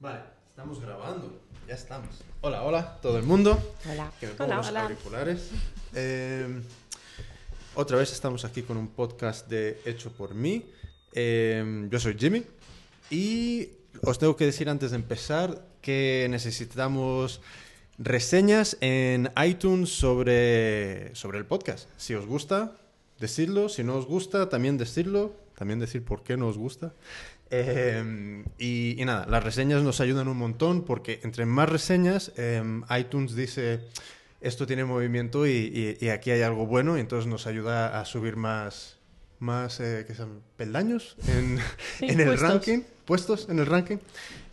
Vale, estamos grabando. Ya estamos. Hola, hola, todo el mundo. Hola. Que me pongo Hola, los hola. auriculares. Eh, otra vez estamos aquí con un podcast de Hecho por mí. Eh, yo soy Jimmy. Y os tengo que decir antes de empezar que necesitamos reseñas en iTunes sobre, sobre el podcast. Si os gusta, decidlo. Si no os gusta, también decirlo. También decir por qué no os gusta. Eh, y, y nada, las reseñas nos ayudan un montón porque entre más reseñas, eh, iTunes dice esto tiene movimiento y, y- y aquí hay algo bueno y entonces nos ayuda a subir más, más eh, ¿qué llama? peldaños en, Sí, en el puestos. ranking, puestos en el ranking.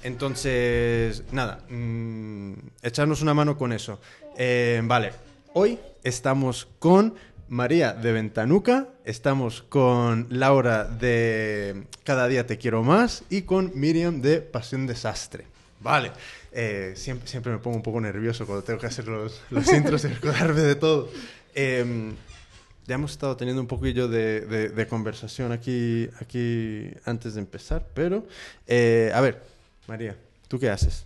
Entonces, nada, mm, echarnos una mano con eso. Eh, vale, hoy estamos con María de Ventanuca, estamos con Laura de Cada día te quiero más y con Miriam de Pasión Desastre. Vale, eh, siempre, siempre me pongo un poco nervioso cuando tengo que hacer los, los intros y recordarme de todo. Eh, ya hemos estado teniendo un poquillo de, de- de conversación aquí, aquí antes de empezar, pero eh, a ver, María, ¿tú qué haces?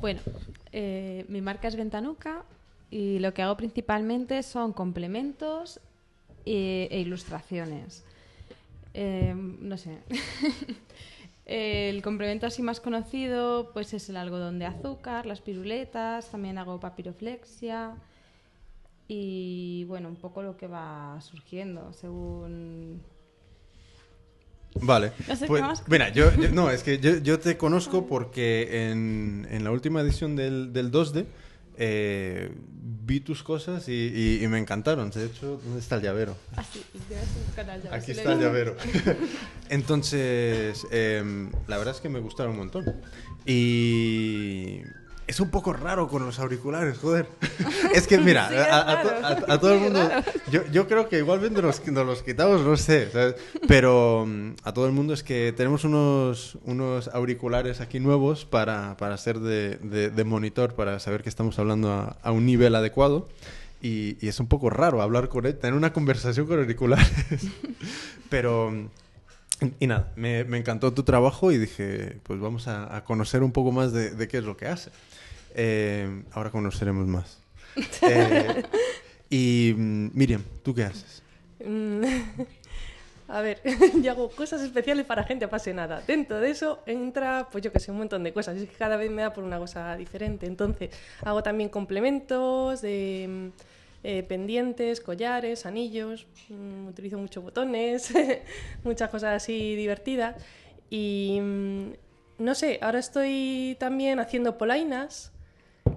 Bueno, eh, mi marca es Ventanuca y lo que hago principalmente son complementos e, e ilustraciones. Eh, no sé. el complemento así más conocido pues es el algodón de azúcar, las piruletas, también hago papiroflexia y bueno, un poco lo que va surgiendo según... Vale. No sé, pues, mira, yo, yo- no, es que yo, yo te conozco porque en, en la última edición del, del 2D eh, vi tus cosas y, y- y me encantaron. De hecho, ¿dónde está el llavero? Ser un canal, ya Aquí está el llavero. Entonces, em, la verdad es que me gustaron un montón. Y es un poco raro con los auriculares, joder. Es que, mira, Sí, es a, raro. a- a todo el mundo... Yo, yo creo que igualmente nos, nos los quitamos, no sé. ¿sabes? Pero mm, a todo el mundo es que tenemos unos, unos auriculares aquí nuevos para, para ser de, de- de monitor, para saber que estamos hablando a, a un nivel adecuado. Y, y es un poco raro hablar con él, tener una conversación con auriculares. Pero, y nada, me, me encantó tu trabajo y dije, pues vamos a, a conocer un poco más de, de qué es lo que hace. Eh, ahora conoceremos más. Eh, y mm, Miriam, ¿tú qué haces? Mm, A ver, yo hago cosas especiales para gente apasionada. Dentro de eso entra, pues yo que sé, un montón de cosas. Es que cada vez me da por una cosa diferente. Entonces, hago también complementos de mm, eh, pendientes, collares, anillos. mm, utilizo muchos botones, muchas cosas así divertidas. Y mm, no sé, ahora estoy también haciendo polainas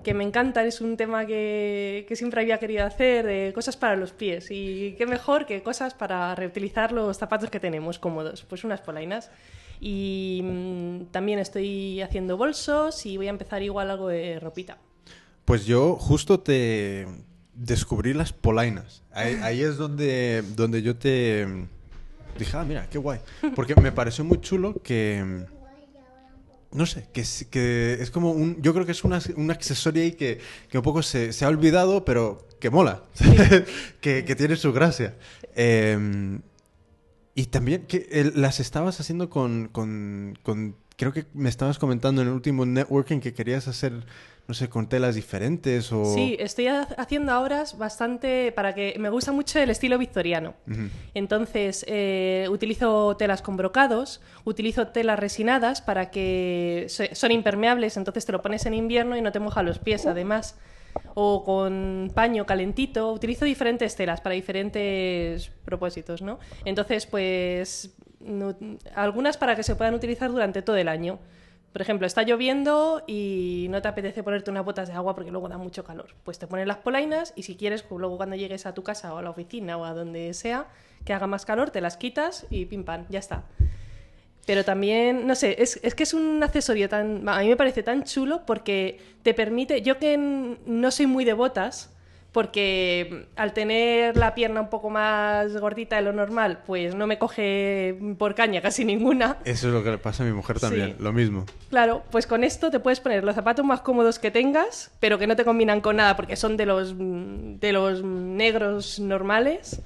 que me encantan, es un tema que, que siempre había querido hacer, de cosas para los pies. Y qué mejor que cosas para reutilizar los zapatos que tenemos cómodos, pues unas polainas. Y mm, también estoy haciendo bolsos y voy a empezar igual algo de ropita. Pues yo justo te descubrí las polainas. Ahí, ahí es donde, donde yo te dije, ah, mira, qué guay. Porque me pareció muy chulo que... No sé, que, es- que es como un... Yo creo que es una- un accesorio ahí que, que un poco se, se ha olvidado, pero que mola. que, que tiene su gracia. Eh, y también que el- las estabas haciendo con, con, con- Creo que me estabas comentando en el último networking que querías hacer, no sé, con telas diferentes o... Sí, estoy ha- haciendo ahora bastante para que me gusta mucho el estilo victoriano. Entonces, eh, utilizo telas con brocados, utilizo telas resinadas para que son impermeables, entonces te lo pones en invierno y no te moja los pies, además. O con paño calentito, utilizo diferentes telas para diferentes propósitos, ¿no? Entonces, pues, algunas para que se puedan utilizar durante todo el año. Por ejemplo, está lloviendo y no te apetece ponerte unas botas de agua porque luego da mucho calor. Pues te pones las polainas y si quieres, pues luego cuando llegues a tu casa o a la oficina o a donde sea, que haga más calor, te las quitas y pim pam, ya está. Pero también, no sé, es, es que es un accesorio tan. A mí me parece tan chulo porque te permite. Yo que no soy muy de botas, porque al tener la pierna un poco más gordita de lo normal, pues no me coge por caña casi ninguna. Eso es lo que le pasa a mi mujer también, Sí. lo mismo. Claro, pues con esto te puedes poner los zapatos más cómodos que tengas, pero que no te combinan con nada porque son de los, de los negros normales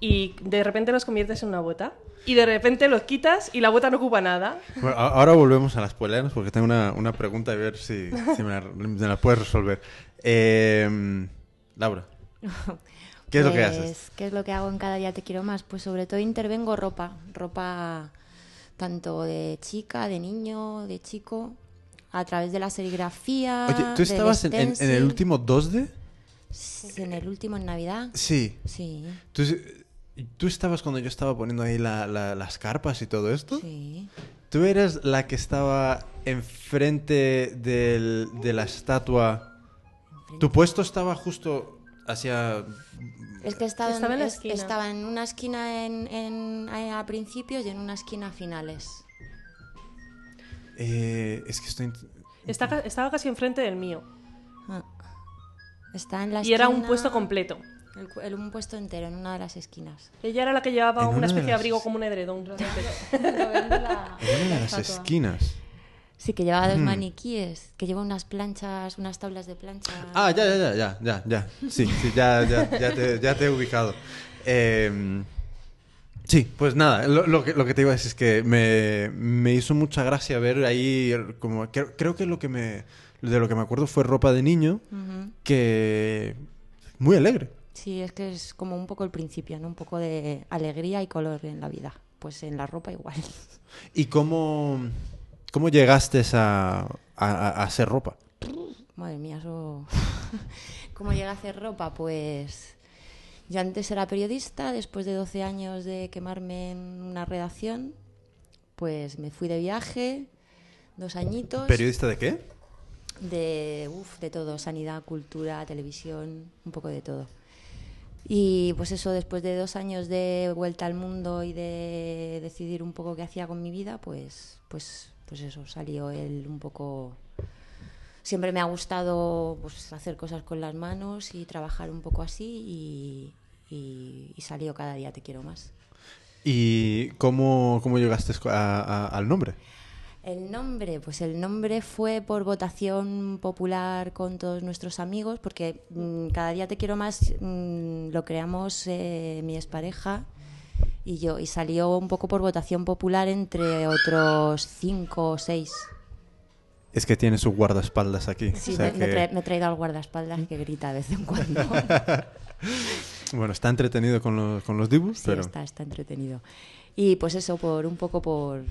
y de repente los conviertes en una bota. Y de repente los quitas y la bota no ocupa nada. Bueno, a- ahora volvemos a las poleanas porque tengo una, una pregunta y ver si, si me, la, me la puedes resolver. Eh, Laura, ¿qué es lo que haces? Pues, ¿Qué es lo que hago en cada día te quiero más? Pues sobre todo intervengo ropa, ropa tanto de chica, de niño, de chico, a través de la serigrafía. Oye, ¿tú estabas en, en- en el último 2D? En el último en Navidad. Sí. Sí, ¿Tú, tú estabas cuando yo estaba poniendo ahí la- la- las carpas y todo esto? sí. ¿Tú eres la que estaba enfrente del- de la estatua? ¿Tu puesto estaba justo hacia... Es que estaba, Estaba en la es- esquina. estaba en una esquina en, en- a principios y en una esquina a finales. eh, es que estoy... Está estaba casi enfrente del mío. Ah. Está en la Y era un esquina- puesto completo. el el- un puesto entero en una de las esquinas. Ella era la que llevaba En una una especie de las- abrigo como un edredón. En una de las esquinas. Sí, que lleva dos maniquíes, que lleva unas planchas, unas tablas de plancha. Ah, ya, ya, ya, ya, ya, ya. Sí, sí, ya, ya, ya, te, ya te he ubicado. Eh, sí, pues nada, lo, lo que, lo que te iba a decir es que me, me hizo mucha gracia ver ahí, como creo, creo que lo que me, de lo que me acuerdo fue ropa de niño, que muy alegre. Sí, es que es como un poco el principio, ¿no? Un poco de alegría y color en la vida. Pues en la ropa igual. ¿Y cómo, cómo llegaste a, a, a hacer ropa? Madre mía, eso... ¿Cómo llegué a hacer ropa? Pues yo antes era periodista, después de 12 años de quemarme en una redacción, pues me fui de viaje, dos añitos. ¿Periodista de qué? de, uf, de todo, sanidad, cultura, televisión, un poco de todo. Y pues eso, después de dos años de vuelta al mundo y de decidir un poco qué hacía con mi vida, pues, pues, pues eso, salió él un poco... Siempre me ha gustado pues, hacer cosas con las manos y trabajar un poco así y, y- y salió cada día Te quiero más. ¿Y cómo, cómo llegaste a- a- al nombre? El nombre, pues el nombre fue por votación popular con todos nuestros amigos, porque mm, cada día te quiero más mm, lo creamos eh, mi expareja y yo, y salió un poco por votación popular entre otros cinco o seis. Es que tiene sus guardaespaldas aquí. Sí, o sea me, que- me he traído al guardaespaldas que grita de vez en cuando. Bueno, está entretenido con los, con los dibujos, Sí, pero... está, está entretenido. Y pues eso, por un poco por,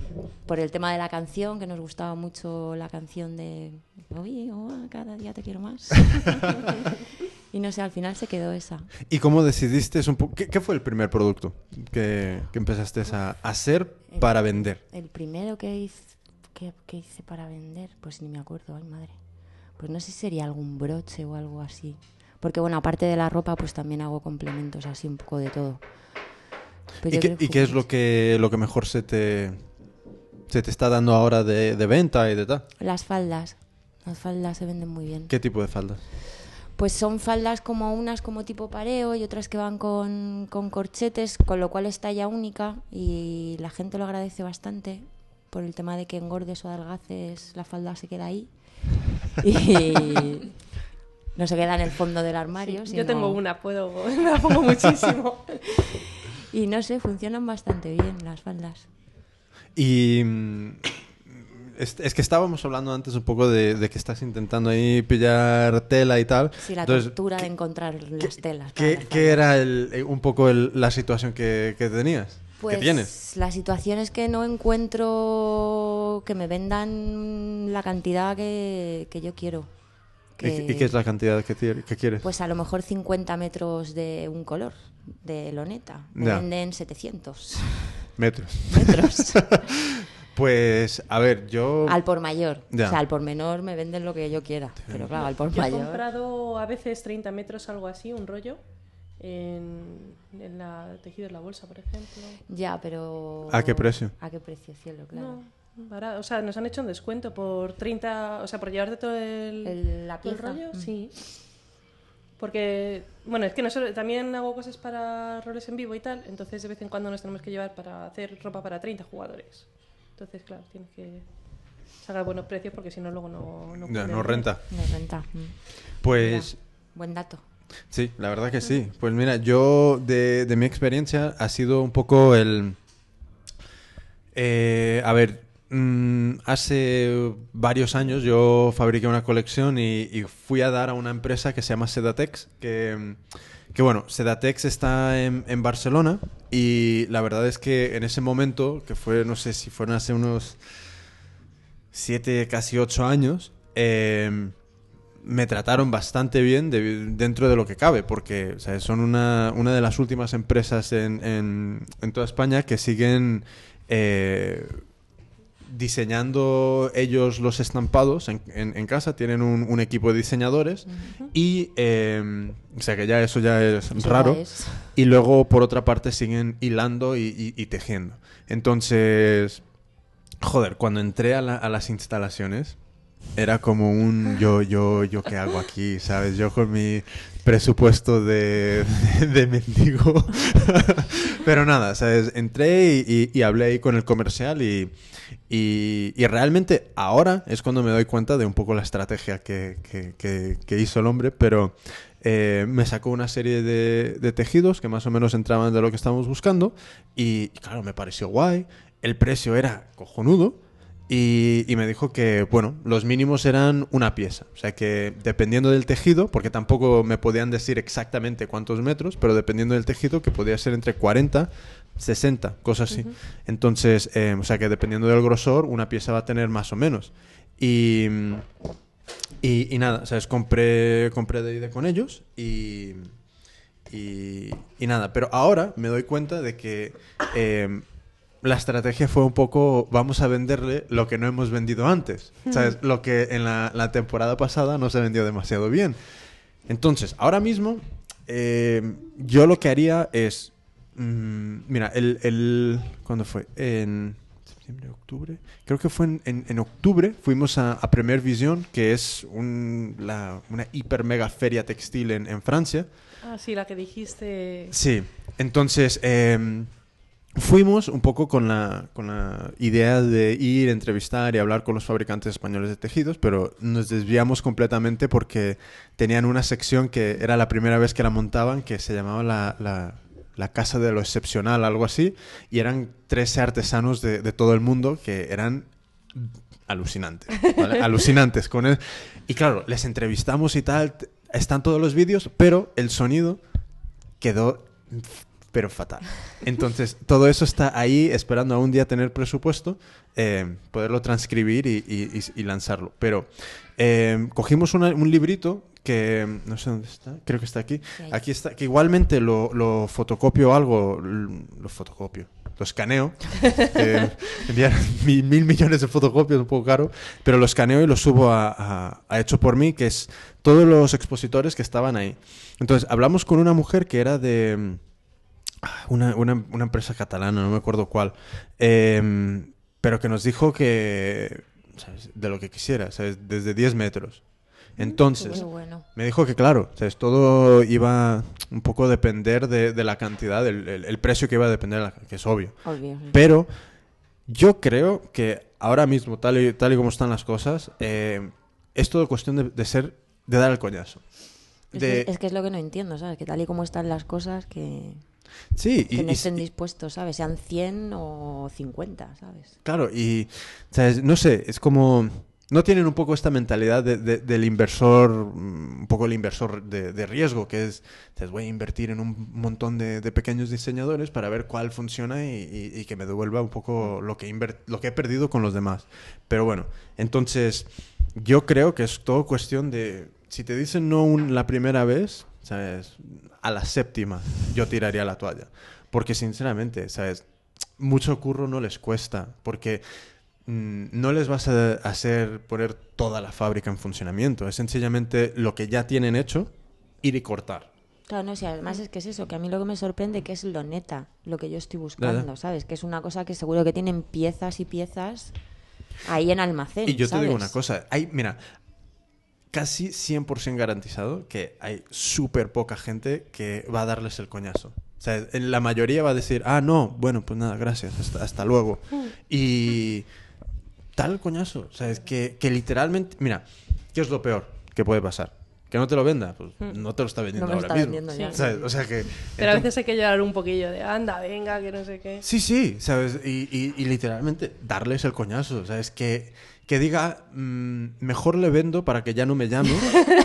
por el tema de la canción, que nos gustaba mucho la canción de Oye, oh, cada día te quiero más. y no sé, al final se quedó esa. ¿Y cómo decidiste? un ¿Qué, qué fue el primer producto que, que empezaste a hacer para vender? El primero que hice, que, que hice para vender, pues ni me acuerdo, ay madre. Pues no sé si sería algún broche o algo así. Porque bueno, aparte de la ropa, pues también hago complementos así un poco de todo. Pero ¿Y qué, que y qué es lo que, lo que mejor se te, se te está dando ahora de, de venta y de tal? Las faldas. Las faldas se venden muy bien. ¿Qué tipo de faldas? Pues son faldas como unas como tipo pareo y otras que van con, con corchetes, con lo cual es talla única y la gente lo agradece bastante por el tema de que engordes o adelgaces, la falda se queda ahí y no se queda en el fondo del armario. Yo sino- tengo una, puedo, me la pongo muchísimo. Y no sé, funcionan bastante bien las faldas. Y es, es que estábamos hablando antes un poco de, de que estás intentando ahí pillar tela y tal. Sí, la Entonces, tortura de encontrar las telas. ¿Qué, qué era el- eh, un poco el- la situación que, que tenías? Pues ¿Que tienes? la situación es que no encuentro que me vendan la cantidad que, que yo quiero. ¿Y, y qué es la cantidad que, que quieres? Pues a lo mejor 50 metros de un color, de loneta. Me Ya. venden 700 Metros. metros. Pues, a ver, yo... al por mayor. Ya. O sea, al por menor me venden lo que yo quiera. Pero claro, al por Yo he mayor. comprado a veces 30 metros, algo así, un rollo, en, en la tejido en la bolsa, por ejemplo. Ya, pero. ¿A qué precio? ¿A qué precio, cielo? Claro. No, barato. O sea, nos han hecho un descuento por 30, o sea, por llevarte todo el, El- la todo el rollo, Mm. sí. Porque, bueno, es que nosotros también hago cosas para roles en vivo y tal, entonces de vez en cuando nos tenemos que llevar para hacer ropa para 30 jugadores. Entonces, claro, tienes que sacar buenos precios porque si no luego no no, Ya, no renta. No renta. Mm. Pues, Buen dato. Sí, la verdad que sí. Pues mira, yo de, de mi experiencia ha sido un poco el... eh, a ver, mm, hace varios años yo fabriqué una colección y, y fui a dar a una empresa que se llama Sedatex, que, que bueno, Sedatex está en, Barcelona y la verdad es que en ese momento, que fue, no sé si fueron hace unos siete, casi ocho años, eh, me trataron bastante bien de- dentro de lo que cabe, porque son una, una de las últimas empresas en, en- en toda España que siguen eh, diseñando ellos los estampados en, en- en casa, tienen un, un equipo de diseñadores y, eh, o sea que ya eso ya es raro. es. Y luego, por otra parte, siguen hilando y, y- y tejiendo. Entonces, joder, cuando entré a, la- a las instalaciones, era como un yo, yo, yo, ¿qué hago aquí? ¿Sabes? Yo con mi presupuesto de, mendigo. Pero nada, ¿sabes? Entré y, y- y hablé con el comercial y, y, realmente ahora es cuando me doy cuenta de un poco la estrategia que, que- que- hizo el hombre, pero eh, me sacó una serie de, de tejidos que más o menos entraban de lo que estábamos buscando y claro, me pareció guay, el precio era cojonudo y, y me dijo que, bueno, los mínimos eran una pieza. O sea que dependiendo del tejido, porque tampoco me podían decir exactamente cuántos metros, pero dependiendo del tejido, que podía ser entre 40, 60, cosas así. Entonces, eh, o sea que dependiendo del grosor, una pieza va a tener más o menos. Y, y, y nada, ¿sabes? Compré, compré de ida con ellos y, y, y nada, pero ahora me doy cuenta de que eh, la estrategia fue un poco, vamos a venderle lo que no hemos vendido antes, ¿sabes? Lo que en la, la temporada pasada no se vendió demasiado bien. Entonces, ahora mismo, eh, yo lo que haría es, mm, mira, el, el, ¿cuándo fue? En septiembre, octubre. Creo que fue en, en- en octubre, fuimos a, a Premier Vision, que es un- la- una hiper mega feria textil en, en Francia. Ah, sí, la que dijiste. Sí, entonces em, fuimos un poco con la, con la idea de ir, entrevistar y hablar con los fabricantes españoles de tejidos, pero nos desviamos completamente porque tenían una sección que era la primera vez que la montaban, que se llamaba la, la- la Casa de lo Excepcional, algo así, y eran 13 artesanos de, de todo el mundo que eran alucinantes, ¿vale? alucinantes con él. Y claro, les entrevistamos y tal, están todos los vídeos, pero el sonido quedó pero fatal. Entonces, todo eso está ahí esperando a un día tener presupuesto, eh, poderlo transcribir y, y- y- y lanzarlo. Pero eh, cogimos una- un librito que no sé dónde está, creo que está aquí. Aquí está, que igualmente lo, lo fotocopio algo, lo fotocopio, lo escaneo. eh, enviar mi- mil millones de fotocopias, un poco caro, pero lo escaneo y lo subo a, a- a Hecho por mí, que es todos los expositores que estaban ahí. Entonces, hablamos con una mujer que era de una, una- una empresa catalana, no me acuerdo cuál, eh, pero que nos dijo que, ¿sabes? de lo que quisiera, ¿sabes? desde 10 metros. Entonces, Qué bueno. me dijo que claro, ¿sabes? todo iba un poco a depender de, de la cantidad, del el, el precio que iba a depender, de la- que es obvio. Obvio. Pero yo creo que ahora mismo, tal y, tal y como están las cosas, eh, es todo cuestión de, de ser, de dar el coñazo. Es, que, es que es lo que no entiendo, ¿sabes? Que tal y como están las cosas, que, sí, y, que no y- estén y- dispuestos, ¿sabes? Sean 100 o 50, ¿sabes? claro, y ¿sabes? no sé, es como... No tienen un poco esta mentalidad de- de- del inversor, mm, un poco el inversor de, de riesgo, que es, ¿sabes? voy a invertir en un montón de, pequeños diseñadores para ver cuál funciona y, que me devuelva un poco lo que, lo que he perdido con los demás. Pero bueno, entonces yo creo que es todo cuestión de, si te dicen no un- la primera vez, ¿sabes? A la séptima yo tiraría la toalla. Porque sinceramente, ¿sabes? Mucho curro no les cuesta, porque mm, no les vas a hacer poner toda la fábrica en funcionamiento. Es sencillamente lo que ya tienen hecho, ir y cortar. Claro, no, si además es que es eso, que a mí lo que me sorprende que es lo neta, lo que yo estoy buscando. ¿sabes? Que es una cosa que seguro que tienen piezas y piezas ahí en almacén. Y yo te digo ¿sabes? una cosa, hay, mira, casi 100% garantizado que hay súper poca gente que va a darles el coñazo. O sea, en la mayoría va a decir, ah, no, bueno, pues nada, gracias, hasta, hasta luego. Y tal coñazo. O sea, es que, que literalmente, mira, ¿qué es lo peor que puede pasar? ¿Que no te lo venda? Pues Mm. no te lo está vendiendo No ahora está mismo. vendiendo ya. ¿Sabes? O sea que... Pero a veces hay que llorar un poquillo de anda, venga, que no sé qué. Sí, sí, ¿sabes? Y, y- y literalmente darles el coñazo, ¿sabes? Que, que diga, mm, mejor le vendo para que ya no me llame.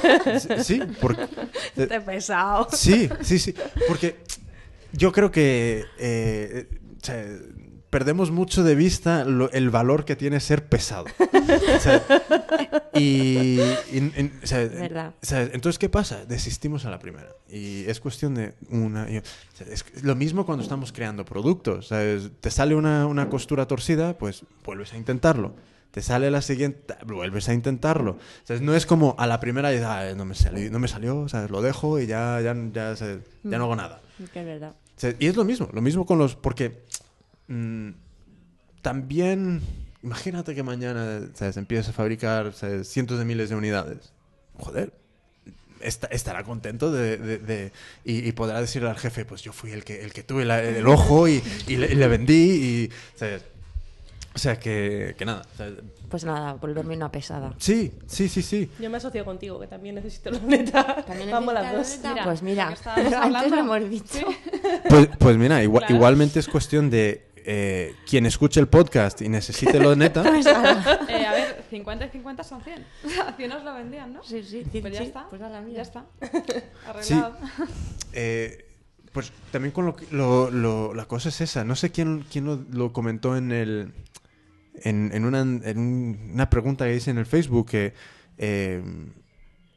sí, porque... Te he pesado. Sí, sí, sí. Porque yo creo que eh, o sea, perdemos mucho de vista lo- el valor que tiene ser pesado. O sea, y, y- y- o sea, Verdad. o sea, entonces, ¿qué pasa? Desistimos a la primera. Y es cuestión de una... es lo mismo cuando estamos creando productos. Te sale una, una costura torcida, pues vuelves a intentarlo. Te sale la siguiente, vuelves a intentarlo. O sea, no es como a la primera y "Ah, no me salió, no me salió, ¿sabes? lo dejo y ya, ya, ya, no hago nada. Que es verdad. O sea, y es lo mismo, lo mismo con los... Porque mm, también... Imagínate que mañana ¿sabes? empiezas a fabricar ¿sabes? cientos de miles de unidades. Joder. esta- estará contento de, de- de- y, y podrá decirle al jefe, pues yo fui el que, el que tuve la- el ojo y, y le, y le vendí. Y, ¿sabes? O sea, que, que nada. o sea, Pues nada, volverme una pesada. sí, sí, sí, sí. Yo me asocio contigo, que también necesito la neta. ¿También Vamos las dos. Mira, pues mira, antes lo hemos dicho. Pues, pues mira, igua- Claro. igualmente es cuestión de eh, quien escuche el podcast y necesite lo neta. Eh, a ver, 50 y 50 son 100. A 100 os lo vendían, ¿no? Sí, sí, sí, Pues ya sí. está. Pues la mía. Ya está. Sí. Arreglado. Eh, pues también con lo, que- lo- lo- la cosa es esa. No sé quién, quién lo, lo comentó en el en, en una, en un- una pregunta que hice en el Facebook que eh,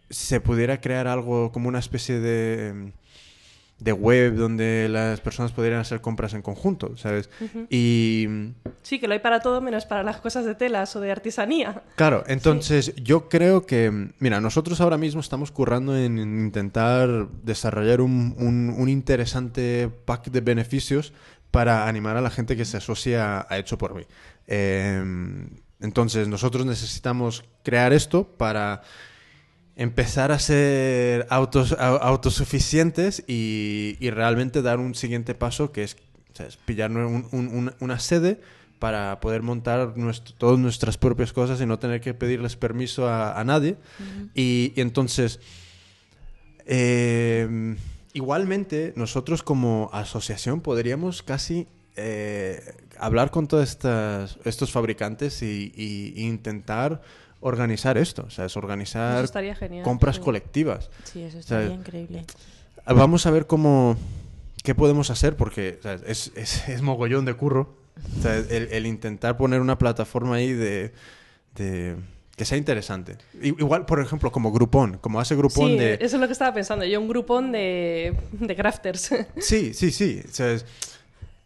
se pudiera crear algo como una especie de de web donde las personas pudieran hacer compras en conjunto, ¿sabes? Y Sí, que lo hay para todo menos para las cosas de telas o de artesanía. Claro, entonces yo creo que, mira, nosotros ahora mismo estamos currando en intentar desarrollar un, un- un interesante pack de beneficios para animar a la gente que se asocia a Hecho por mí. Eh, entonces nosotros necesitamos crear esto para empezar a ser autos, au- autosuficientes y, y realmente dar un siguiente paso que es pillar un- un- un- una sede para poder montar nuestro- todas nuestras propias cosas y no tener que pedirles permiso a, a nadie. y, y entonces, eh, igualmente, nosotros como asociación podríamos casi eh, hablar con todos estas, estos fabricantes y, y- e intentar organizar esto, o sea, es organizar genial. compras sí. colectivas. Sí, eso O sea, estaría increíble. Vamos a ver cómo qué podemos hacer porque o sea, es, es, es mogollón de curro. O sea, el, el intentar poner una plataforma ahí de, de- que sea interesante. Igual, por ejemplo, como Groupon, como hace Groupon Sí, de... eso es lo que estaba pensando. Yo un grupón de, de crafters. Sí, sí, sí. O sea, es-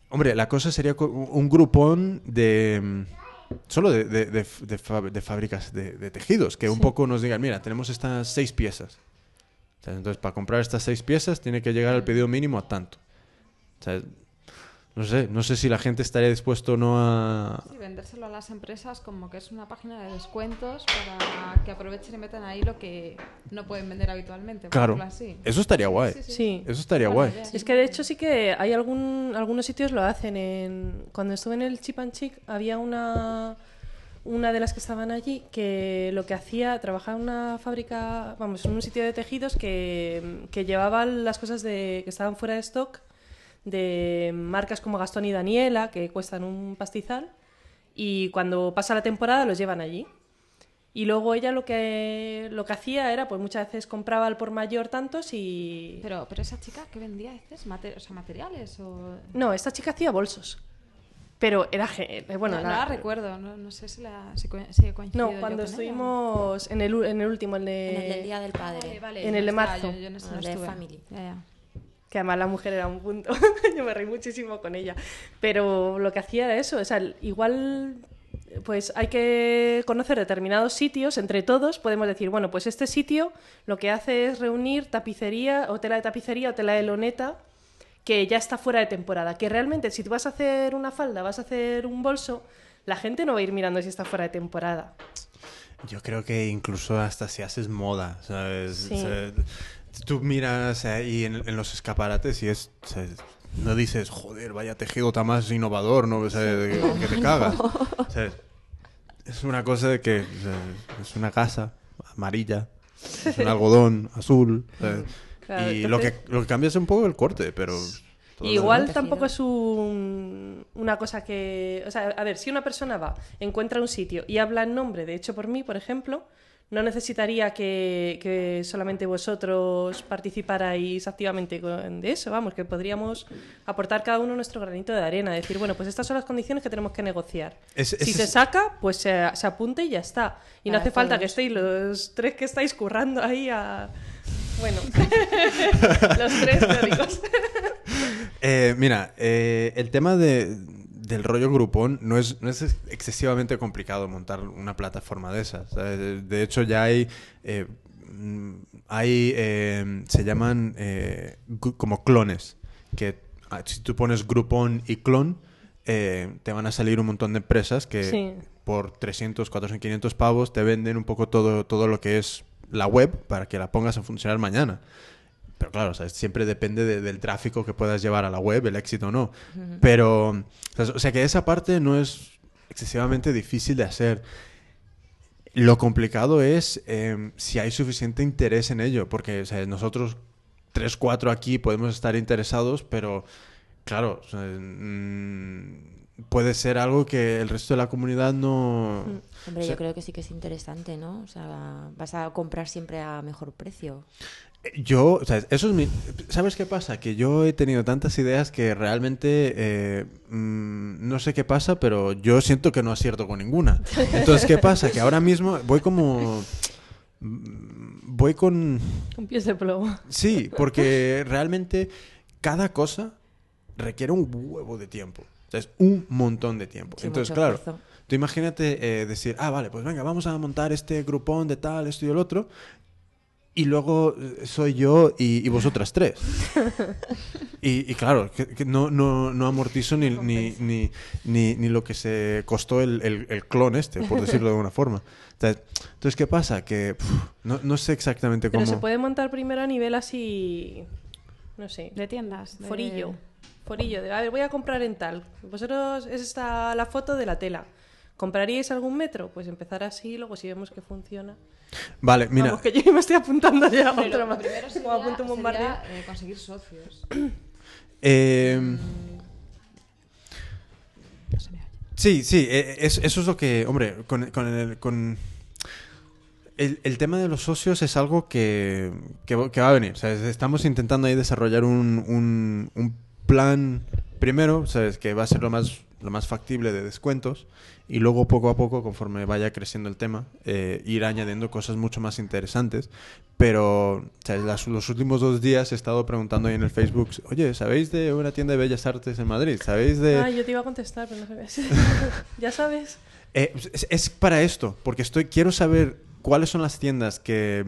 Hombre, la cosa sería un Groupon de... mm, Solo de, de, fábricas de, tejidos, que un poco nos digan, mira, tenemos estas seis piezas. O sea, entonces, para comprar estas seis piezas tiene que llegar el pedido mínimo a tanto. O sea, no sé, no sé si la gente estaría dispuesto o no a... Sí, vendérselo a las empresas como que es una página de descuentos para que aprovechen y metan ahí lo que no pueden vender habitualmente. por Claro, así. eso estaría guay. Sí, sí, Sí. Eso estaría guay. Es que de hecho sí que hay algún, algunos sitios lo hacen. En, cuando estuve en el Chip and Chic había una, una de las que estaban allí que lo que hacía, trabajaba en una fábrica, vamos, en un sitio de tejidos que, que llevaba las cosas de, que estaban fuera de stock de marcas como Gastón y Daniela, que cuestan un pastizal, y cuando pasa la temporada los llevan allí. Y luego ella lo que, lo que hacía era, pues muchas veces compraba al por mayor tantos y... Pero, pero esa chica, ¿qué vendía? ¿Dices? Mate- o sea, ¿Materiales o...? No, esta chica hacía bolsos. Pero era... eh, Bueno, no, la recuerdo, no, no sé si, la, si, No, yo cuando ella. estuvimos en el, en el último, el de... En el del Día del Padre. vale, En el de no estaba, marzo. yo- yo no- no El de estuve. Family. Ya, ya. Que además la mujer era un punto. Yo me reí muchísimo con ella. Pero lo que hacía era eso. O sea, igual pues hay que conocer determinados sitios, entre todos podemos decir, bueno, pues este sitio lo que hace es reunir tapicería o tela de tapicería o tela de loneta que ya está fuera de temporada, que realmente si tú vas a hacer una falda, vas a hacer un bolso, la gente no va a ir mirando si está fuera de temporada. Yo creo que incluso hasta si haces moda, ¿sabes? Sí. O sea, tú miras ahí en, en los escaparates y es... o sea, no dices, joder, vaya tejido tan más innovador, ¿no? O sea, de- que, te cagas. O sea, es una cosa de que es una casa amarilla, es un algodón azul. y lo, que, lo que cambia es un poco el corte, pero... Igual tampoco es un- una cosa que... O sea, a ver, si una persona va, encuentra un sitio y habla en nombre de Hecho por mí, por ejemplo, no necesitaría que, que solamente vosotros participarais activamente con- de eso, vamos, que podríamos aportar cada uno nuestro granito de arena, decir, bueno, pues estas son las condiciones que tenemos que negociar. Es- si se es- saca, pues se, se apunte y ya está. Y no hace falta que estéis los tres que estáis currando ahí a... Bueno, los tres teóricos. Eh, mira, eh, el tema de, del rollo grupón no es, no es excesivamente complicado montar una plataforma de esas. ¿sabes? De, hecho, ya hay... eh, mm, hay eh, se llaman eh, como clones, que ah, si tú pones grupón y clon, eh, te van a salir un montón de empresas que Sí. por 300, 400, 500 pavos te venden un poco todo, todo lo que es la web para que la pongas a funcionar mañana. Pero claro, o sea, siempre depende de- del tráfico que puedas llevar a la web, el éxito o no. Pero, o sea, o sea, que esa parte no es excesivamente difícil de hacer. Lo complicado es eh, si hay suficiente interés en ello, porque o sea, nosotros tres, cuatro aquí podemos estar interesados, pero claro, o sea, mm, puede ser algo que el resto de la comunidad no... Hombre, O sea- yo creo que sí que es interesante, ¿no? O sea, vas a comprar siempre a mejor precio. Yo, o sea, eso es mi... ¿Sabes qué pasa? Que yo he tenido tantas ideas que realmente eh, mm, no sé qué pasa, pero yo siento que no acierto con ninguna. Entonces, ¿qué pasa? Que ahora mismo voy como... mm, Voy con... Con pies de plomo. Sí, porque realmente cada cosa requiere un huevo de tiempo. O sea, es un montón de tiempo. Sí, Entonces, claro, esfuerzo. Tú imagínate eh, decir, ah, vale, pues venga, vamos a montar este grupón de tal, esto y el otro. Y luego eh, soy yo y, y vosotras tres. y, y claro, que, que no, no, no amortizo ni, ni, ni, ni, ni lo que se costó el, el- el clon este, por decirlo de alguna forma. Entonces, ¿qué pasa? Que no, no sé exactamente Pero cómo... se puede montar primero a nivel así. No sé. De tiendas. de- Forillo. Forillo. De, a ver, voy a comprar en tal. Vosotros, es esta la foto de la tela. ¿Compraríais algún metro? Pues empezar así, luego si vemos que funciona. Vale, mira, Vamos, que yo me estoy apuntando ya a otra más. primero sería, Como apunto un bombardeo. sería, eh, conseguir socios. eh, No se me oye. Sí, sí, eh, es- eso es lo que, hombre, con, con el, con el, el tema de los socios es algo que, que, va- que va a venir. o sea, es- Estamos intentando ahí desarrollar un, un, un plan primero, ¿sabes? que va a ser lo más, lo más factible de descuentos y luego poco a poco, conforme vaya creciendo el tema, eh, ir añadiendo cosas mucho más interesantes. Pero ¿sabes? Las- los últimos dos días he estado preguntando ahí en el Facebook, oye, ¿sabéis de una tienda de bellas artes en Madrid? ¿Sabéis de...? Ah, yo te iba a contestar, pero no sabías. ya sabes. Eh, es, es para esto, porque estoy quiero saber cuáles son las tiendas que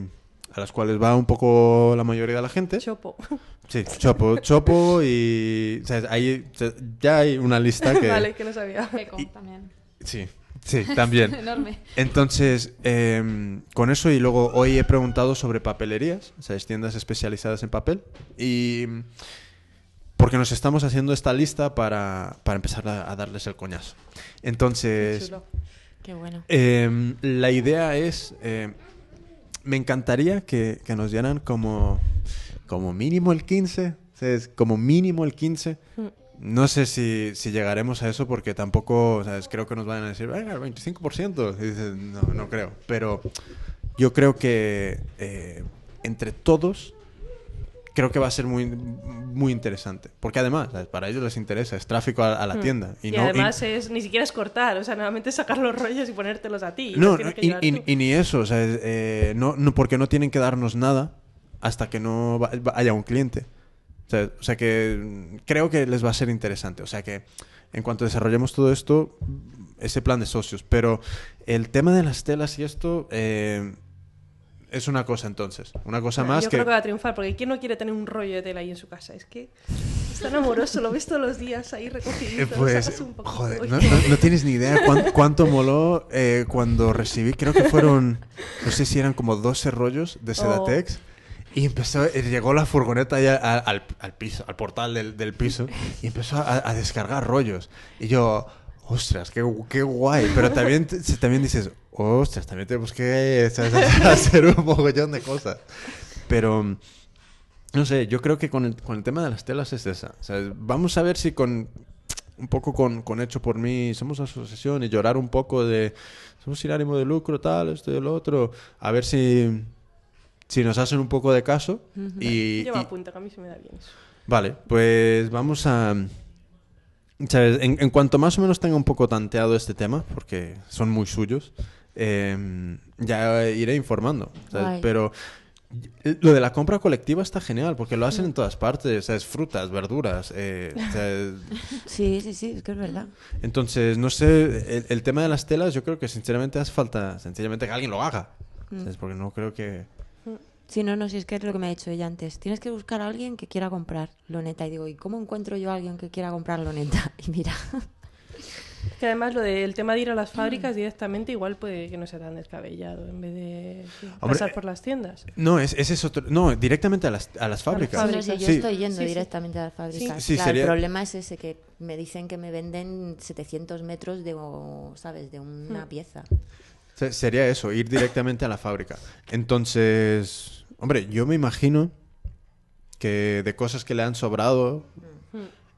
a las cuales va un poco la mayoría de la gente. Chopo. Sí, Chopo, Chopo y o sea, sea, ya hay una lista que vale, que no sabía. Eco Y- también. sí, sí, también. Enorme. Entonces, em, con eso y luego hoy he preguntado sobre papelerías, o sea, es tiendas especializadas en papel y porque nos estamos haciendo esta lista para, para empezar a, a darles el coñazo. Entonces, Chulo. Qué bueno. Eh, la idea es, eh, me encantaría que, que nos dieran como, como mínimo el 15, ¿sabes? Como mínimo el 15. Mm. No sé si, si llegaremos a eso porque tampoco, ¿sabes? Creo que nos van a decir, venga, el 25%. Y dices, no, no creo. Pero yo creo que eh, entre todos, creo que va a ser muy, muy interesante. Porque además, ¿sabes? para ellos les interesa, es tráfico a, a la Mm. tienda. Y, no- además es ni siquiera es cortar, o sea, nuevamente es sacar los rollos y ponértelos a ti. No, y, ni eso, o sea, eh, no, no, porque no tienen que darnos nada hasta que no va- haya un cliente. O sea, o sea que mm, creo que les va a ser interesante. O sea que en cuanto desarrollemos todo esto, ese plan de socios. Pero el tema de las telas y esto eh, es una cosa entonces. Una cosa más Yo que... creo que va a triunfar, porque ¿quién no quiere tener un rollo de tela ahí en su casa? Es que es tan amoroso, lo ves todos los días ahí Eh, recogidito. Pues, un joder, no, no- no tienes ni idea cuán- cuánto moló eh, cuando recibí, creo que fueron, no sé si eran como 12 rollos de Sedatex. Y empezó, eh, llegó la furgoneta ya a- al, al piso, al portal del, del piso, y empezó a, a descargar rollos. Y yo, ostras, qué, qué guay. Pero también, también dices, ostras, también tenemos que ¿sabes? hacer un mogollón de cosas. Pero, no sé, yo creo que con el, con el tema de las telas es esa. O sea, vamos a ver si con un poco con, con Hecho por mí, somos asociación y llorar un poco de somos sin ánimo de lucro, tal, esto y lo otro, a ver si, si nos hacen un poco de caso. y, Yo me y- apunto, que a mí se me da bien eso. Vale, pues vamos a... ¿sabes? En, en cuanto más o menos tenga un poco tanteado este tema, porque son muy suyos, eh, ya iré informando. Pero lo de la compra colectiva está genial, porque lo hacen en todas partes, ¿sabes? Frutas, verduras. eh, ¿sabes? Sí, sí, sí, es que es verdad. Entonces, no sé, el, el tema de las telas yo creo que sinceramente hace falta sencillamente que alguien lo haga. ¿sabes? Porque no creo que... Sí, no, no, sí, es que es lo que me ha dicho ella antes. Tienes que buscar a alguien que quiera comprar loneta. Y digo, ¿y cómo encuentro yo a alguien que quiera comprar loneta? Y mira, Que además lo del tema de ir a las fábricas directamente igual puede que no sea tan descabellado en vez de sí, Hombre, pasar por las tiendas. No, es, ese es otro... No, directamente a las, a las fábricas. Sí, yo Sí. estoy yendo Sí, sí. directamente a las fábricas. Sí, Claro, sería- El problema es ese, que me dicen que me venden 700 metros de, ¿sabes? De una Mm. pieza. Se- Sería eso, ir directamente a la fábrica. Entonces, hombre, yo me imagino que de cosas que le han sobrado...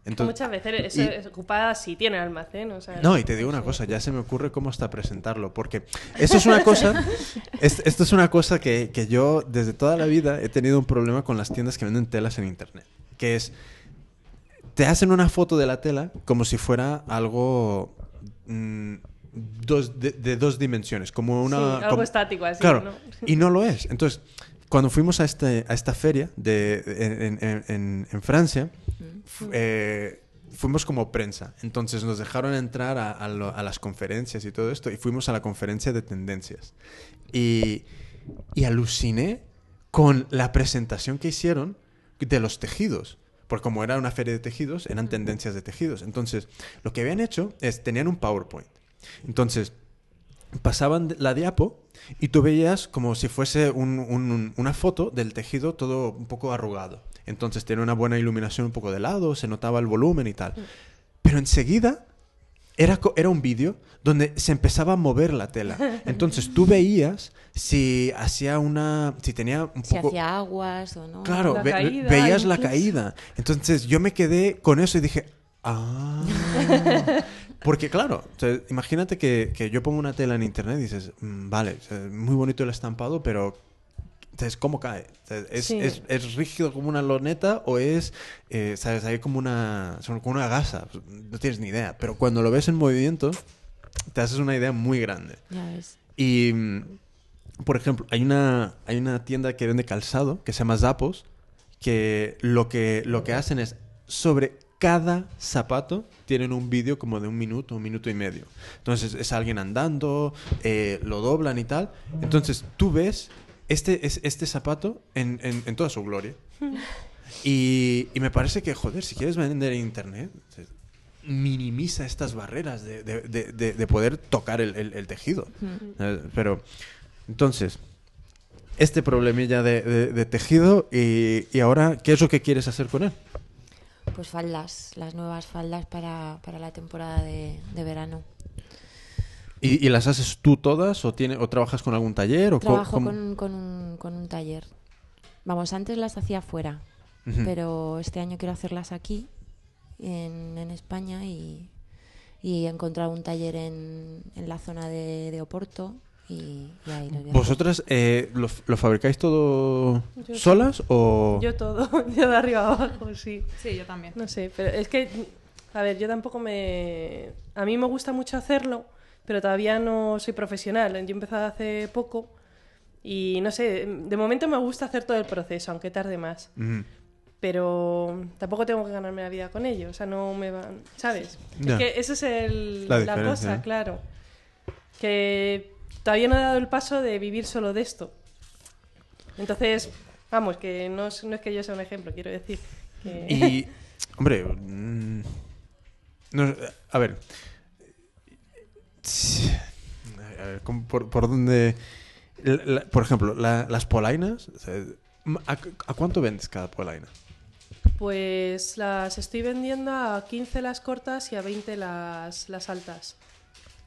Entonces, Muchas veces es ocupada si tiene almacén. O sea, No, y te digo una cosa, ya se me ocurre cómo hasta presentarlo, porque eso es una cosa, es- esto es una cosa que, que yo desde toda la vida he tenido un problema con las tiendas que venden telas en internet, que es, te hacen una foto de la tela como si fuera algo mm, dos, de, de dos dimensiones, como una... Sí, algo como- estático así. Claro, ¿no? y no lo es. Entonces, cuando fuimos a, este, a esta feria de, en, en- en- en Francia, eh, fuimos como prensa. Entonces nos dejaron entrar a, a lo- a las conferencias y todo esto, y fuimos a la conferencia de tendencias. Y, y aluciné con la presentación que hicieron de los tejidos. Porque como era una feria de tejidos, eran tendencias de tejidos. Entonces, lo que habían hecho es, tenían un PowerPoint. Entonces, pasaban de- la diapo y tú veías como si fuese un- un- una foto del tejido todo un poco arrugado. Entonces tenía una buena iluminación un poco de lado, se notaba el volumen y tal. Pero enseguida era, era un vídeo donde se empezaba a mover la tela. Entonces tú veías si hacía una... si tenía un Si poco... hacía aguas o no. Claro, La ve- caída, veías la caída. Entonces yo me quedé con eso y dije, ah. Porque claro, o sea, imagínate que, que yo pongo una tela en internet y dices, "Mm, vale, o sea, muy bonito el estampado, pero entonces, ¿cómo cae? ¿Es, Sí. es- es rígido como una loneta o es, eh, sabes, ahí como una, son como una gasa? No tienes ni idea. Pero cuando lo ves en movimiento, te haces una idea muy grande. Ya ves. Y, mm, por ejemplo, hay una, hay una tienda que vende calzado que se llama Zappos, que lo que, lo que hacen es sobre cada zapato tienen un vídeo como de un minuto, un minuto y medio. Entonces es alguien andando, eh, lo doblan y tal. Entonces tú ves este, es, este zapato en, en- en toda su gloria. Y, y me parece que, joder, si quieres vender en internet, minimiza estas barreras de, de- de- de- de poder tocar el, el- el tejido. Eh, Pero, entonces, este problemilla de tejido y, y ahora, ¿qué es lo que quieres hacer con él? Pues faldas, las nuevas faldas para, para la temporada de, de verano. ¿Y, y las haces tú todas o, tiene, o trabajas con algún taller? O Trabajo con, con un, con un taller. Vamos, antes las hacía fuera, pero este año quiero hacerlas aquí, en, en España, y, y he encontrado un taller en, en la zona de, de Oporto. Y, y ahí. ¿Vosotras eh, lo, lo fabricáis todo Yo solas o...? Yo todo, yo de arriba a abajo, sí. Sí, yo también. No sé, pero es que, a ver, yo tampoco me... A mí me gusta mucho hacerlo, pero todavía no soy profesional. Yo he empezado hace poco y no sé, de momento me gusta hacer todo el proceso, aunque tarde más. Pero tampoco tengo que ganarme la vida con ello, o sea, no me van... ¿Sabes? Es que esa es el- La cosa, ¿eh? claro. Que todavía no he dado el paso de vivir solo de esto. Entonces, vamos, que no es, no es que yo sea un ejemplo, quiero decir. Que... Y, hombre, mm, no, a ver. A ver, ¿cómo- por, por dónde...? La- por ejemplo, la- las polainas, ¿a, a cuánto vendes cada polaina? Pues las estoy vendiendo a 15 las cortas y a 20 las, las altas.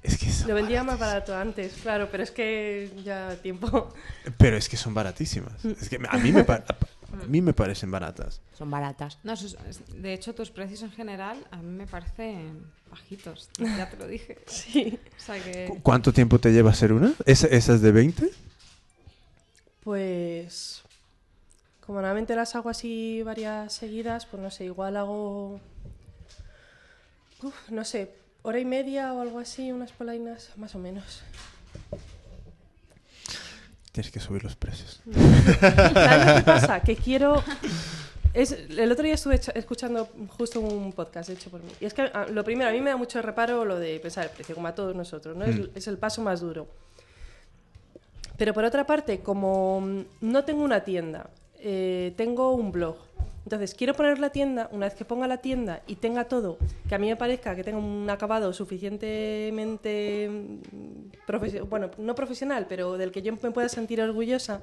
Es que son Lo vendía más barato antes, claro, pero es que ya tiempo. Pero es que son baratísimas. Es que a mí me, a mí me parecen baratas. Son baratas. No, sus- de hecho, tus precios en general a mí me parecen bajitos. Ya te lo dije. Sí. O sea que. ¿Cu- ¿Cuánto tiempo te lleva hacer una? ¿Esa, esa es de 20? Pues. Como normalmente las hago así varias seguidas, pues no sé, igual hago. Uf, no sé, hora y media o algo así, unas polainas, más o menos. Tienes que subir los precios. ¿Sabes lo que pasa? Que quiero. Es, el otro día estuve escuchando justo un podcast hecho por mí. Y es que ah, lo primero, a mí me da mucho reparo lo de pensar el precio, como a todos nosotros, ¿no? Es, Mm. es el paso más duro. Pero por otra parte, como mm, no tengo una tienda, eh, tengo un blog. Entonces, quiero poner la tienda, una vez que ponga la tienda y tenga todo, que a mí me parezca que tenga un acabado suficientemente, mm, bueno, no profesional, pero del que yo me pueda sentir orgullosa,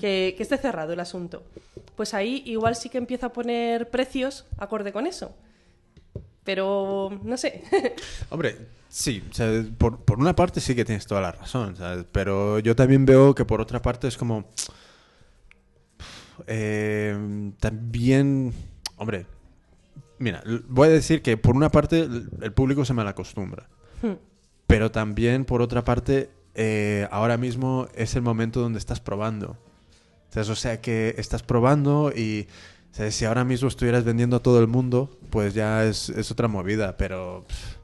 que, que esté cerrado el asunto. Pues ahí igual sí que empiezo a poner precios acorde con eso. Pero, no sé. Hombre, sí, o sea, por, por una parte sí que tienes toda la razón, ¿sabes? Pero yo también veo que por otra parte es como... eh, también... Hombre, mira, voy a decir que por una parte el público se mal acostumbra. Hmm. Pero también, por otra parte, eh, ahora mismo es el momento donde estás probando. ¿Sabes? O sea, que estás probando y si ahora mismo estuvieras vendiendo a todo el mundo, pues ya es, es otra movida. Pero, pff,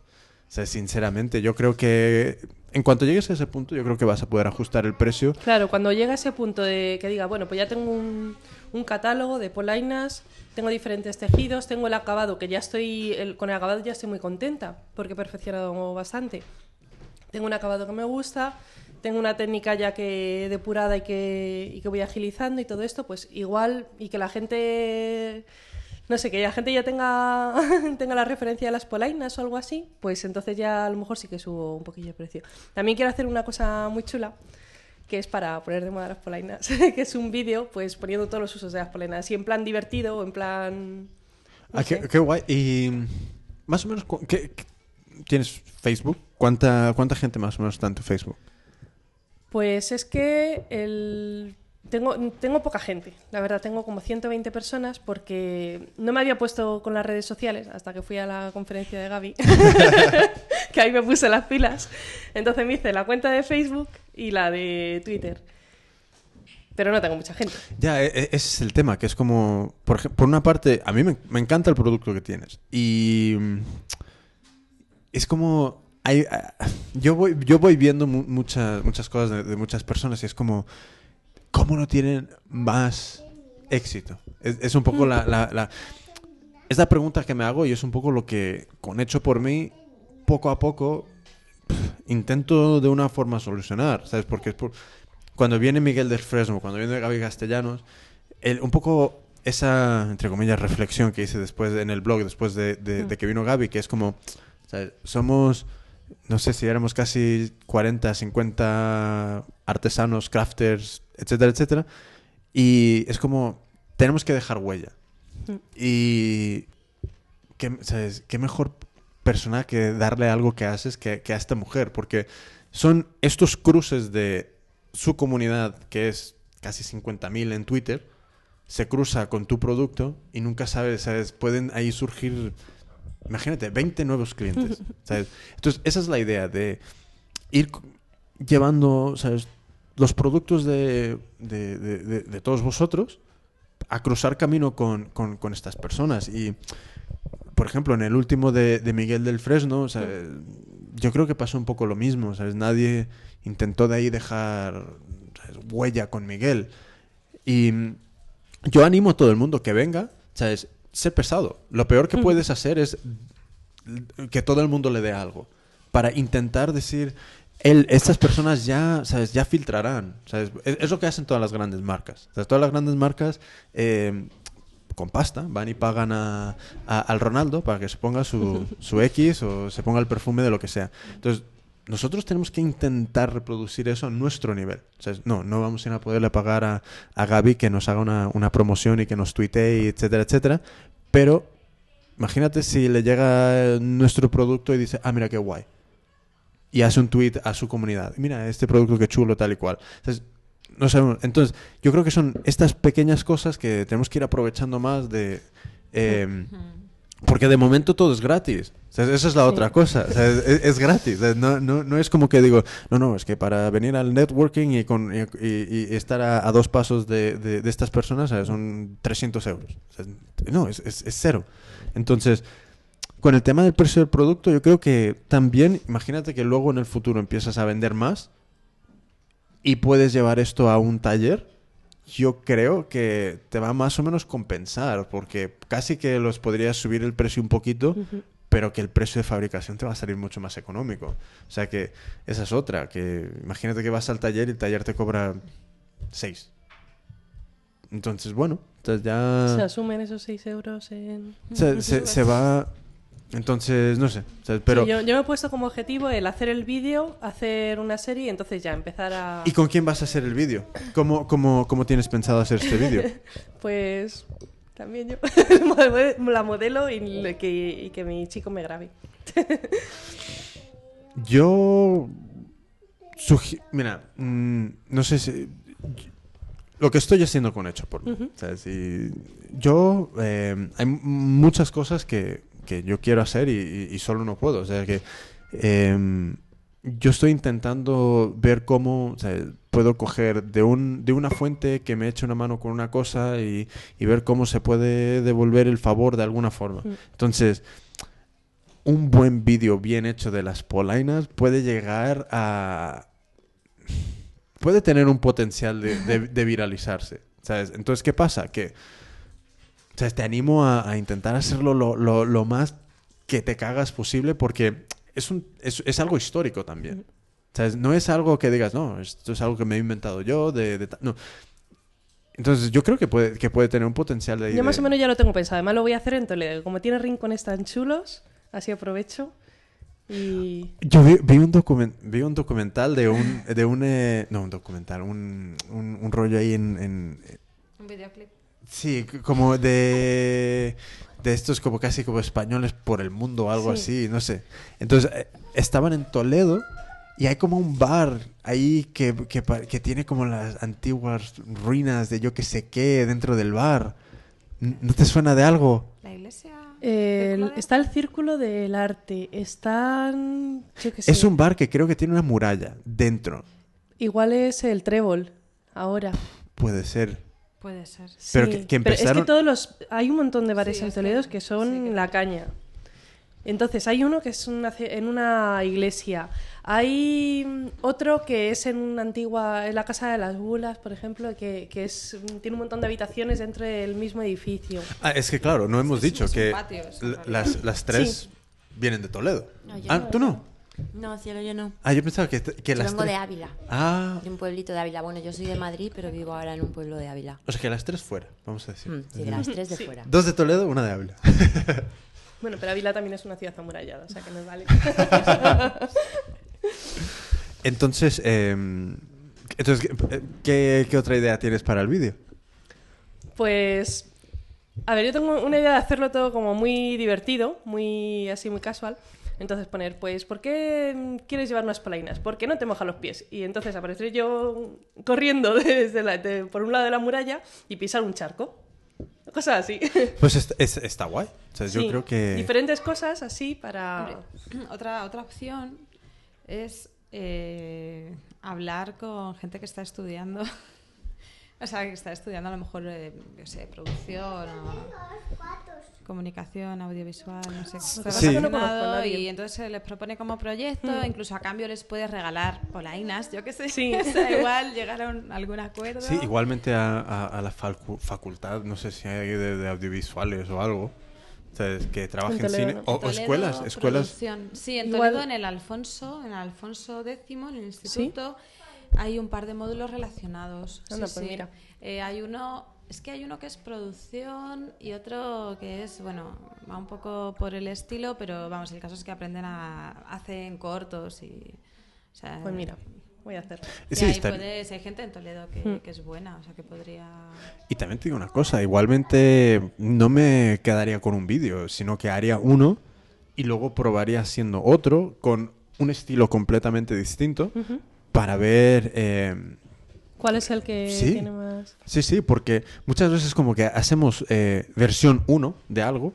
o sea, sinceramente, yo creo que en cuanto llegues a ese punto, yo creo que vas a poder ajustar el precio. Claro, cuando llega ese punto de que diga, bueno, pues ya tengo un, un catálogo de polainas, tengo diferentes tejidos, tengo el acabado, que ya estoy, con el acabado ya estoy muy contenta, porque he perfeccionado bastante. Tengo un acabado que me gusta, tengo una técnica ya que depurada y que, y que voy agilizando y todo esto, pues igual, y que la gente, no sé, que la gente ya tenga, tenga la referencia de las polainas o algo así, pues entonces ya a lo mejor sí que subo un poquillo el precio. También quiero hacer una cosa muy chula, que es para poner de moda las polainas, que es un vídeo, pues poniendo todos los usos de las polainas, así en plan divertido o en plan... no Ah, qué, qué guay. Y más o menos, cu- ¿qué- qué- ¿tienes Facebook? ¿Cuánta, ¿Cuánta gente más o menos está en tu Facebook? Pues es que el... tengo, tengo poca gente, la verdad, tengo como 120 personas porque no me había puesto con las redes sociales hasta que fui a la conferencia de Gaby, que ahí me puse las pilas. Entonces me hice la cuenta de Facebook y la de Twitter. Pero no tengo mucha gente. Ya, e- e- ese es el tema, que es como, por, por una parte, a mí me, me encanta el producto que tienes. Y mm, es como, hay, yo, voy, yo voy viendo mu- muchas, muchas cosas de, de muchas personas y es como, ¿cómo no tienen más éxito? Es, es un poco la, la, la- Es la pregunta que me hago y es un poco lo que, con hecho por mí, poco a poco, intento de una forma solucionar, ¿sabes? Porque es por cuando viene Miguel del Fresno, cuando viene Gaby Castellanos, el, un poco esa, entre comillas, reflexión que hice después en el blog, después de, de- de que vino Gaby, que es como, ¿sabes? somos, no sé si éramos casi 40, 50 artesanos, crafters, etcétera, etcétera, y es como, tenemos que dejar huella. Y, ¿qué, ¿sabes? ¿Qué mejor persona que darle algo que haces que, que a esta mujer? Porque son estos cruces de su comunidad, que es casi 50.000 en Twitter, se cruza con tu producto y nunca sabes, ¿sabes? Pueden ahí surgir, imagínate, 20 nuevos clientes, ¿sabes? Entonces, esa es la idea de ir llevando, ¿sabes? Los productos de, de- de- de- de todos vosotros a cruzar camino con, con- con estas personas. Y, por ejemplo, en el último de, Miguel del Fresno, o sea, yo creo que pasó un poco lo mismo, ¿sabes? Nadie intentó de ahí dejar ¿sabes? huella con Miguel. Y yo animo a todo el mundo que venga, ¿sabes? Ser pesado. Lo peor que puedes hacer es que todo el mundo le dé algo. Para intentar decir, estas personas ya, ¿sabes? Ya filtrarán. ¿sabes? Es, es lo que hacen todas las grandes marcas. Todas las grandes marcas eh, con pasta van y pagan a, a- al Ronaldo para que se ponga su, su X o se ponga el perfume de lo que sea. Entonces, nosotros tenemos que intentar reproducir eso a nuestro nivel. O sea, no, no vamos a ir a poderle pagar a, a Gaby que nos haga una, una promoción y que nos tuitee, etcétera, etcétera. Pero imagínate si le llega nuestro producto y dice, ah, mira qué guay. Y hace un tweet a su comunidad. Mira, este producto que chulo, tal y cual. Entonces, no sabemos. Entonces, yo creo que son estas pequeñas cosas que tenemos que ir aprovechando más de... eh, porque de momento todo es gratis. O sea, esa es la Sí. otra cosa. O sea, es, es gratis. O sea, no, no, no es como que digo, no, no, es que para venir al networking y, con, y, y- y estar a, a dos pasos de, de- de estas personas son 300 euros. No, es, es- es cero. Entonces, con el tema del precio del producto, yo creo que también, imagínate que luego en el futuro empiezas a vender más y puedes llevar esto a un taller yo creo que te va más o menos compensar, porque casi que los podrías subir el precio un poquito, pero que el precio de fabricación te va a salir mucho más económico. O sea que esa es otra, que imagínate que vas al taller y el taller te cobra 6. Entonces, bueno, entonces ya... Se asumen esos 6 euros en... se, se- se va... Entonces, no sé, o sea, pero... Sí, yo, yo me he puesto como objetivo el hacer el vídeo, hacer una serie y entonces ya empezar a... ¿Y con quién vas a hacer el vídeo? ¿Cómo, cómo, ¿Cómo tienes pensado hacer este vídeo? Pues también yo, la modelo y, que, y que mi chico me grabe. Yo. sugi- Mira, mm, no sé si. Lo que estoy haciendo con Hecho por mí. O sea, si- yo. eh, hay muchas cosas que, que yo quiero hacer y, solo no puedo. O sea, que. em, yo estoy intentando ver cómo o sea, puedo coger de, un, de una fuente que me eche una mano con una cosa y, y ver cómo se puede devolver el favor de alguna forma. Entonces, un buen vídeo bien hecho de las polainas puede llegar a... puede tener un potencial de, de- de viralizarse, ¿sabes? Entonces, ¿qué pasa? Que, ¿sabes? Te animo a, a intentar hacerlo lo, lo- lo más que te cagas posible porque es, un, es, es algo histórico también. ¿Sabes? No es algo que digas, no, esto es algo que me he inventado yo, de... de ta-". no. Entonces, yo creo que puede, que puede tener un potencial de... Yo más de- o menos ya lo tengo pensado. Además lo voy a hacer en Toledo. Como tiene rincones tan chulos, así aprovecho. Y... Yo vi, vi un document, vi un documental de un, de un eh, no, un documental, un, un, un rollo ahí en, en- Un videoclip. Sí, como de, de estos como casi como españoles por el mundo o algo Sí. así, no sé. Entonces, eh, estaban en Toledo y hay como un bar ahí que, que, que tiene como las antiguas ruinas de yo que sé qué dentro del bar. ¿No te suena de algo? La iglesia. El- ¿Círculo de- está el Círculo del Arte. Están... Yo qué sé. Es un bar que creo que tiene una muralla dentro. Igual es el Trébol. Ahora. Puede ser. Puede ser. Pero Sí, que- que es que todos los... Hay un montón de bares Sí, en Toledo que son sí, que- la caña. Entonces, hay uno que es una en una iglesia. Hay mm, otro que es en una antigua... En la Casa de las Bulas, por ejemplo, que, que es, mm, tiene un montón de habitaciones dentro del mismo edificio. Ah, es que claro, no hemos Es- dicho es que patio, las, las tres Sí. vienen de Toledo. No, ah, no. ¿tú no? No, cielo, yo no. Ah, yo pensaba que, que Yo las vengo de. Ávila, Ah, de un pueblito de Ávila. Bueno, yo soy de Madrid, pero vivo ahora en un pueblo de Ávila. o sea que las tres fuera, vamos a decir. Mm, sí, de las tres de Sí. fuera. Dos de Toledo, una de Ávila. Bueno, pero Ávila también es una ciudad amurallada, o sea que nos vale. Entonces, eh, entonces ¿qué- ¿qué, qué otra idea tienes para el vídeo? Pues, a ver, yo tengo una idea de hacerlo todo como muy divertido, muy así, muy casual. Entonces poner, pues, ¿por qué quieres llevar unas polainas? ¿Por qué no te moja los pies? Y entonces aparecer yo corriendo desde la- de- por un lado de la muralla y pisar un charco. Cosas así. Pues es- es- está guay. O sea, yo Sí, creo que... Diferentes cosas así para... Hombre, otra, otra opción es eh, hablar con gente que está estudiando. o sea, que está estudiando a lo mejor, eh, yo sé, producción o comunicación audiovisual, no sé. Está es relacionado nadie. y entonces se les propone como proyecto, incluso a cambio les puedes regalar polainas, yo qué sé. Sí. O sea, igual llegar a, un- algún acuerdo. Sí, igualmente a, a- a la facu- facultad, no sé si hay de, de audiovisuales o algo, o sea, que trabaje en, cine. O, o escuelas, escuelas. producción. Sí, en Igual- Toledo, en el Alfonso, en el Alfonso X, en el instituto, hay un par de módulos relacionados. Anda, Sí, pues sí. mira. Eh, hay uno, es que hay uno que es producción y otro que es, bueno, va un poco por el estilo, pero vamos, el caso es que aprenden a, hacen cortos y... o sea, Pues mira, voy a hacerlo. y Sí, ahí está- puedes- hay gente en Toledo que, Mm. que es buena, o sea, que podría... Y también te digo una cosa, igualmente no me quedaría con un vídeo, sino que haría uno y luego probaría haciendo otro con un estilo completamente distinto para ver... eh, ¿Cuál es el que Sí. tiene más...? Sí, sí, porque muchas veces como que hacemos eh, versión 1 de algo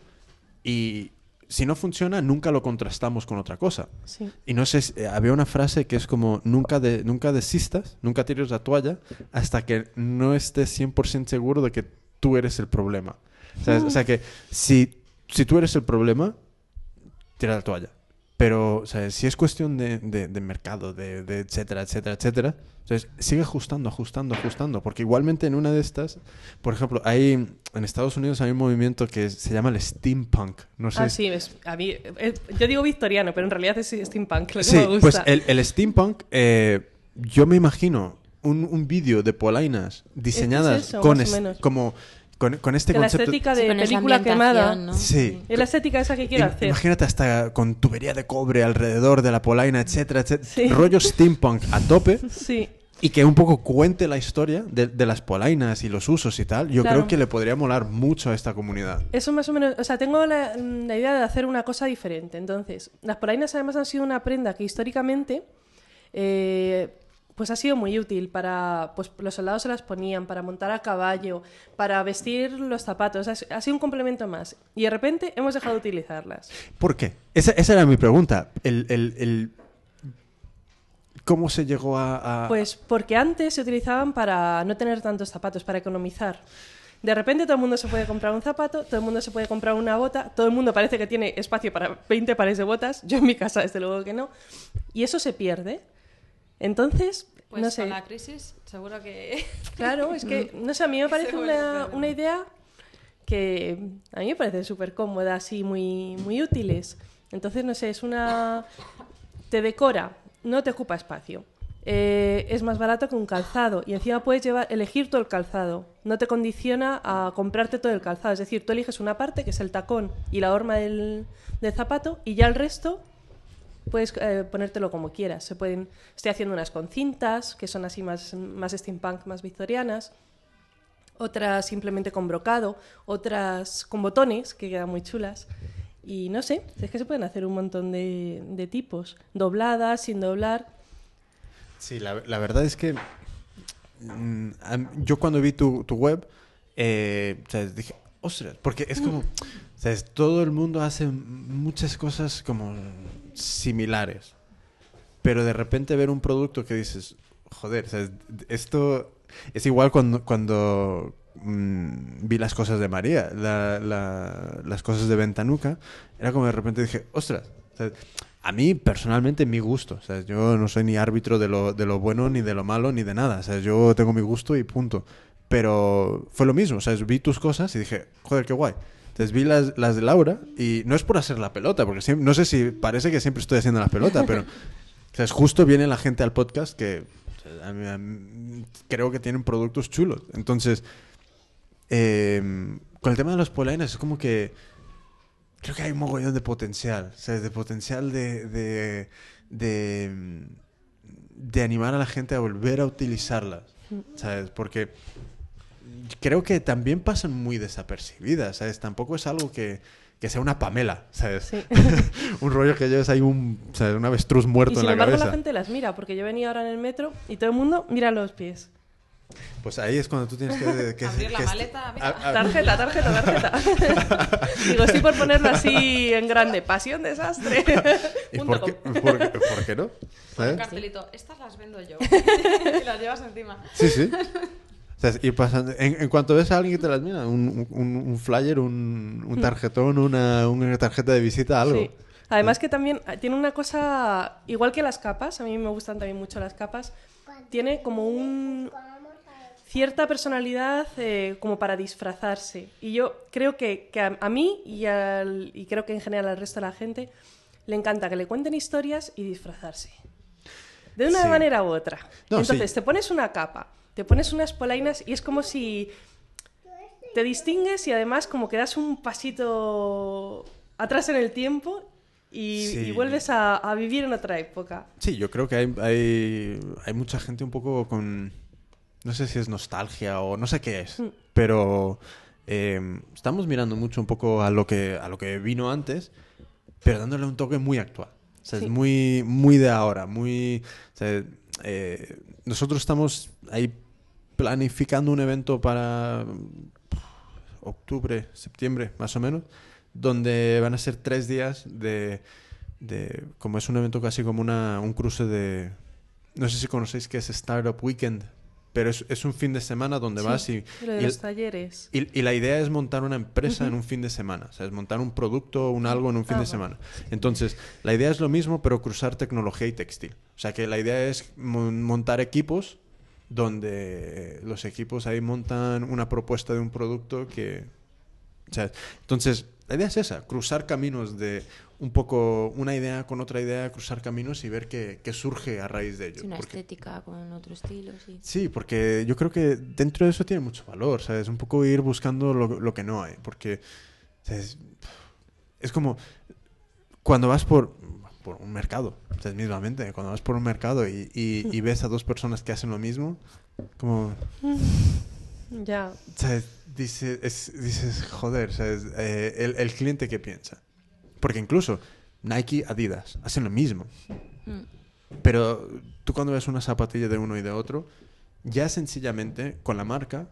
y si no funciona nunca lo contrastamos con otra cosa. Sí. Y no sé, eh, había una frase que es como nunca, de, nunca desistas, nunca tires la toalla hasta que no estés 100% seguro de que tú eres el problema. O sea que si, si tú eres el problema, tira la toalla. Pero o sea, si es cuestión de, de- de mercado, de, de etcétera, etcétera, etcétera, entonces sigue ajustando, ajustando, ajustando. Porque igualmente en una de estas, por ejemplo, hay en Estados Unidos hay un movimiento que se llama el steampunk. No sé Ah, si- sí, es- a mí, eh, yo digo victoriano, pero en realidad es steampunk, lo que Sí, me gusta. pues el, el steampunk, eh, yo me imagino un, un vídeo de polainas diseñadas eso, con, más o es- menos. como, con, con este Que la concepto. estética de película quemada. ¿no? Sí. Es la estética esa que quiero Im- hacer. Imagínate hasta con tubería de cobre alrededor de la polaina, etcétera, etcétera. Sí. Rollo steampunk a tope Sí. y que un poco cuente la historia de, de las polainas y los usos y tal. Yo Claro. creo que le podría molar mucho a esta comunidad. Eso más o menos, o sea, tengo la, la idea de hacer una cosa diferente. Entonces, las polainas además han sido una prenda que históricamente eh, pues ha sido muy útil para, pues los soldados se las ponían, para montar a caballo, para vestir los zapatos, ha, sido un complemento más. Y de repente hemos dejado de utilizarlas. ¿Por qué? Esa, esa era mi pregunta. El, el- el- ¿Cómo se llegó a...? a- Pues porque antes se utilizaban para no tener tantos zapatos, para economizar. De repente todo el mundo se puede comprar un zapato, todo el mundo se puede comprar una bota, todo el mundo parece que tiene espacio para 20 pares de botas, yo en mi casa desde luego que no, y eso se pierde. Entonces, Pues no sé, con la crisis, seguro que. claro, es que, no sé, a mí me parece una, una idea que a mí me parece súper cómoda, así, muy, muy útiles. Entonces, no sé, es una... Te decora, no te ocupa espacio. Eh, es más barato que un calzado y encima puedes llevar, elegir todo el calzado. No te condiciona a comprarte todo el calzado. Es decir, tú eliges una parte, que es el tacón y la horma del, del zapato, y ya el resto puedes eh, ponértelo como quieras. Se pueden, estoy haciendo unas con cintas, que son así más, más steampunk, más victorianas. Otras simplemente con brocado, otras con botones, que quedan muy chulas. Y no sé, es que se pueden hacer un montón de, de tipos. Dobladas, sin doblar. Sí, la, la verdad es que mm, am- yo cuando vi tu, tu web, eh, dije, ostras, porque es como, todo el mundo hace muchas cosas como similares, pero de repente ver un producto que dices, joder, esto es igual cuando, cuando mm, vi las cosas de María, la- la- las cosas de Ventanuca, era como de repente dije, ostras, a mí personalmente mi gusto, yo no soy ni árbitro de lo, de lo bueno ni de lo malo ni de nada, ¿sabes? yo tengo mi gusto y punto. Pero fue lo mismo, ¿sabes? vi tus cosas y dije, joder, qué guay. Entonces vi las, las de Laura y no es por hacer la pelota, porque siempre- no sé si parece que siempre estoy haciendo la pelota, pero ¿sabes? justo viene la gente al podcast que o sea, a mí- a mí- creo que tienen productos chulos. Entonces, eh, con el tema de los polainas es como que creo que hay un mogollón de potencial, ¿sabes? De potencial de, de, de, de animar a la gente a volver a utilizarlas, ¿sabes? Porque creo que también pasan muy desapercibidas, ¿sabes? Tampoco es algo que, que sea una Pamela, ¿sabes? Sí. un rollo que lleves ahí un, ¿sabes? un avestruz muerto Y en la embargo cabeza. la gente las mira, porque yo venía ahora en el metro y todo el mundo mira los pies. Pues ahí es cuando tú tienes que... que- Abrir la que- maleta, mira. a- a- Tarjeta, tarjeta, tarjeta. Digo, estoy por ponerlo así en grande. Pasión desastre. ¿Y por qué, por, por qué no? Un cartelito, estas las vendo yo. y las llevas encima. Sí, sí. Ir pasando. En, en cuanto ves a alguien que te las mira, un, un- un flyer, un, un tarjetón, una, una tarjeta de visita, algo. Sí. Además que también ah, tiene una cosa, igual que las capas, a mí me gustan también mucho las capas, tiene como un cierta personalidad eh, como para disfrazarse. Y yo creo que, que a, a mí y, al- y creo que en general al resto de la gente le encanta que le cuenten historias y disfrazarse. De una Sí. manera u otra. No, Entonces, sí. te pones una capa, te pones unas polainas y es como si te distingues y además como que das un pasito atrás en el tiempo y, Sí. y vuelves a, a vivir en otra época. Sí, yo creo que hay, hay, hay mucha gente un poco con. No sé si es nostalgia o no sé qué es, Mm. pero eh, estamos mirando mucho un poco a lo que, a lo que vino antes, pero dándole un toque muy actual. O sea, Sí. es muy, muy de ahora, muy... o sea, eh, nosotros estamos ahí planificando un evento para pff, octubre, septiembre, más o menos, donde van a ser tres días de... de como es un evento casi como una, un cruce de... No sé si conocéis qué es Startup Weekend, pero es, es un fin de semana donde Sí, vas y... Lo de y los talleres. y, y la idea es montar una empresa en un fin de semana, o sea, es montar un producto, un algo en un fin Ah, de vale. semana. Entonces, la idea es lo mismo, pero cruzar tecnología y textil. O sea, que la idea es mon- montar equipos donde los equipos ahí montan una propuesta de un producto que... o sea, entonces, la idea es esa, cruzar caminos de un poco una idea con otra idea, cruzar caminos y ver qué, qué surge a raíz de ello. Sí, una Porque- estética con otro estilo, sí. Sí, porque yo creo que dentro de eso tiene mucho valor, ¿sabes? Un poco ir buscando lo, lo que no hay, porque ¿sabes? es como cuando vas por, por un mercado, ¿sabes? Mismamente, cuando vas por un mercado y, y- y ves a dos personas que hacen lo mismo, como, Ya. ¿sabes? Dice- es- dices, joder, ¿sabes? Eh, el, el cliente que piensa. Porque incluso Nike, Adidas, hacen lo mismo. Mm. Pero tú cuando ves una zapatilla de uno y de otro, ya sencillamente con la marca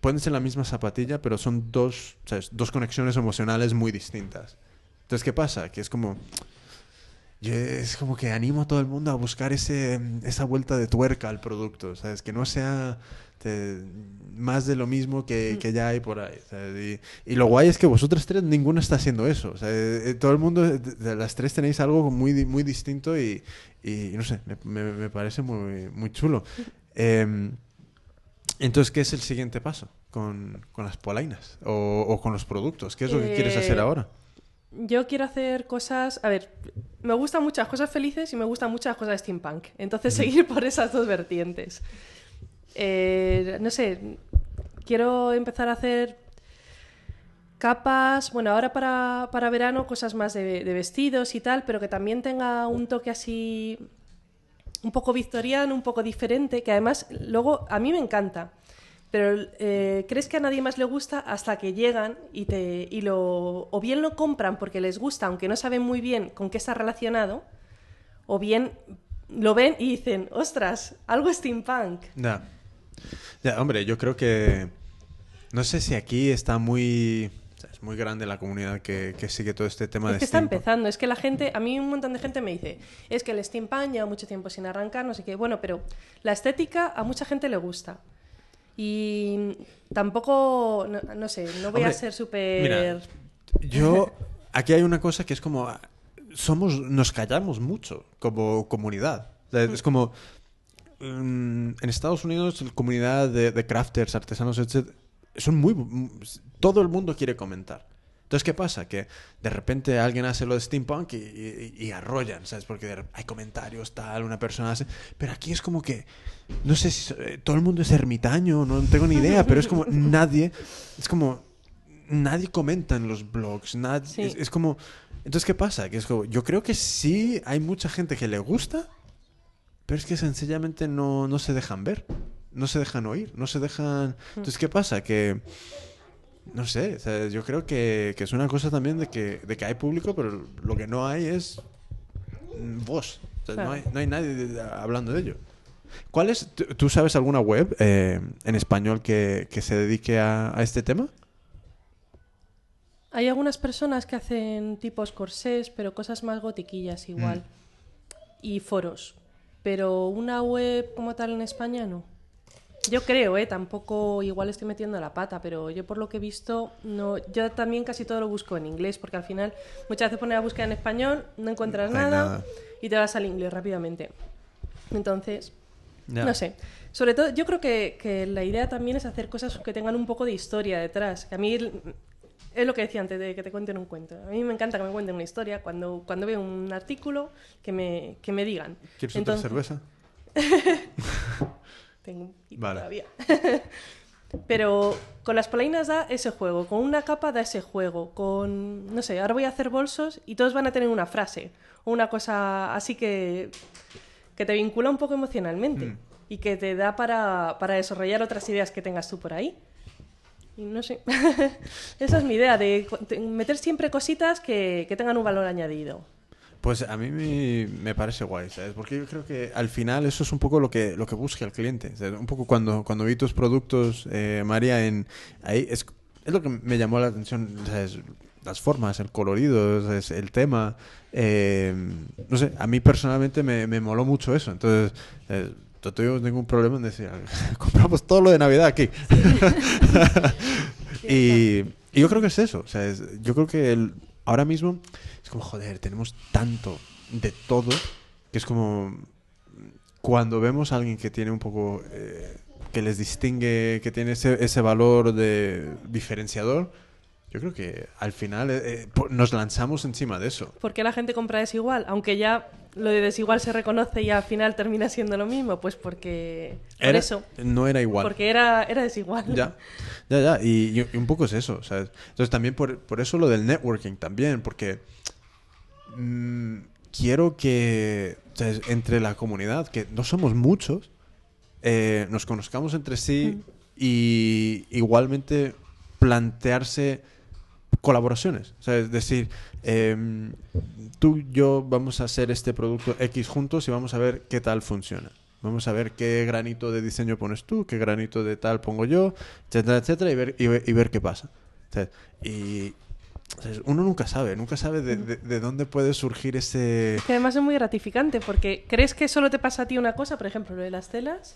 pueden ser la misma zapatilla, pero son dos, ¿sabes? dos conexiones emocionales muy distintas. Entonces, ¿qué pasa? Que es como... yo es como que animo a todo el mundo a buscar ese, esa vuelta de tuerca al producto, ¿sabes? Que no sea te- más de lo mismo que, que ya hay por ahí. ¿sabes? Y, y lo guay es que vosotras tres, ninguno está haciendo eso. Eh, eh, todo el mundo, de- las tres tenéis algo muy, muy distinto y, y no sé, me, parece muy, muy chulo. Em, entonces, ¿qué es el siguiente paso con, con las polainas o, o con los productos? ¿Qué es lo que quieres hacer Eh, ahora? Yo quiero hacer cosas. A ver, me gustan muchas cosas felices y me gustan muchas cosas steampunk. Entonces, seguir por esas dos vertientes. Eh, no sé, quiero empezar a hacer capas. Bueno, ahora para, para verano, cosas más de, de vestidos y tal, pero que también tenga un toque así. Un poco victoriano, un poco diferente, que además luego a mí me encanta. Pero eh, crees que a nadie más le gusta hasta que llegan y, te, y lo, o bien lo compran porque les gusta, aunque no saben muy bien con qué está relacionado, o bien lo ven y dicen, ostras, algo steampunk. Ya. Ya, hombre, yo creo que. No sé si aquí está muy. o sea, es muy grande la comunidad que, que sigue todo este tema Es de que está empezando, es que la gente, a mí un montón de gente me dice, es que el steampunk lleva mucho tiempo sin arrancar, no sé qué, bueno, pero la estética a mucha gente le gusta. Y tampoco, no, no sé, no voy a ser súper... Yo. Aquí hay una cosa que es como. Somos. Nos callamos mucho como comunidad. Es como. mm, En Estados Unidos, la comunidad de, de crafters, artesanos, etc. Son muy. Todo el mundo quiere comentar. Entonces, ¿qué pasa? Que de repente alguien hace lo de steampunk y, y- y arrollan, ¿sabes? Porque hay comentarios, tal, una persona hace... Pero aquí es como que... No sé si eh, todo el mundo es ermitaño, no tengo ni idea, pero es como nadie... Es como... Nadie comenta en los blogs, nadie... Sí. Es, es como... Entonces, ¿qué pasa? Que es como... Yo creo que sí hay mucha gente que le gusta, pero es que sencillamente no, no se dejan ver, no se dejan oír, no se dejan... Entonces, ¿qué pasa? Que... No sé, o sea, yo creo que, que es una cosa también de que, de que hay público, pero lo que no hay es voz. O sea, no, hay, no hay nadie de- de- hablando de ello. ¿Cuál es, tú, tú sabes alguna web eh, en español que, que se dedique a, a este tema? Hay algunas personas que hacen tipos corsés, pero cosas más gotiquillas igual. Mm. Y foros. Pero una web como tal en España no. Yo creo, ¿eh? Tampoco igual estoy metiendo la pata, pero yo por lo que he visto, no. Yo también casi todo lo busco en inglés, porque al final muchas veces pones a buscar en español, no encuentras No nada, nada. y te vas al inglés rápidamente. Entonces, Ya. no sé. Sobre todo, yo creo que, que la idea también es hacer cosas que tengan un poco de historia detrás. Que a mí es lo que decía antes de que te cuenten un cuento. A mí me encanta que me cuenten una historia. Cuando, cuando veo un artículo, que me, que me digan. ¿Quieres otra Entonces- cerveza? Tengo un poquito Vale. todavía. Pero con las polainas da ese juego, con una capa da ese juego, con, no sé, ahora voy a hacer bolsos y todos van a tener una frase o una cosa así que, que te vincula un poco emocionalmente Mm. y que te da para, para desarrollar otras ideas que tengas tú por ahí. Y no sé, esa es mi idea, de meter siempre cositas que, que tengan un valor añadido. Pues a mí me, me parece guay, ¿sabes? Porque yo creo que al final eso es un poco lo que, lo que busca el cliente. ¿sabes? Un poco cuando, cuando vi tus productos, eh, María, en ahí, es, es lo que me llamó la atención, ¿sabes? Las formas, el colorido, ¿sabes? el tema. eh, no sé, a mí personalmente me, me moló mucho eso. Entonces, eh, no tuvimos ningún problema en decir, compramos todo lo de Navidad aquí. y, y yo creo que es eso. O sea, es- yo creo que el- ahora mismo es como, joder, tenemos tanto de todo que es como cuando vemos a alguien que tiene un poco, eh, que les distingue, que tiene ese, ese valor de diferenciador, yo creo que al final eh, eh, nos lanzamos encima de eso. ¿Por qué la gente compra desigual? Aunque ya lo de desigual se reconoce y al final termina siendo lo mismo. Pues porque... Por Era- eso. No era igual. Porque era, era desigual. Ya, ya, ya. Y, y- y un poco es eso, ¿sabes? Entonces también por, por eso lo del networking también, porque mm, quiero que ¿sabes? entre la comunidad, que no somos muchos, eh, nos conozcamos entre sí y igualmente plantearse colaboraciones. O sea, es decir, em, tú y yo vamos a hacer este producto X juntos y vamos a ver qué tal funciona. Vamos a ver qué granito de diseño pones tú, qué granito de tal pongo yo, etcétera, etcétera, y ver, y ver, y ver qué pasa. O sea, y o sea, uno nunca sabe, nunca sabe de, de- de dónde puede surgir ese... Que además es muy gratificante porque crees que solo te pasa a ti una cosa, por ejemplo, lo de las telas,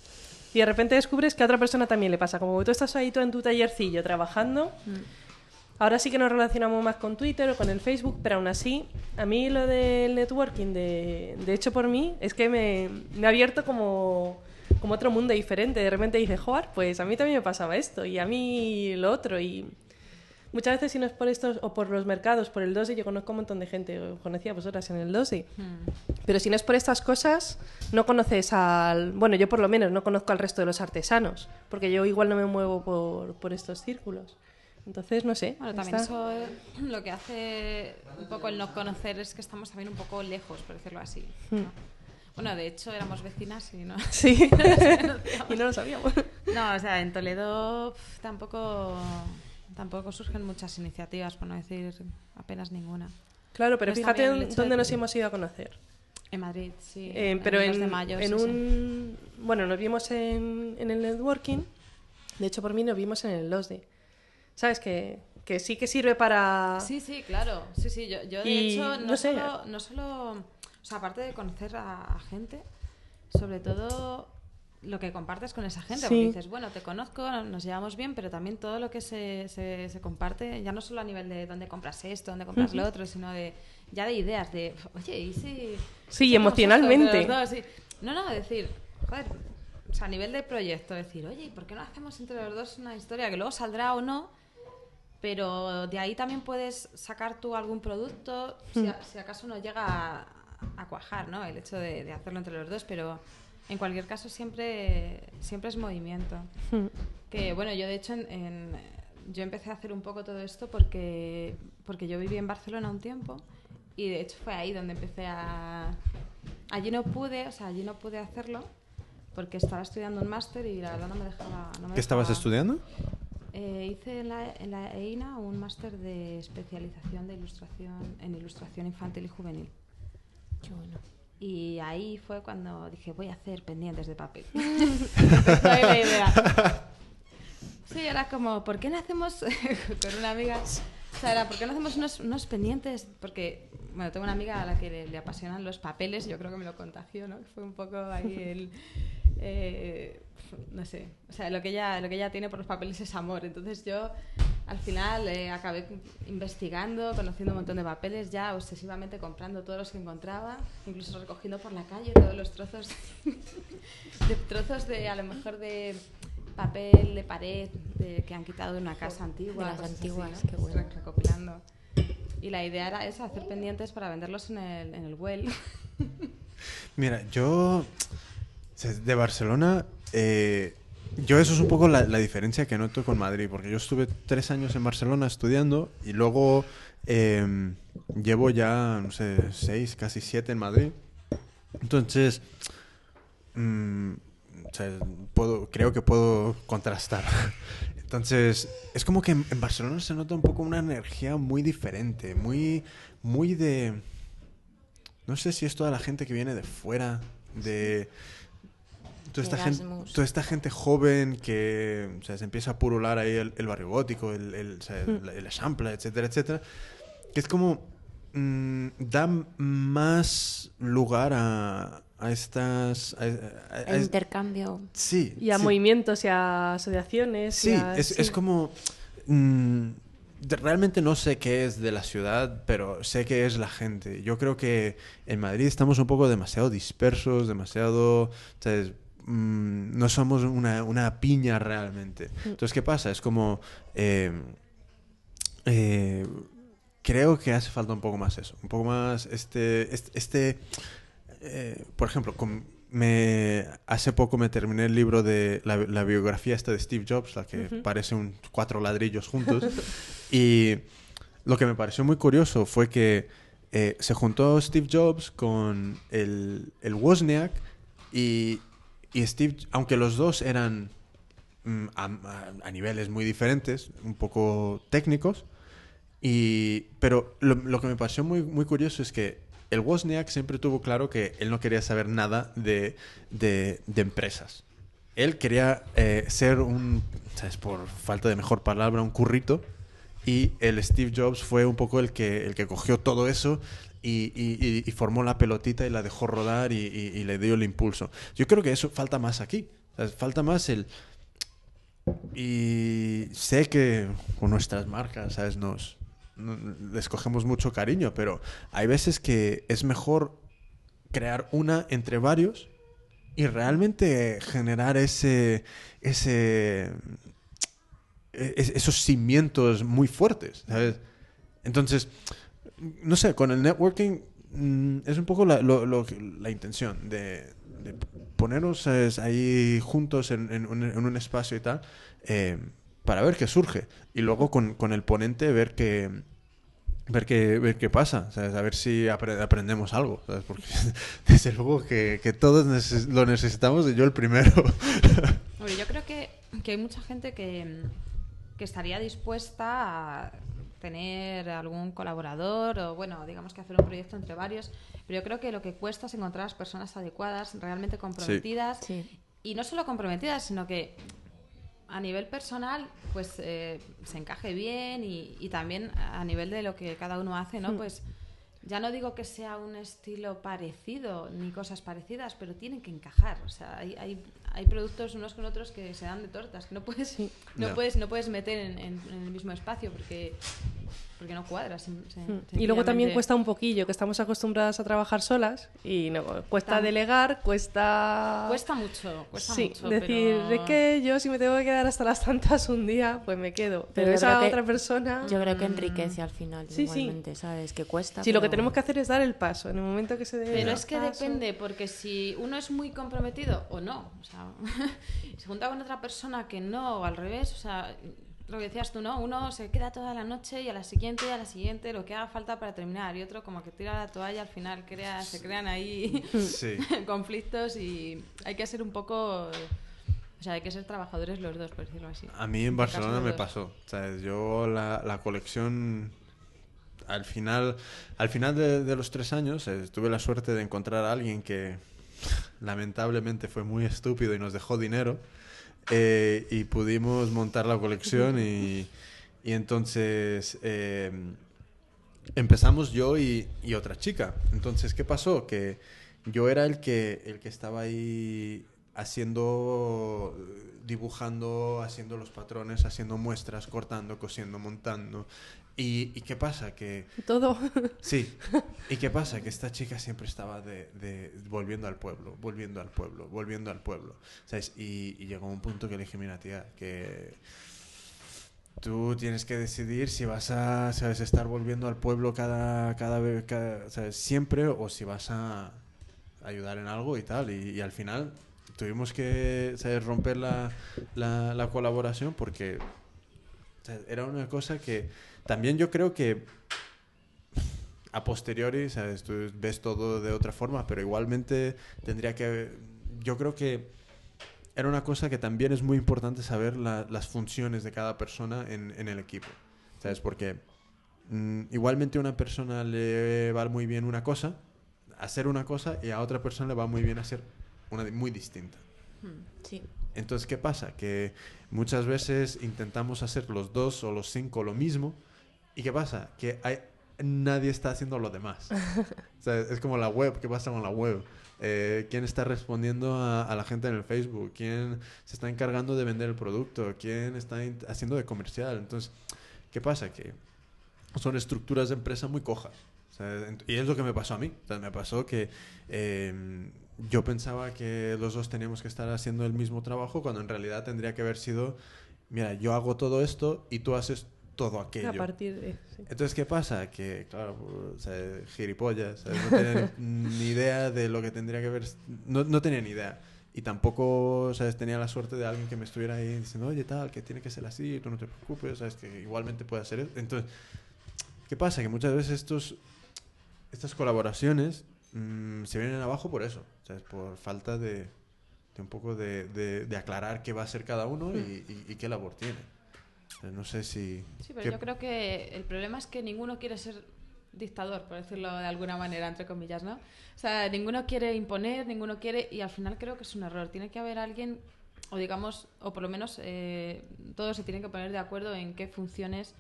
y de repente descubres que a otra persona también le pasa. Como tú estás ahí tú en tu tallercillo trabajando, ahora sí que nos relacionamos más con Twitter o con el Facebook, pero aún así, a mí lo del networking de, de hecho por mí es que me, me ha abierto como, como otro mundo diferente. De repente dices, joder, pues a mí también me pasaba esto y a mí lo otro. Y muchas veces si no es por estos o por los mercados, por el 2 yo conozco un montón de gente, conocía a vosotras en el 2 pero si no es por estas cosas, no conoces al... Bueno, yo por lo menos no conozco al resto de los artesanos, porque yo igual no me muevo por, por estos círculos. Entonces, no sé. Bueno, también eso lo que hace un poco el no conocer es que estamos también un poco lejos, por decirlo así. ¿no? Bueno, de hecho éramos vecinas y no. Sí, y no lo sabíamos. No, o sea, en Toledo tampoco tampoco surgen muchas iniciativas, por no decir apenas ninguna. Claro, pero Pero está fíjate en dónde de- nos hemos ido a conocer. En Madrid, sí. Eh, pero 2 en, de mayo, en sí, sí. un... Bueno, nos vimos en, en el networking. De hecho, por mí nos vimos en el 2D. ¿Sabes? Que, que sí que sirve para... Sí, sí, claro. Sí, sí, yo, yo de Y, hecho no, no sé. solo, no solo, o sea, aparte de conocer a, a gente, sobre todo lo que compartes con esa gente, Sí. porque dices, bueno, te conozco, nos llevamos bien, pero también todo lo que se, se, se comparte, ya no solo a nivel de dónde compras esto, dónde compras lo otro, sino de ya de ideas, de, oye, ¿y si... Sí, emocionalmente. dos? No, no, decir, joder, o sea, a nivel de proyecto, decir, oye, ¿y por qué no hacemos entre los dos una historia que luego saldrá o no? Pero de ahí también puedes sacar tú algún producto, si, a- si acaso no llega a, a cuajar, ¿no? El hecho de, de hacerlo entre los dos, pero en cualquier caso siempre, siempre es movimiento. Hmm. Que bueno, yo de hecho en, en- yo empecé a hacer un poco todo esto porque, porque yo viví en Barcelona un tiempo y de hecho fue ahí donde empecé a... Allí no pude, o sea, allí no pude hacerlo porque estaba estudiando un máster y la verdad no me dejaba... no me ¿Qué estabas dejaba- estudiando? eh, hice en la, en la EINA un máster de especialización de ilustración en ilustración infantil y juvenil. Qué bueno. Y ahí fue cuando dije, voy a hacer pendientes de papel. La idea. Sí, era como, ¿por qué no hacemos con una amiga? O sea, era, ¿por qué no hacemos unos, unos pendientes? Porque, bueno, tengo una amiga a la que le, le apasionan los papeles, yo creo que me lo contagió, ¿no? Fue un poco ahí el... eh, no sé, o sea, lo que, ella, lo que ella tiene por los papeles es amor. Entonces yo, al final, eh, acabé investigando, conociendo un montón de papeles, ya obsesivamente comprando todos los que encontraba, incluso recogiendo por la calle todos los trozos de trozos de, a lo mejor, de papel de pared de- que han quitado de una casa antigua. De las antiguas, así, ¿no? qué bueno. Re- Recopilando. Y la idea era esa, hacer pendientes para venderlos en el, en el Well. Mira, yo de Barcelona, eh, yo eso es un poco la, diferencia que noto con Madrid, porque yo estuve tres años en Barcelona estudiando y luego eh, llevo ya, no sé, seis, casi siete en Madrid. Entonces, mm, puedo, creo que puedo contrastar. Entonces, es como que en, en Barcelona se nota un poco una energía muy diferente, muy, muy de no sé si es toda la gente que viene de fuera, de toda esta, gente, Erasmus. toda esta gente joven que o sea, se empieza a purular ahí el, el barrio gótico, el, el, o sea, el, el Eixample, etcétera, etcétera, que es como mm, da más lugar a, a estas... a- a- a- El intercambio. sí. Y a sí. movimientos y a asociaciones. y Sí, a- es, sí. es como... mm, realmente no sé qué es de la ciudad, pero sé que es la gente. Yo creo que en Madrid estamos un poco demasiado dispersos, demasiado... ¿sabes? Mm, no somos una, una piña realmente. Entonces, ¿qué pasa? Es como... eh, eh, creo que hace falta un poco más eso. Un poco más este... este, este, eh, por ejemplo, con- me, hace poco me terminé el libro de la, la biografía esta de Steve Jobs, la que parece un cuatro ladrillos juntos. y lo que me pareció muy curioso fue que eh, se juntó Steve Jobs con el, el Wozniak y, y Steve, aunque los dos eran mm, a, niveles muy diferentes, un poco técnicos, y, pero lo, que me pareció muy, muy curioso es que el Wozniak siempre tuvo claro que él no quería saber nada de, de- de empresas. Él quería eh, ser un, ¿sabes? por falta de mejor palabra, un currito. Y el Steve Jobs fue un poco el que, el que cogió todo eso y, formó la pelotita y la dejó rodar y, le dio el impulso. Yo creo que eso falta más aquí. Falta más el... Y sé que con nuestras marcas, ¿sabes? Nos, no- les cogemos mucho cariño, pero hay veces que es mejor crear una entre varios y realmente generar ese, ese, e- es- esos cimientos muy fuertes, ¿sabes? Entonces, no sé, con el networking mm, es un poco la, lo- la intención de, de ponernos ¿sabes? ahí juntos en, un, en un espacio y tal, eh, para ver qué surge. Y luego con, con el ponente ver qué, ver qué, ver qué pasa, ¿sabes? A ver si apre- aprendemos algo. Porque desde luego que, que todos lo necesitamos y yo el primero. Yo creo que, que hay mucha gente que, que estaría dispuesta a tener algún colaborador o, bueno, digamos que hacer un proyecto entre varios, pero yo creo que lo que cuesta es encontrar las personas adecuadas, realmente comprometidas, Sí. y no solo comprometidas, sino que a nivel personal, pues eh, se encaje bien y, y también a nivel de lo que cada uno hace, ¿no? Pues ya no digo que sea un estilo parecido ni cosas parecidas, pero tienen que encajar. O sea, hay, hay, hay productos unos con otros que se dan de tortas, que no puedes, no Ya. puedes, no puedes meter en, en- en el mismo espacio porque, porque no cuadras. sen- Y luego también cuesta un poquillo, que estamos acostumbradas a trabajar solas y no, cuesta Tam- delegar, cuesta... Cuesta mucho, cuesta sí, mucho. decir, pero... es que yo si me tengo que quedar hasta las tantas un día, pues me quedo. Pero, yo esa creo que- otra persona... Yo creo que enriquece al final, Sí, sí. igualmente, ¿sabes? Que cuesta. Sí, lo que pero- tenemos que hacer es dar el paso. En el momento que se dé Pero es que paso- depende, porque si uno es muy comprometido o no, o sea, se junta con otra persona que no, o al revés, o sea, lo que decías tú, ¿no? Uno se queda toda la noche y a la siguiente y a la siguiente lo que haga falta para terminar, y otro como que tira la toalla al final, crea, se crean ahí Sí. conflictos y hay que ser un poco... O sea, hay que ser trabajadores los dos, por decirlo así. A mí en este Barcelona me dos. pasó. ¿sabes? Yo la, la colección al final, al final de, de los tres años eh, tuve la suerte de encontrar a alguien que lamentablemente fue muy estúpido y nos dejó dinero eh, y pudimos montar la colección y, entonces eh, empezamos yo y, y otra chica. Entonces, ¿qué pasó? Que yo era el que, el que estaba ahí haciendo, dibujando, haciendo los patrones, haciendo muestras, cortando, cosiendo, montando. ¿Y, y qué pasa? Que Todo. Sí. ¿Y qué pasa? Que esta chica siempre estaba de, de- volviendo al pueblo, volviendo al pueblo, volviendo al pueblo. ¿Sabes? Y, y llegó un punto que le dije, mira, tía, que tú tienes que decidir si vas a, ¿sabes? Estar volviendo al pueblo cada, cada vez, cada- ¿sabes? Siempre o si vas a ayudar en algo y tal. Y, y al final tuvimos que, ¿sabes? Romper la, la, la colaboración porque era una cosa que también yo creo que a posteriori, ¿sabes? Tú ves todo de otra forma, pero igualmente tendría que... Yo creo que era una cosa que también es muy importante saber la- las funciones de cada persona en, en el equipo, ¿sabes? Porque mm, igualmente a una persona le va muy bien una cosa, hacer una cosa y a otra persona le va muy bien hacer una muy distinta. Sí. Entonces, ¿qué pasa? Que muchas veces intentamos hacer los dos o los cinco lo mismo. ¿Y qué pasa? Que hay, nadie está haciendo lo demás. o sea, es como la web. ¿Qué pasa con la web? Eh, ¿Quién está respondiendo a, a la gente en el Facebook? ¿Quién se está encargando de vender el producto? ¿Quién está haciendo de comercial? Entonces, ¿qué pasa? Que son estructuras de empresa muy cojas. O sea, y es lo que me pasó a mí. O sea, me pasó que eh, yo pensaba que los dos teníamos que estar haciendo el mismo trabajo cuando en realidad tendría que haber sido, mira, yo hago todo esto y tú haces todo aquello. A partir de... sí. Entonces, ¿qué pasa? Que, claro, o sea, gilipollas, ¿sabes? no tenía ni idea de lo que tendría que ver, no, no tenía ni idea. Y tampoco, ¿sabes? Tenía la suerte de alguien que me estuviera ahí diciendo, oye, tal, que tiene que ser así, tú no te preocupes, ¿sabes? Que igualmente puede hacer eso. Entonces, ¿qué pasa? Que muchas veces estos, estas colaboraciones mm, se vienen abajo por eso, ¿sabes? Por falta de, de un poco de, de- de aclarar qué va a hacer cada uno y, y- y qué labor tiene. No sé si... Sí, pero yo creo que el problema es que ninguno quiere ser dictador, por decirlo de alguna manera, entre comillas, ¿no? O sea, ninguno quiere imponer, ninguno quiere, y al final creo que es un error. Tiene que haber alguien, o digamos, o por lo menos eh, todos se tienen que poner de acuerdo en qué funciones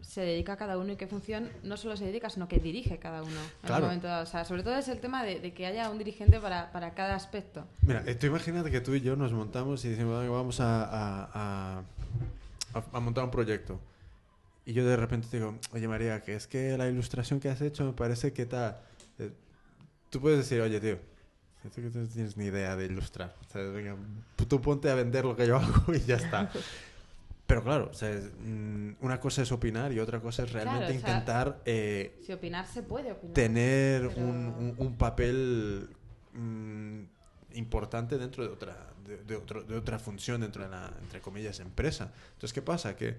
se dedica cada uno y qué función no solo se dedica, sino que dirige cada uno en Claro. un momento dado. O sea, sobre todo es el tema de, de que haya un dirigente para, para cada aspecto. Mira, tú imagínate que tú y yo nos montamos y decimos, "Venga, vamos a, a, a- a- a montar un proyecto. Y yo de repente te digo, oye María, que es que la ilustración que has hecho me parece que tal... Eh, Tú puedes decir, oye tío, tú que tú no tienes ni idea de ilustrar. O sea, venga, tú ponte a vender lo que yo hago y ya está. Pero claro, o sea, mm, una cosa es opinar y otra cosa es realmente Claro, o sea, intentar eh, Si opinar se puede opinar. tener pero- un, un- un papel mm, importante dentro de otra, de, de otro- de otra función dentro de la, entre comillas, empresa. Entonces, ¿qué pasa? Que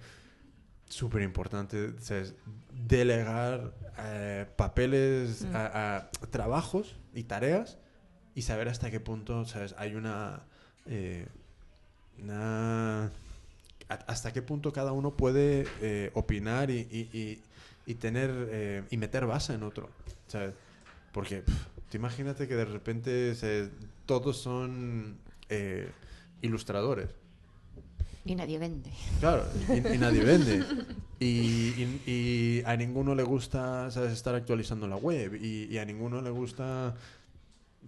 súper importante es delegar eh, papeles, Mm. a, a trabajos y tareas y saber hasta qué punto ¿sabes? hay una... eh, una hasta qué punto cada uno puede eh, opinar y, y- y- y tener y meter base en otro ¿sabes? porque pf, tú imagínate que de repente todos son eh, ilustradores Y nadie vende. Claro, y, y nadie vende. Y, y- y a ninguno le gusta ¿sabes? estar actualizando la web. Y, y a ninguno le gusta...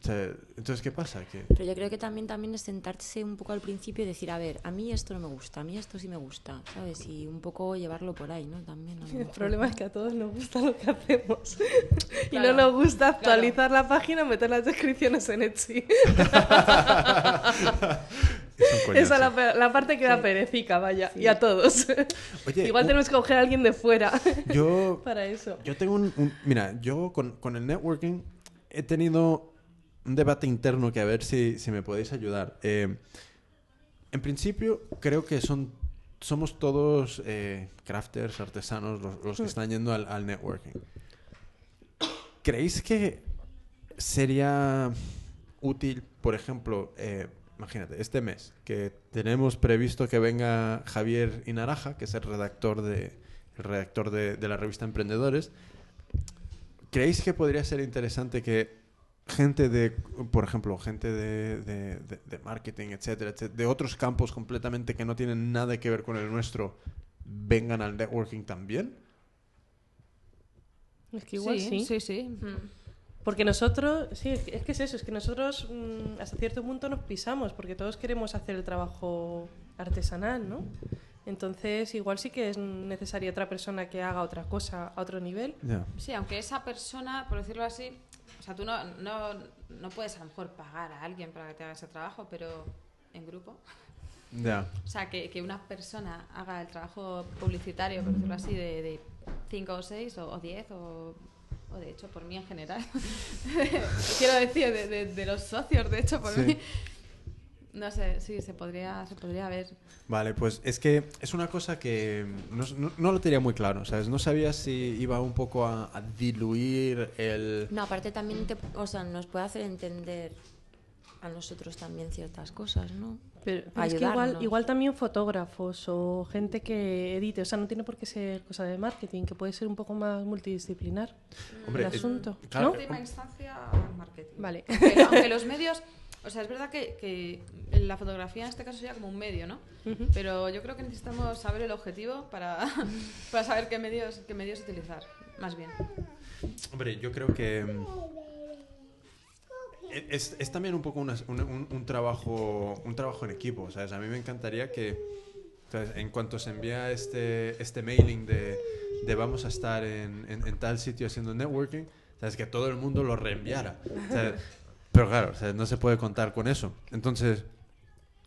o sea, entonces, ¿qué pasa? Que, Pero yo creo que también, también es sentarse un poco al principio y decir, a ver, a mí esto no me gusta, a mí esto sí me gusta, ¿sabes? Y un poco llevarlo por ahí, ¿no? También. El problema es que a todos nos gusta lo que hacemos. y no nos gusta actualizar la página, meter las descripciones en Etsy. es. Esa es la, parte que da Sí. perecica, vaya. Y a todos. Oye, Igual tenemos que coger a alguien de fuera yo, para eso. yo tengo un, un- Mira, yo con, con el networking he tenido un debate interno que a ver si, si me podéis ayudar. Eh, en principio, creo que son somos todos eh, crafters, artesanos, los, los que están yendo al, al networking. ¿Creéis que sería útil, por ejemplo, eh, imagínate, este mes, que tenemos previsto que venga Javier Inaraja, que es el redactor de, el redactor de, de la revista Emprendedores, ¿creéis que podría ser interesante que gente de, por ejemplo, gente de, de- de- de marketing, etcétera, etcétera, de otros campos completamente que no tienen nada que ver con el nuestro, vengan al networking también? Es que igual sí. Sí, sí. Mm. Porque nosotros, sí, es que es, eso, es que nosotros mm, hasta cierto punto nos pisamos, porque todos queremos hacer el trabajo artesanal, ¿no? Entonces, igual sí que es necesaria otra persona que haga otra cosa a otro nivel. Sí, aunque esa persona, por decirlo así, o sea, tú no, no, no puedes a lo mejor pagar a alguien para que te haga ese trabajo, pero en grupo. Ya. O sea, que, que una persona haga el trabajo publicitario, por decirlo así, de, de cinco o seis o, o diez o, o de hecho por mí en general. Quiero decir, de, de- de los socios, de hecho por Sí. mí. No sé, sí, se podría, se podría ver. Vale, pues es que es una cosa que no, no- no lo tenía muy claro, ¿sabes? No sabía si iba un poco a, a diluir el... No, aparte también te, o sea, nos puede hacer entender a nosotros también ciertas cosas, ¿no? Pero, pero es que igual, igual también fotógrafos o gente que edite, o sea, no tiene por qué ser cosa de marketing, que puede ser un poco más multidisciplinar Hombre, el eh, asunto. claro, ¿no? En última instancia, marketing. Vale. Aunque, aunque los medios, o sea, es verdad que, que la fotografía en este caso sería como un medio, ¿no? Ujú. Pero yo creo que necesitamos saber el objetivo para, para saber qué medios, qué medios utilizar, más bien. Hombre, yo creo que mm, e- es, es también un poco una- un, un- un trabajo un trabajo en equipo, ¿sabes? A mí me encantaría que ¿sabes? en cuanto se envía este, este mailing de, de vamos a estar en, en- en tal sitio haciendo networking, ¿sabes? Que todo el mundo lo reenviara. ¿sabes? Pero claro, no se puede contar con eso. Entonces,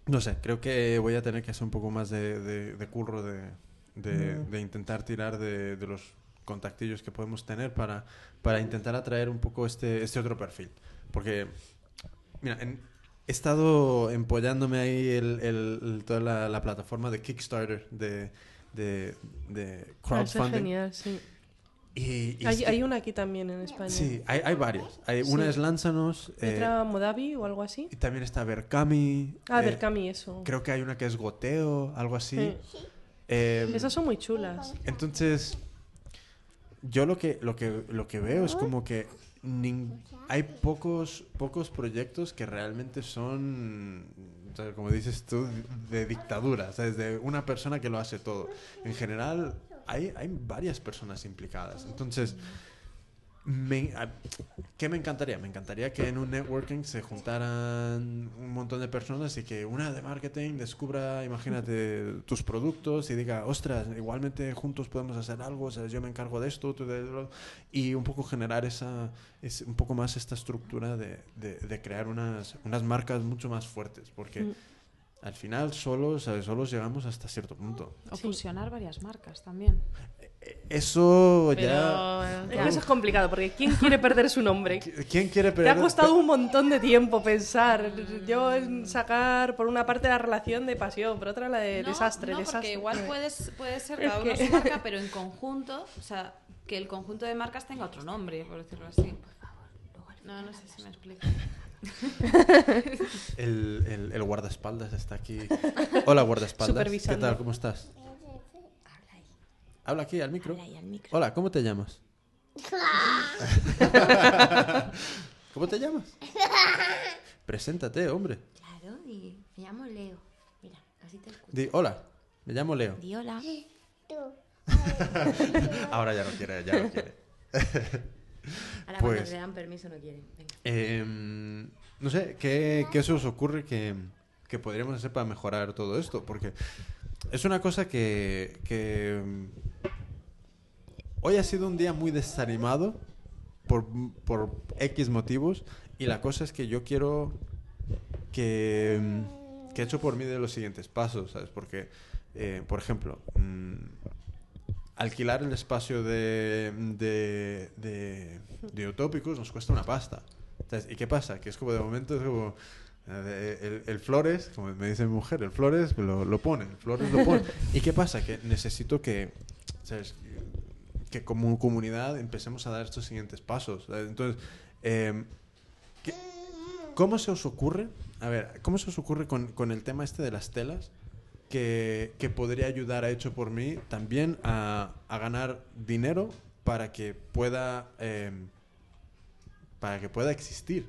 no sé, creo que voy a tener que hacer un poco más de, de- de curro de, de- de intentar tirar de, de los contactillos que podemos tener para, para intentar atraer un poco este, este otro perfil. Porque, mira, en- he estado empollándome ahí el, el- el- toda la, la plataforma de Kickstarter de, de, de Ah, eso es crowdfunding. genial, sí. Hay, es que- hay una aquí también en España. Sí, hay, hay varias. Hay, Una Sí. es Lánzanos. eh, ¿Letra Modavi o algo así? y también está Berkami. Ah, eh, Berkami, eso. Creo que hay una que es Goteo, algo así. Sí. Eh, Esas son muy chulas. entonces, yo lo que, lo que, lo que veo es como que nin- hay pocos, pocos proyectos que realmente son, o sea, como dices tú, de dictadura, ¿sabes? De una persona que lo hace todo. En general, hay, hay varias personas implicadas. Entonces, ¿qué me encantaría? Me encantaría que en un networking se juntaran un montón de personas y que una de marketing descubra, imagínate, tus productos y diga, ostras, igualmente juntos podemos hacer algo, ¿sabes? yo me encargo de esto, tú de lo... Y un poco generar esa, es, un poco más esta estructura de, crear unas, unas marcas mucho más fuertes, porque Mm. Al final solos, ¿sabes? solos llegamos hasta cierto punto. O Sí. fusionar varias marcas también. Eso Pero ya... eh, eso es complicado, porque ¿quién quiere perder su nombre? ¿Quién quiere Te perder? ha costado un montón de tiempo pensar. Yo en sacar por una parte la relación de pasión, por otra la de no, desastre, no, desastre. porque igual puedes, puede ser cada uno su marca, pero en conjunto, o sea, que el conjunto de marcas tenga otro nombre, por decirlo así. No, no sé si me explico. El, el, el guardaespaldas está aquí. Hola, guardaespaldas. ¿Qué tal? ¿Cómo estás? Habla ahí, Habla aquí al micro. habla ahí al micro. Hola, ¿cómo te llamas? ¿Cómo te llamas? Preséntate, hombre. Claro, me llamo Leo. Mira, así te escucho. Di, hola, me llamo Leo. Di hola. Ahora ya no quiere, ya no quiere. Ahora Pues- cuando le dan permiso no quieren. Venga. Em, no sé, ¿qué, qué se os ocurre que, que podríamos hacer para mejorar todo esto? Porque es una cosa que, que mm, hoy ha sido un día muy desanimado por, por X motivos y la cosa es que yo quiero que, mm, que he hecho por mí de los siguientes pasos, ¿sabes? Porque, eh, por ejemplo, mm, alquilar el espacio de, de, de, Utópicos nos cuesta una pasta. ¿Y qué pasa? Que es como de momento es como... eh, El, Flores, como me dice mi mujer, el Flores lo, lo pone, el Flores lo pone. ¿Y qué pasa? Que necesito que, ¿sabes? Que como comunidad empecemos a dar estos siguientes pasos. Entonces, ¿qué- ¿cómo se os ocurre? A ver, ¿cómo se os ocurre con, con el tema este de las telas? Que, que podría ayudar a Hecho por mí también a, a ganar dinero para que pueda eh, para que pueda existir.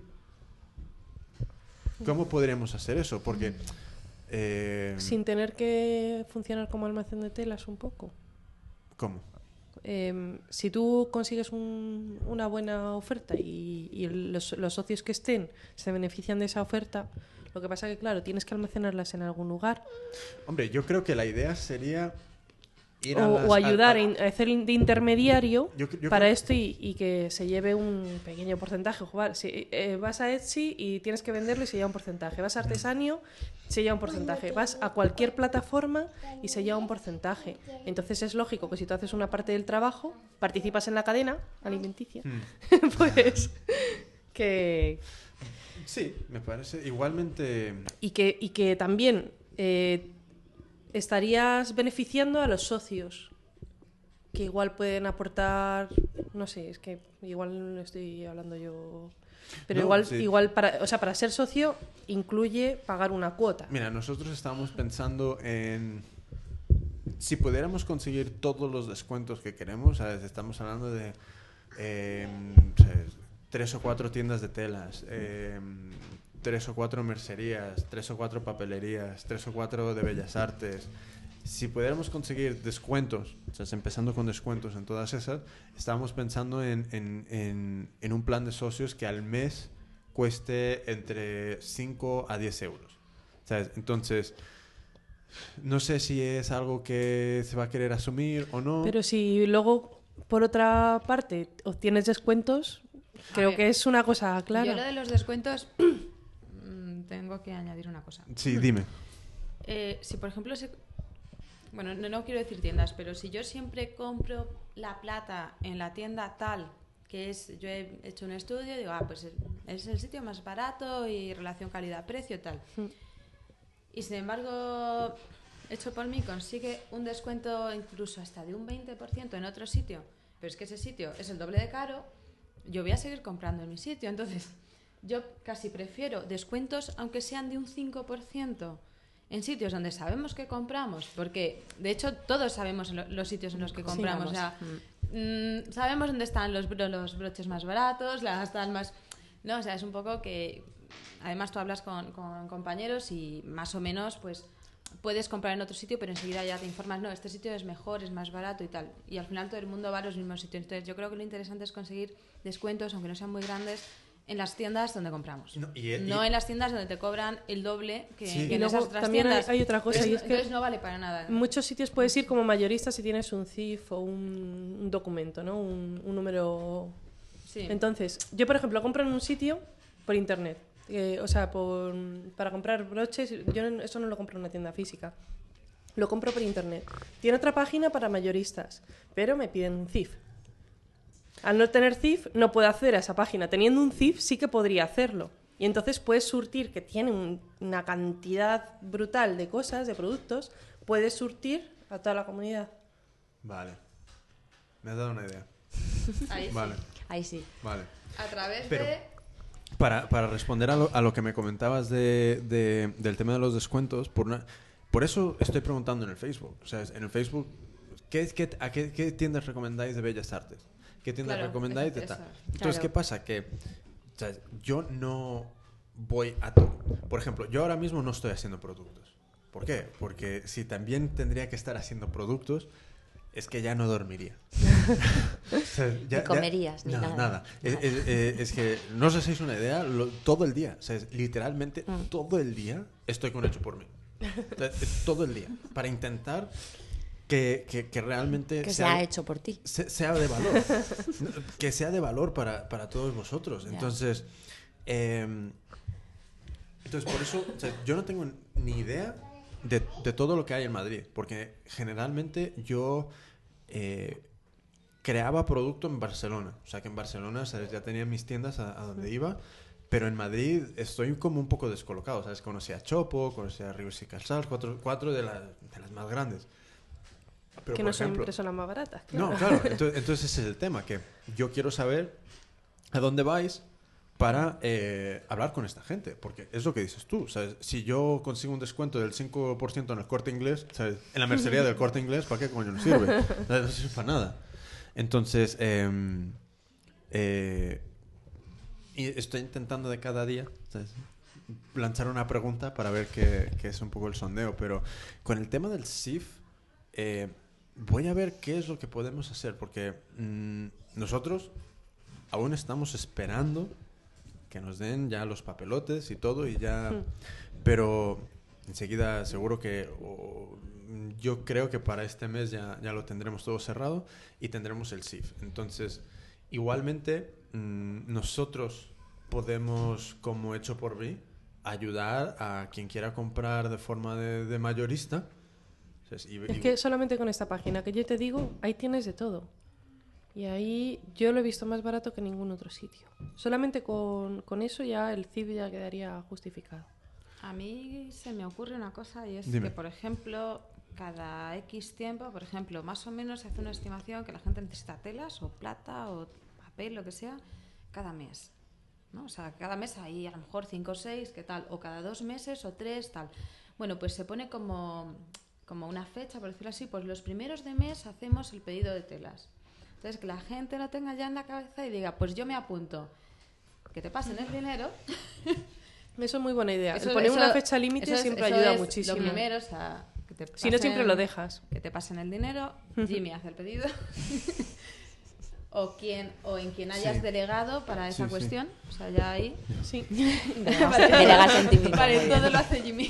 ¿Cómo podríamos hacer eso? Porque eh, Sin tener que funcionar como almacén de telas un poco. ¿cómo? Eh, si tú consigues un- una buena oferta y, y los, los socios que estén se benefician de esa oferta, lo que pasa que, claro, tienes que almacenarlas en algún lugar Hombre, yo creo que la idea sería ir o, a las- o ayudar a- a, in- a hacer de intermediario Yo cre- yo para creo- esto y, y que se lleve un pequeño porcentaje. Jugar. Si eh, vas a Etsy y tienes que venderlo y se lleva un porcentaje. Vas a Artesanio, se lleva un porcentaje. Vas a cualquier plataforma y se lleva un porcentaje. Entonces es lógico que si tú haces una parte del trabajo, participas en la cadena alimenticia, Mm. pues que, Sí, me parece igualmente y que, y que también eh, estarías beneficiando a los socios, que igual pueden aportar, no sé, es que igual estoy hablando yo Pero No, igual, sí. igual para, o sea, para ser socio incluye pagar una cuota. Mira, nosotros estábamos pensando en si pudiéramos conseguir todos los descuentos que queremos, ¿sabes? estamos hablando de eh, ¿sabes? Tres o cuatro tiendas de telas, eh, tres o cuatro mercerías, tres o cuatro papelerías, tres o cuatro de bellas artes. Si pudiéramos conseguir descuentos, o sea, empezando con descuentos en todas esas, estábamos pensando en, en- en- en un plan de socios que al mes cueste entre 5 a 10 euros. ¿Sabes? Entonces, no sé si es algo que se va a querer asumir o no. Pero si luego, por otra parte, obtienes descuentos, creo ver, que es una cosa clara. Yo lo de los descuentos mm, tengo que añadir una cosa. Sí, dime. Eh, si por ejemplo se... Bueno, no, no quiero decir tiendas, pero si yo siempre compro la plata en la tienda tal, que es, yo he hecho un estudio, digo, ah, pues es, es el sitio más barato y relación calidad-precio tal. Y sin embargo, hecho por mí consigue un descuento incluso hasta de un 20% en otro sitio, pero es que ese sitio es el doble de caro, yo voy a seguir comprando en mi sitio. Entonces, yo casi prefiero descuentos, aunque sean de un 5%, en sitios donde sabemos que compramos, porque de hecho todos sabemos lo- los sitios en los que Sí, compramos. vamos. o sea, mm, sabemos dónde están los, bro- los broches más baratos, las más... No, o sea, es un poco que... Además tú hablas con, con compañeros y más o menos pues puedes comprar en otro sitio, pero enseguida ya te informas, no, este sitio es mejor, es más barato y tal. Y al final todo el mundo va a los mismos sitios. Entonces yo creo que lo interesante es conseguir descuentos, aunque no sean muy grandes, en las tiendas donde compramos. No, y- y- No en las tiendas donde te cobran el doble que, Sí. que en luego esas otras también hay- tiendas. hay otra cosa, Entonces, y es que- entonces no vale para nada. En muchos sitios puedes ir como mayorista si tienes un CIF o un, un documento, ¿no? Un, un número. Sí. Entonces, yo por ejemplo compro en un sitio por internet. Eh, o sea, por, para comprar broches, yo no- eso no lo compro en una tienda física. Lo compro por internet. Tiene otra página para mayoristas, pero me piden un CIF. Al no tener CIF, no puedo acceder a esa página. Teniendo un CIF, sí que podría hacerlo. Y entonces puedes surtir, que tiene un- una cantidad brutal de cosas, de productos, puedes surtir a toda la comunidad. Vale. Me has dado una idea. Ahí sí. Vale, Ahí sí. vale. A través Pero- de... Para, para responder a lo, a lo que me comentabas de, de- del tema de los descuentos, por, una- por eso estoy preguntando en el Facebook. O sea, en el Facebook, ¿qué, qué- a qué, qué tiendas recomendáis de Bellas Artes? ¿Qué tiendas Claro, recomendáis de tal? Entonces, Claro. ¿qué pasa? Que o sea, yo no voy a todo. Por ejemplo, yo ahora mismo no estoy haciendo productos. ¿Por qué? Porque si también tendría que estar haciendo productos, es que ya no dormiría. O sea, ya- Ni comerías, ni no, nada. Es, es- eh, es que no os hacéis una idea, lo- todo el día, o sea, es literalmente Mm. todo el día estoy con hecho por mí. Todo el día. Para intentar que, que- que realmente Que se sea, hecho por ti. se- sea de valor. que sea de valor para, para todos vosotros. Entonces, em, entonces, por eso, o sea, yo no tengo ni idea de, de todo lo que hay en Madrid, porque generalmente yo eh, creaba producto en Barcelona. O sea, que en Barcelona ya tenía mis tiendas a, a donde iba, pero en Madrid estoy como un poco descolocado. ¿sabes? Conocí a Chopo, conocí a Ríos y Calzals, cuatro, cuatro de, la- de las más grandes. Pero, que no son impresoras más baratas. no, claro. Entonces, entonces ese es el tema, que yo quiero saber a dónde vais para eh, hablar con esta gente. Porque es lo que dices tú. ¿sabes? Si yo consigo un descuento del 5% en el corte inglés, ¿sabes? en la mercería del corte inglés, ¿para qué coño nos sirve? No sirve para nada. Entonces, em, eh, y estoy intentando de cada día ¿sabes? lanzar una pregunta para ver qué, qué es un poco el sondeo. Pero con el tema del SIF, eh, voy a ver qué es lo que podemos hacer, porque mm, nosotros aún estamos esperando que nos den ya los papelotes y todo, y ya. Pero enseguida seguro que. o, yo creo que para este mes ya, ya lo tendremos todo cerrado y tendremos el SIF. Entonces, igualmente, mm, nosotros podemos, como hecho por mí, ayudar a quien quiera comprar de forma de, de mayorista. ¿sabes? Y- Es y- que solamente con esta página que yo te digo, ahí tienes de todo. Y ahí yo lo he visto más barato que en ningún otro sitio. Solamente con, con eso ya el CIB ya quedaría justificado. A mí se me ocurre una cosa y es Dime. que, por ejemplo, cada X tiempo, por ejemplo, más o menos se hace una estimación que la gente necesita telas o plata o papel, lo que sea, cada mes. ¿no? O sea, cada mes hay a lo mejor cinco o seis, ¿qué tal? O cada dos meses o tres, tal. Bueno, pues se pone como, como una fecha, por decirlo así, pues los primeros de mes hacemos el pedido de telas. Entonces, que la gente lo tenga ya en la cabeza y diga, pues yo me apunto. Que te pasen el dinero. Eso es muy buena idea. Eso- El poner eso- una fecha límite es- siempre eso ayuda es muchísimo. Lo primero, o sea, que te Si no, siempre lo dejas. Que te pasen el dinero, Jimmy hace el pedido. o, quien, o en quien hayas Sí. delegado para esa Sí, sí. cuestión. O sea, ya ahí. Sí. Delegas en ti mismo, Vale, todo lo hace Jimmy.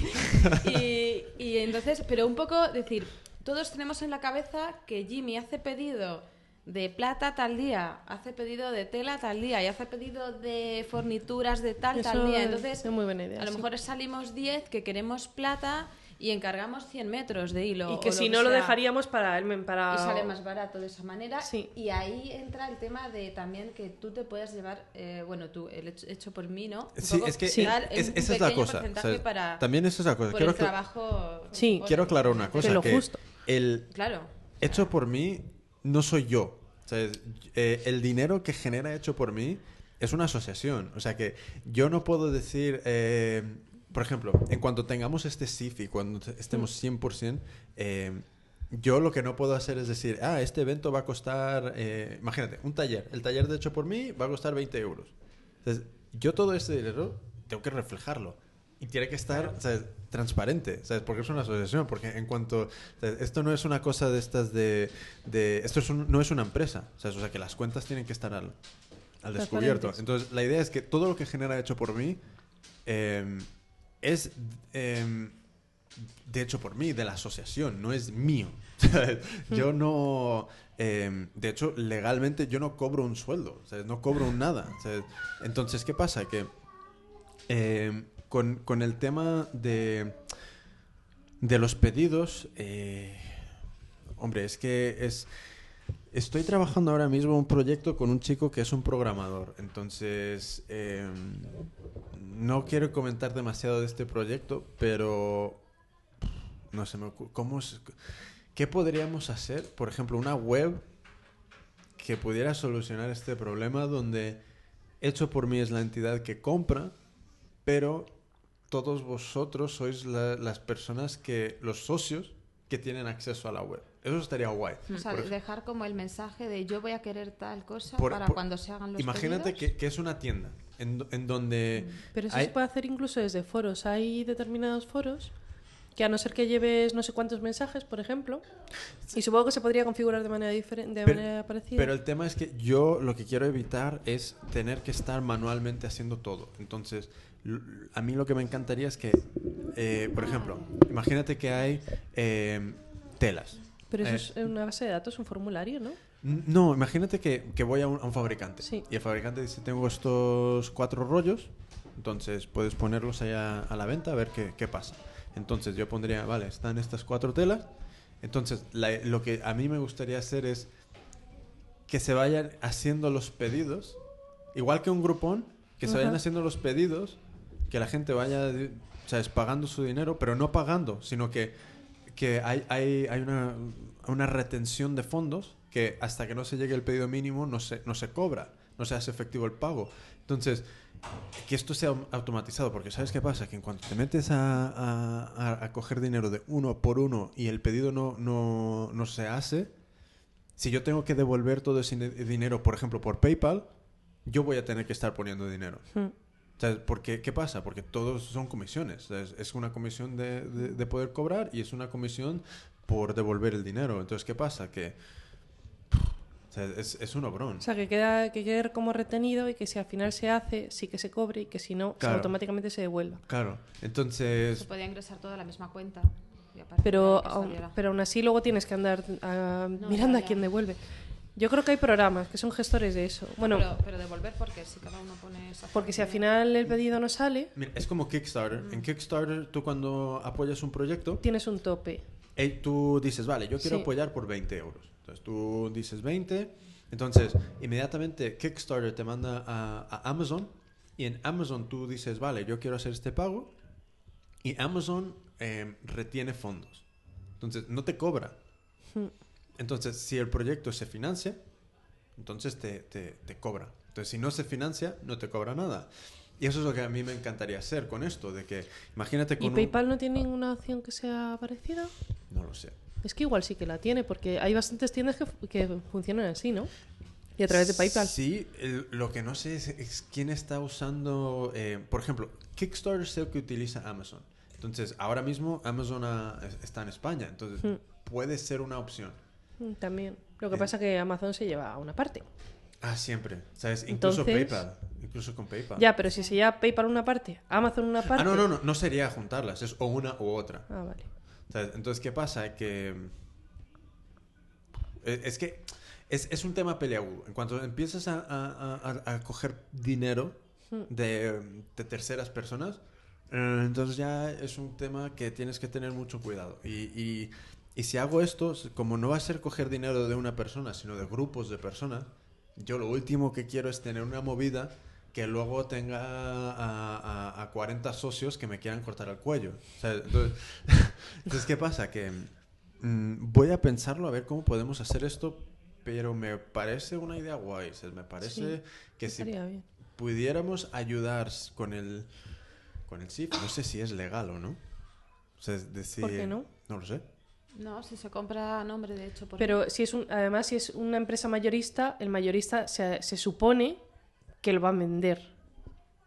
Y, y entonces, pero un poco decir, todos tenemos en la cabeza que Jimmy hace pedido de plata tal día, hace pedido de tela tal día y hace pedido de fornituras de tal Eso tal día. es- Entonces, es muy buena idea, a lo sí. mejor salimos 10 que queremos plata y encargamos 100 metros de hilo. Y o que si no lo sea. dejaríamos para el para Y sale más barato de esa manera. Sí. Y ahí entra el tema de también que tú te puedas llevar, eh, bueno, tú, el hecho, hecho por mí, ¿no? Un Sí, poco es que Sí. es- un esa es la pequeño cosa. para, También esa es la cosa. por Quiero, el trabajo. Sí. quiero aclarar una cosa. lo que justo. El Claro. hecho por mí no soy yo. Eh, el dinero que genera hecho por mí es una asociación. O sea que yo no puedo decir, eh, por ejemplo, en cuanto tengamos este SIFI, cuando te- estemos 100%, eh, yo lo que no puedo hacer es decir, ah, este evento va a costar, eh, imagínate, un taller. El taller de hecho por mí va a costar 20 euros. Entonces, yo todo ese dinero tengo que reflejarlo. Y tiene que estar ¿sabes? Transparente, ¿sabes? Porque es una asociación, porque en cuanto... ¿sabes? Esto no es una cosa de estas de... de esto es un- no es una empresa, ¿sabes? O sea, que las cuentas tienen que estar al, al descubierto. Entonces, la idea es que todo lo que genera hecho por mí eh, es... eh, de hecho por mí, de la asociación, no es mío. Yo no... eh, de hecho, legalmente yo no cobro un sueldo, ¿sabes? no cobro un nada. ¿sabes? Entonces, ¿qué pasa? Que eh, con, el tema de, de los pedidos, eh, hombre, es que es... Estoy trabajando ahora mismo un proyecto con un chico que es un programador, entonces eh, no quiero comentar demasiado de este proyecto, pero no se me ocurre. ¿Cómo ¿Qué podríamos hacer? Por ejemplo, una web que pudiera solucionar este problema donde hecho por mí es la entidad que compra, pero todos vosotros sois la- las personas que, los socios que tienen acceso a la web. Eso estaría guay. O sea, Por dejar como el mensaje de yo voy a querer tal cosa Por- para por- cuando se hagan los Imagínate que, que es una tienda en, en donde... Pero eso hay- se puede hacer incluso desde foros. Hay determinados foros que a no ser que lleves no sé cuántos mensajes, por ejemplo, y supongo que se podría configurar de manera diferente, de Pero- manera parecida. Pero el tema es que yo lo que quiero evitar es tener que estar manualmente haciendo todo. Entonces, a mí lo que me encantaría es que, eh, por ejemplo, imagínate que hay eh, telas. Pero eso Eh, es una base de datos, un formulario, ¿no? No, imagínate que, que voy a un, a un fabricante Sí. y el fabricante dice, tengo estos cuatro rollos, entonces puedes ponerlos allá a la venta a ver qué, qué pasa. Entonces yo pondría, vale, están estas cuatro telas, entonces la- lo que a mí me gustaría hacer es que se vayan haciendo los pedidos, igual que un grupón, que se vayan haciendo los pedidos, que la gente vaya, ¿sabes? Pagando su dinero, pero no pagando, sino que, que hay, hay, hay una, una retención de fondos que hasta que no se llegue el pedido mínimo no se, no se cobra, no se hace efectivo el pago. Entonces, que esto sea automatizado, porque ¿sabes qué pasa? Que en cuanto te metes a, a- coger dinero de uno por uno y el pedido no, no, no se hace, si yo tengo que devolver todo ese di- dinero, por ejemplo, por PayPal, yo voy a tener que estar poniendo dinero. Mm. ¿Sabes? Porque, ¿Qué pasa? Porque todos son comisiones. Es una comisión de, de- de poder cobrar y es una comisión por devolver el dinero. Entonces, ¿qué pasa? Que o sea, es, es un obrón. O sea, que, queda, que quede como retenido y que si al final se hace, sí que se cobre y que si no, se automáticamente se devuelva. Claro. Entonces, Se podía ingresar todo a la misma cuenta. Pero, pero aún así luego tienes que andar ah, No, mirando a quién devuelve. Yo creo que hay programas que son gestores de eso. Bueno, pero, pero devolver porque si cada uno pone esa porque si al final el pedido no sale, mira, es como Kickstarter. Mm. En Kickstarter, tú cuando apoyas un proyecto, tienes un tope. eh, tú dices, vale, yo quiero Sí. apoyar por 20 euros. Entonces tú dices 20. Entonces, inmediatamente Kickstarter te manda a, a Amazon. Y en Amazon tú dices, vale, yo quiero hacer este pago. Y Amazon eh, retiene fondos. Entonces, no te cobra. Hmm. Entonces, si el proyecto se financia, entonces te, te, te cobra. Entonces, si no se financia, no te cobra nada. Y eso es lo que a mí me encantaría hacer con esto, de que imagínate con ¿Y un- PayPal no tiene ninguna opción que sea parecida? No lo sé. Es que igual sí que la tiene, porque hay bastantes tiendas que, que funcionan así, ¿no? Y a través de PayPal. Sí, el- lo que no sé es, es quién está usando, eh, por ejemplo, Kickstarter sé que utiliza Amazon. Entonces, ahora mismo Amazon es- está en España, entonces Hmm. puede ser una opción. Mm, También. Lo que pasa que Amazon se lleva una parte. Ah, siempre, ¿sabes? Incluso Entonces- PayPal, incluso con PayPal. Ya, pero si se lleva PayPal una parte, Amazon una parte. Ah, no, no, no, no sería juntarlas, es o una u otra. Ah, vale. ¿Sabes? Entonces, ¿qué pasa? Que. eh, Es que es, es un tema peleagudo. En cuanto empiezas a, a- a- a coger dinero de, de terceras personas, eh, entonces ya es un tema que tienes que tener mucho cuidado. Y, y- y si hago esto, como no va a ser coger dinero de una persona, sino de grupos de personas, yo lo último que quiero es tener una movida que luego tenga a, a- a 40 socios que me quieran cortar el cuello. O sea, entonces, entonces, ¿qué pasa? Que mm, voy a pensarlo a ver cómo podemos hacer esto, pero me parece una idea guay. o sea, me parece Sí, que si bien. pudiéramos ayudar con el con el SIF, no sé si es legal o no. O sea, es decir, ¿Por qué no? No lo sé. No, si se compra a nombre de hecho por Pero si es un, además, si es una empresa mayorista, el mayorista se, se supone que lo va a vender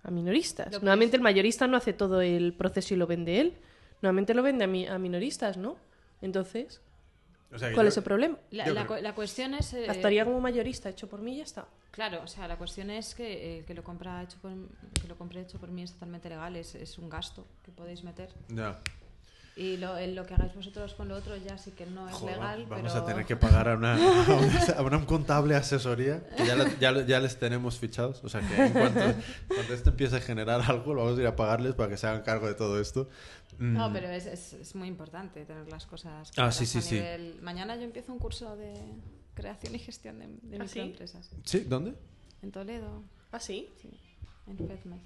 a minoristas. Normalmente el mayorista no hace todo el proceso y lo vende él. Normalmente lo vende a, mi- a minoristas, ¿no? Entonces, O sea, que ¿cuál yo- es el problema? La, la creo- cu- la cuestión es... eh, Actuaría como mayorista, hecho por mí y ya está. Claro, o sea, la cuestión es que el que lo compra hecho por que lo compre hecho por mí es totalmente legal, es, es un gasto que podéis meter. Ya. Y lo, lo que hagáis vosotros con lo otro ya sí que no es Joder, legal, vamos pero... a tener que pagar a una, a una- a una contable asesoría. que ya, la- ya, ya les tenemos fichados. O sea que en cuanto, cuando esto empiece a generar algo, lo vamos a ir a pagarles para que se hagan cargo de todo esto. Mm, No, pero es, es, es muy importante tener las cosas Ah, claras sí, sí, a sí. nivel- Mañana yo empiezo un curso de creación y gestión de, de ¿Ah, sí? microempresas. ¿Sí? ¿Dónde? En Toledo, ¿Ah, sí? sí, en FEDMED.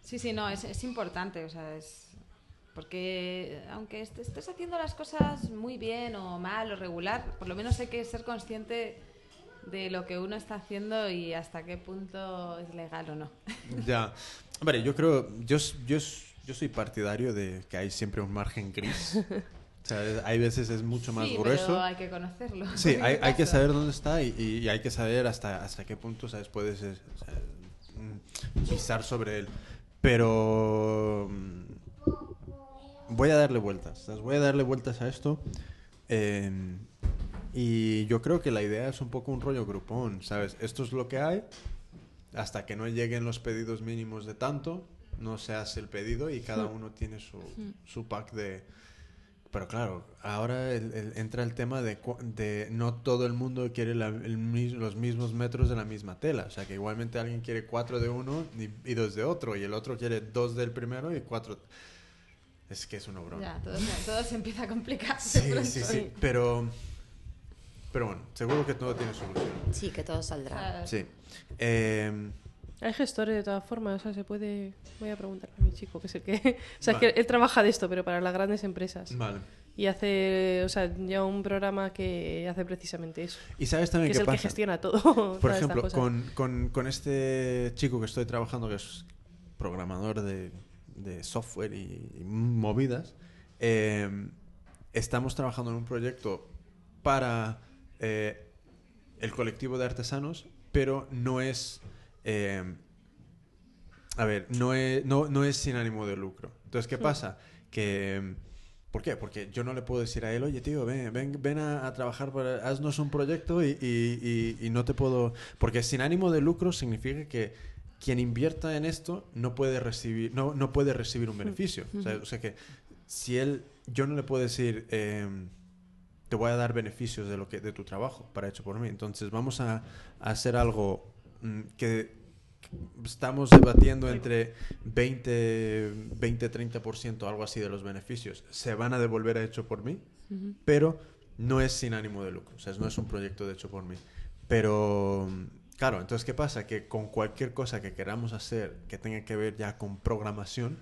Sí, sí, no, es, es importante, o sea, es... Porque aunque est- estés haciendo las cosas muy bien o mal o regular, por lo menos hay que ser consciente de lo que uno está haciendo y hasta qué punto es legal o no. Ya. Hombre, yo creo, yo, yo, yo soy partidario de que hay siempre un margen gris. O sea, hay veces es mucho más sí, grueso. pero hay que conocerlo. Sí, hay, hay que saber dónde está y, y- y hay que saber hasta, hasta qué punto ¿sabes? puedes eh, o sea, mm, pisar sobre él. Pero mm, voy a darle vueltas. Voy a darle vueltas a esto. eh, y yo creo que la idea es un poco un rollo grupón, ¿sabes? Esto es lo que hay. Hasta que no lleguen los pedidos mínimos de tanto, no se hace el pedido y cada uno tiene su, su pack de, pero claro, ahora el- el- entra el tema de, de no todo el mundo quiere la- el los mismos metros de la misma tela. O sea, que igualmente alguien quiere cuatro de uno y, y dos de otro, y el otro quiere dos del primero y cuatro. Es que es una broma. Ya, todo, se- todo se empieza a complicar. Sí, sí, sí. Pero, pero bueno, seguro que todo tiene solución. Sí, que todo saldrá. Sí. Eh, Hay gestores de todas formas, o sea, se puede... Voy a preguntarle a mi chico, que es el que... O sea, es Vale. que él trabaja de esto, pero para las grandes empresas. vale. Y hace, o sea, ya un programa que hace precisamente eso. ¿Y sabes Que también es qué el que gestiona todo. Por ejemplo, cosas. con, con, con este chico que estoy trabajando, que es programador de, de software y, y movidas, eh, estamos trabajando en un proyecto para eh, el colectivo de artesanos, pero no es... eh, a ver, no es, no, no es sin ánimo de lucro. Entonces, ¿qué pasa? Que... ¿Por qué? Porque yo no le puedo decir a él, oye, tío, ven, ven, ven a, a trabajar, para, haznos un proyecto y, y- y- y no te puedo... Porque sin ánimo de lucro significa que quien invierta en esto no puede recibir, no, no puede recibir un beneficio. O sea, o sea que si él, yo no le puedo decir, em, te voy a dar beneficios de, lo que, de tu trabajo para hecho por mí. Entonces vamos a, a hacer algo mm, que estamos debatiendo entre 20, 20 30%, algo así de los beneficios. Se van a devolver a hecho por mí, pero no es sin ánimo de lucro. O sea, no es un proyecto de hecho por mí. Pero, claro, entonces, ¿qué pasa? Que con cualquier cosa que queramos hacer que tenga que ver ya con programación,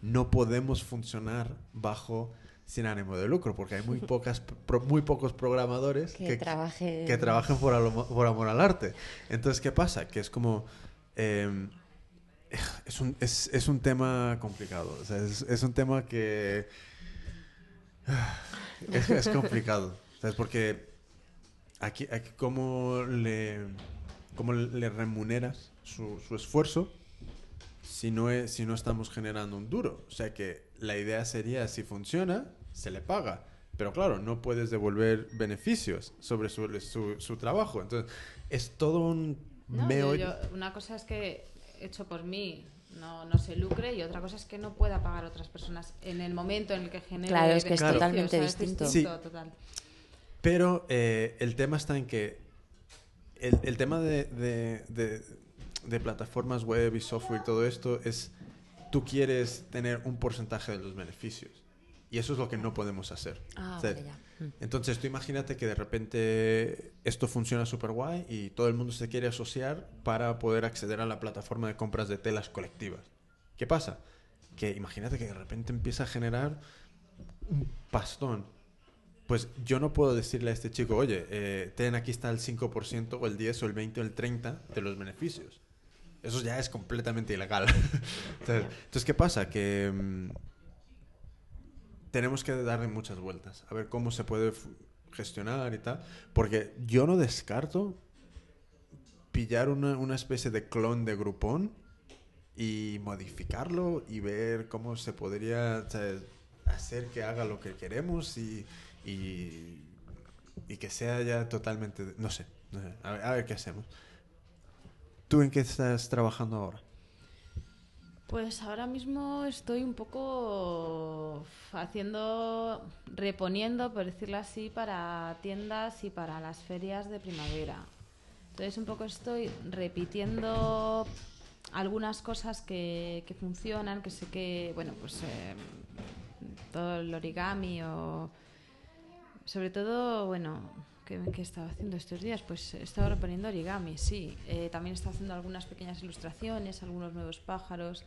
no podemos funcionar bajo sin ánimo de lucro, porque hay muy, pocas, pro- muy pocos programadores Que que trabajen por, alo- por amor al arte. Entonces, ¿qué pasa? Que es como... eh, es, un, es, es un tema complicado. O sea, es, es un tema que... Es, es complicado. ¿Sabes? Porque aquí, aquí cómo le, cómo le remuneras su, su esfuerzo si no, es, si no estamos generando un duro. O sea que la idea sería, si funciona, se le paga. Pero claro, no puedes devolver beneficios sobre su, su, su trabajo. Entonces, es todo un No, yo- meollo. yo- una cosa es que hecho por mí no, no se lucre y otra cosa es que no pueda pagar a otras personas en el momento en el que genere Claro, es que es totalmente o sea, es distinto. Sí. total. Pero eh, el tema está en que el, el tema de, de- de- de plataformas web y software y todo esto es tú quieres tener un porcentaje de los beneficios. Y eso es lo que no podemos hacer. Ah, O sea, vale, ya. Mm. Entonces tú imagínate que de repente esto funciona súper guay y todo el mundo se quiere asociar para poder acceder a la plataforma de compras de telas colectivas. ¿Qué pasa? Que imagínate que de repente empieza a generar un pastón. Pues yo no puedo decirle a este chico, oye, eh, ten aquí está el 5% o el 10 o el 20 o el 30 de los beneficios. Eso ya es completamente ilegal. entonces, ¿qué pasa? Que mm, tenemos que darle muchas vueltas, a ver cómo se puede gestionar y tal. Porque yo no descarto pillar una, una especie de clon de Groupon y modificarlo y ver cómo se podría hacer que haga lo que queremos y, y, y que sea ya totalmente... No sé, no sé. A, ver, a ver qué hacemos. ¿Tú en qué estás trabajando ahora? Pues ahora mismo estoy un poco haciendo, reponiendo, por decirlo así, para tiendas y para las ferias de primavera. Entonces un poco estoy repitiendo algunas cosas que, que funcionan, que sé que, bueno, pues eh, todo el origami o sobre todo, bueno, ¿qué, qué he estado haciendo estos días? Pues he estado reponiendo origami, sí. Eh, también he estado haciendo algunas pequeñas ilustraciones, algunos nuevos pájaros.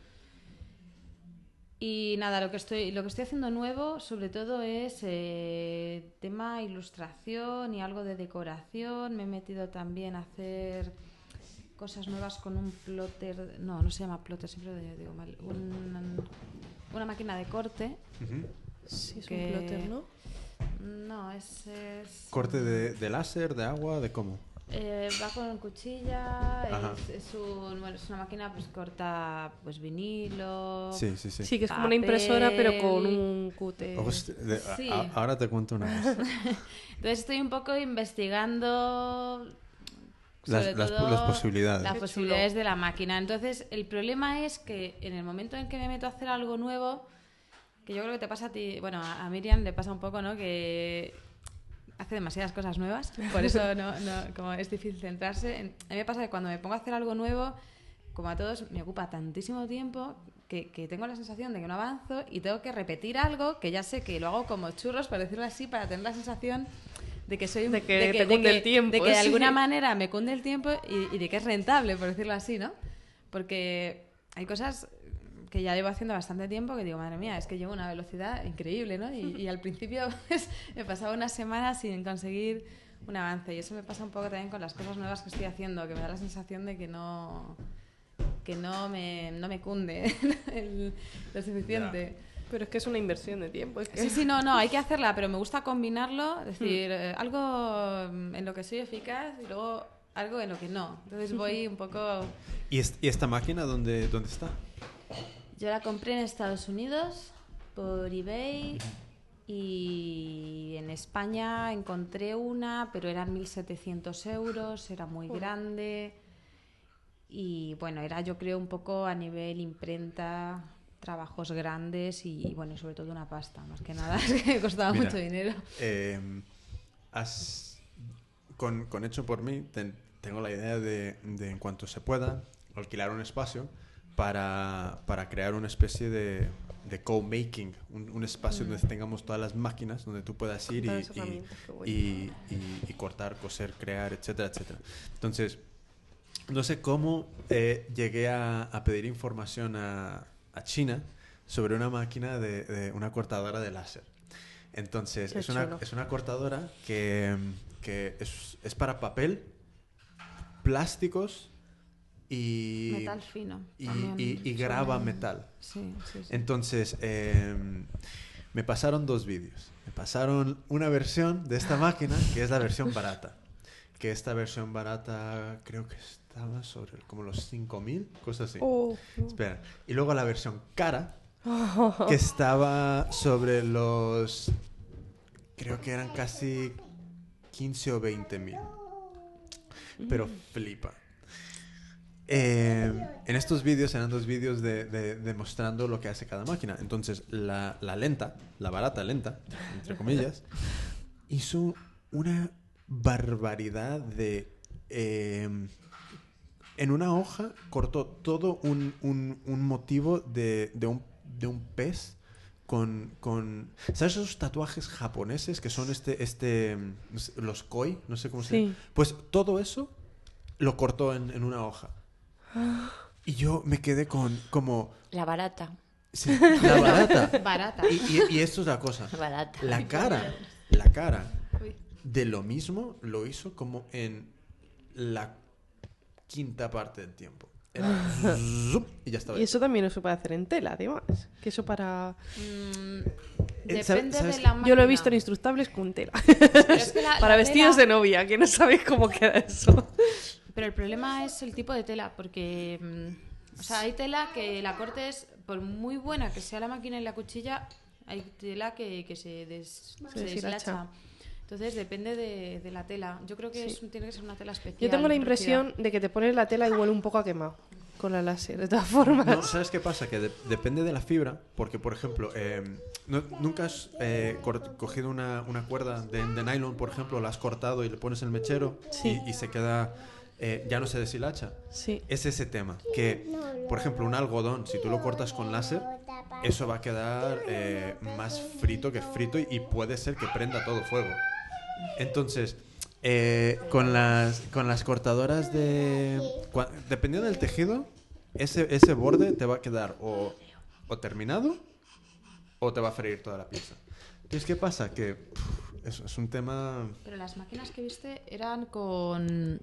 Y nada, lo que estoy, lo que estoy haciendo nuevo, sobre todo, es eh, tema ilustración y algo de decoración. Me he metido también a hacer cosas nuevas con un plotter, no, no se llama plotter, siempre lo digo mal, un- una máquina de corte. Sí, es Que- un plotter, ¿no? No, es, es- ¿Corte de, de láser, de agua, de cómo? Eh, va con cuchilla, es, es un- bueno, es una máquina pues corta pues vinilo. Sí, sí, sí. Sí, que es como una impresora, pero con un cute. Hostia, de- a- Sí. a- ahora te cuento una cosa. Entonces estoy un poco investigando Las- sobre las- todo las posibilidades. las posibilidades de la máquina. Entonces el problema es que en el momento en que me meto a hacer algo nuevo, que yo creo que te pasa a ti, bueno, a a Miriam le pasa un poco, ¿no? Que hace demasiadas cosas nuevas, por eso no, no- como es difícil centrarse. En- A mí me pasa que cuando me pongo a hacer algo nuevo, como a todos, me ocupa tantísimo tiempo que, que tengo la sensación de que no avanzo y tengo que repetir algo que ya sé que lo hago como churros, por decirlo así, para tener la sensación de que soy un- De que te cunde el tiempo, de que de alguna manera me cunde el tiempo y, y de que es rentable, por decirlo así, ¿no? Porque hay cosas que ya llevo haciendo bastante tiempo que digo, madre mía, es que llevo una velocidad increíble, ¿no? Y, y al principio pues, me pasaba una semana sin conseguir un avance. Y eso me pasa un poco también con las cosas nuevas que estoy haciendo, que me da la sensación de que no que no me, no me cunde el- lo suficiente. Pero es que es una inversión de tiempo. Es que... Sí, sí, no, no, hay que hacerla, pero me gusta combinarlo, es decir, eh, algo mm, en lo que soy eficaz y luego algo en lo que no. Entonces voy un poco... ¿Y, es- y esta máquina dónde, dónde está? Yo la compré en Estados Unidos por eBay y en España encontré una, pero eran 1.700 euros, era muy grande y bueno, era yo creo un poco a nivel imprenta, trabajos grandes y bueno, sobre todo una pasta, más que nada, es que costaba Mira. mucho dinero. Eh, has- con, con Hecho por mí ten- tengo la idea de, de, en cuanto se pueda, alquilar un espacio para, para crear una especie de, de co-making, un, un espacio donde tengamos todas las máquinas, donde tú puedas ir y, y- cortar, coser, crear, etcétera, etcétera. Entonces, no sé cómo eh, llegué a, a pedir información a, a China sobre una máquina de, de una cortadora de láser. Entonces, es una, es una cortadora que, que es, es para papel, plásticos y, Metal fino. y, también y- y graba metal. Sí, sí, sí. Entonces, eh, me pasaron dos vídeos. Me pasaron una versión de esta máquina, que es la versión barata. Que esta versión barata creo que estaba sobre como los 5.000, cosas así. Oh. Espera. Y luego la versión cara, que estaba sobre los... Creo que eran casi 15 o 20 mil. Pero flipa. Eh, en estos vídeos eran dos vídeos de, de- demostrando lo que hace cada máquina. Entonces, la, la lenta, la barata lenta, entre comillas, hizo una barbaridad de... eh, en una hoja cortó todo un, un- un motivo de, de un, de un pez con, con... ¿Sabes esos tatuajes japoneses que son este, este, mm, los koi? No sé cómo se Sí. llama. Pues todo eso lo cortó en, en una hoja. Y yo me quedé con como... La barata. sí, la barata. Barata. Y, y- y esto es la cosa. Barata. La cara, la cara de lo mismo lo hizo como en la quinta parte del tiempo. Era zup, y ya estaba. Y eso también se puede hacer en tela, además. Que eso para... Mm, Eh, ¿sabe- depende sabes de la máquina. Yo lo he visto en instructables con tela. Pero es que la- para la vestidos tela- de novia, que no sabéis cómo queda eso. Pero el problema es el tipo de tela, porque. mm, o sea, hay tela que la cortes, por muy buena que sea la máquina y la cuchilla, hay tela que, que se, des- Se se deshilacha. Entonces depende de, de la tela. Yo creo que es- tiene que ser una tela especial. Yo tengo la impresión de que te pones la tela y huele un poco a quemado con la láser, de todas formas. No, ¿sabes qué pasa? Que de- depende de la fibra, porque por ejemplo, eh, no- nunca has eh, cogido una, una cuerda de, de nylon, por ejemplo, la has cortado y le pones el mechero Sí. y, y se queda, eh, ya no se deshilacha. Sí. Es ese tema, que por ejemplo un algodón, si tú lo cortas con láser, eso va a quedar eh, más frito que frito y, puede ser que prenda todo fuego. Entonces, eh, con, las, con las cortadoras de... cua- dependiendo del tejido, ese, ese borde te va a quedar o, o terminado o te va a freír toda la pieza. Entonces, ¿qué pasa? Que pff, eso es un tema... Pero las máquinas que viste eran con.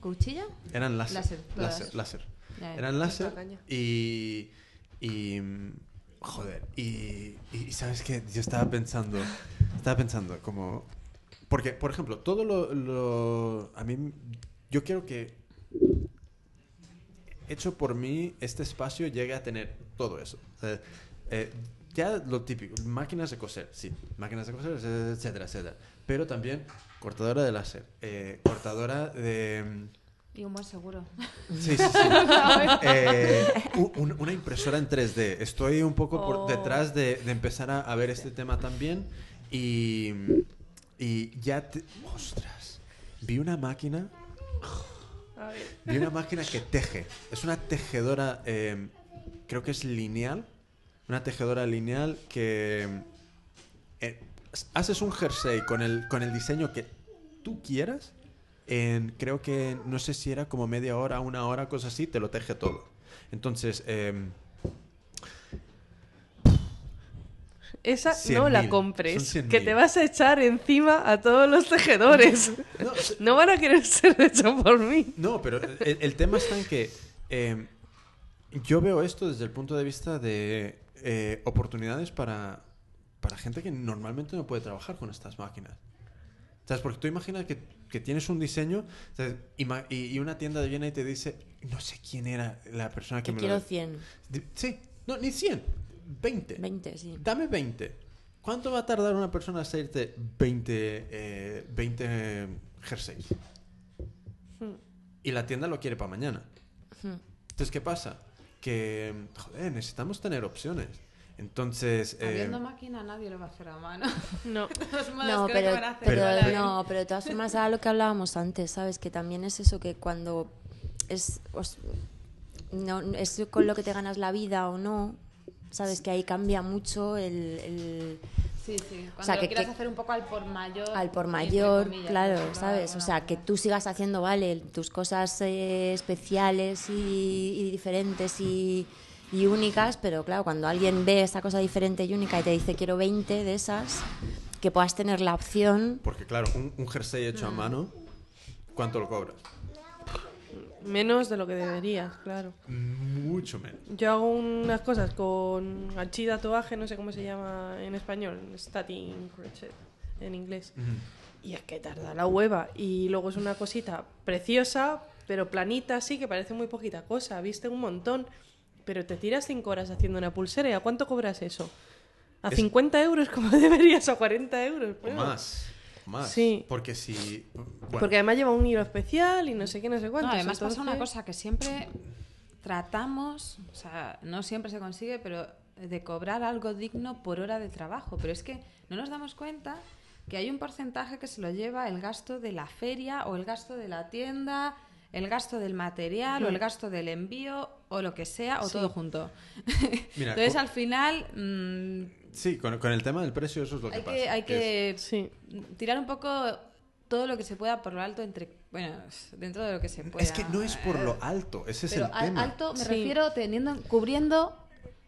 ¿Cuchilla? Eran láser. Láser, Láser, láser. Ya. Eran láser y, y... Joder, y, y ¿sabes qué? Yo estaba pensando, estaba pensando como... Porque, por ejemplo, todo lo... lo- a mí, yo quiero que hecho por mí, este espacio llegue a tener todo eso. O sea, eh, ya lo típico, máquinas de coser, sí, máquinas de coser, etcétera, etcétera. Pero también cortadora de láser, eh, cortadora de... Y un buen seguro. Sí, sí, sí. Eh, un- una impresora en 3D. Estoy un poco por Oh. detrás de, de empezar a, a ver este tema también. Y, y ya... te- ostras. Vi una máquina. Vi una máquina que teje. Es una tejedora, eh, creo que es lineal. Una tejedora lineal que eh, haces un jersey con el, con el diseño que tú quieras. En, creo que no sé si era como media hora, una hora, cosas así, te lo teje todo. Entonces, eh, Esa no la compres, que te vas a echar encima a todos los tejedores. no, van a querer ser hechos por mí. No, pero el, el tema está en que eh, yo veo esto desde el punto de vista de eh, oportunidades para, para gente que normalmente no puede trabajar con estas máquinas. ¿Sabes? Porque tú imaginas que, que tienes un diseño y, y una tienda viene y te dice, no sé quién era la persona que Que me quiero lo... 100, Di- Sí, no, ni 100, 20. 20, sí. Dame 20. ¿Cuánto va a tardar una persona a hacerte 20, eh, 20 jerseys? Hmm. Y la tienda lo quiere para mañana. Hmm. Entonces, ¿qué pasa? Que, joder, necesitamos tener opciones. Entonces, eh, Habiendo máquina, nadie lo va a hacer a mano. No. No, pero, pero, dólares. no, pero de todas formas era lo que hablábamos antes, ¿sabes? Que también es eso que cuando es, os- no, es con lo que te ganas la vida o no, ¿sabes? Que ahí cambia mucho el, el- Sí, sí. Cuando sea, lo que- quieras que- hacer un poco al por mayor. al por mayor, comillas, claro, ¿sabes? O sea, que tú sigas haciendo, vale, tus cosas eh, especiales y, y diferentes y, y únicas, pero claro, cuando alguien ve esa cosa diferente y única y te dice quiero 20 de esas, que puedas tener la opción. Porque claro, un, un jersey hecho a mano, ¿cuánto lo cobras? Menos de lo que deberías, claro. Mucho menos. Yo hago unas cosas con ganchi tatuaje, no sé cómo se llama en español, statin crochet en inglés. Y es que tarda la hueva. Y luego es una cosita preciosa, pero planita así, que parece muy poquita cosa. Viste un montón. Pero te tiras cinco horas haciendo una pulsera. ¿Y a cuánto cobras eso? ¿A Es- 50 euros como deberías? ¿O 40 euros? O más. Más. Sí. Porque si. bueno, Porque además lleva un hilo especial y no sé qué, no sé No, cuánto. además pasa una cosa que siempre tratamos, o sea, no siempre se consigue, pero de cobrar algo digno por hora de trabajo. Pero es que no nos damos cuenta que hay un porcentaje que se lo lleva el gasto de la feria o el gasto de la tienda, el gasto del material o el gasto del envío o lo que sea o todo junto. Mira, Entonces al final mm, Sí, con, con el tema del precio, eso es lo que hay pasa. que, hay que es- que Sí. tirar un poco todo lo que se pueda por lo alto entre bueno dentro de lo que se pueda. Es que no es por lo alto, ese es Pero el al- tema. alto me Sí. refiero teniendo, cubriendo.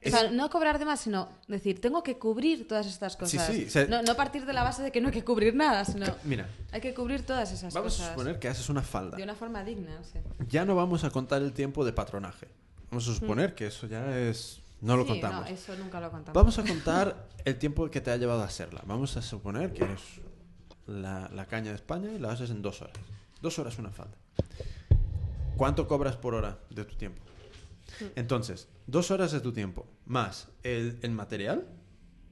O sea, Es- no cobrar de más, sino decir, tengo que cubrir todas estas cosas. sí, o sea- no, no partir de la base de que no hay que cubrir nada, sino Mira, hay que cubrir todas esas vamos cosas a suponer que haces una falda. de una forma digna. o sea. Ya no vamos a contar el tiempo de patronaje. Vamos a suponer que eso ya es... No lo Sí, contamos. No, eso nunca lo contamos. Vamos a contar el tiempo que te ha llevado a hacerla. Vamos a suponer que eres la, la caña de España y la haces en dos horas. Dos horas una falda. ¿Cuánto cobras por hora de tu tiempo? Entonces, dos horas de tu tiempo más el, el material.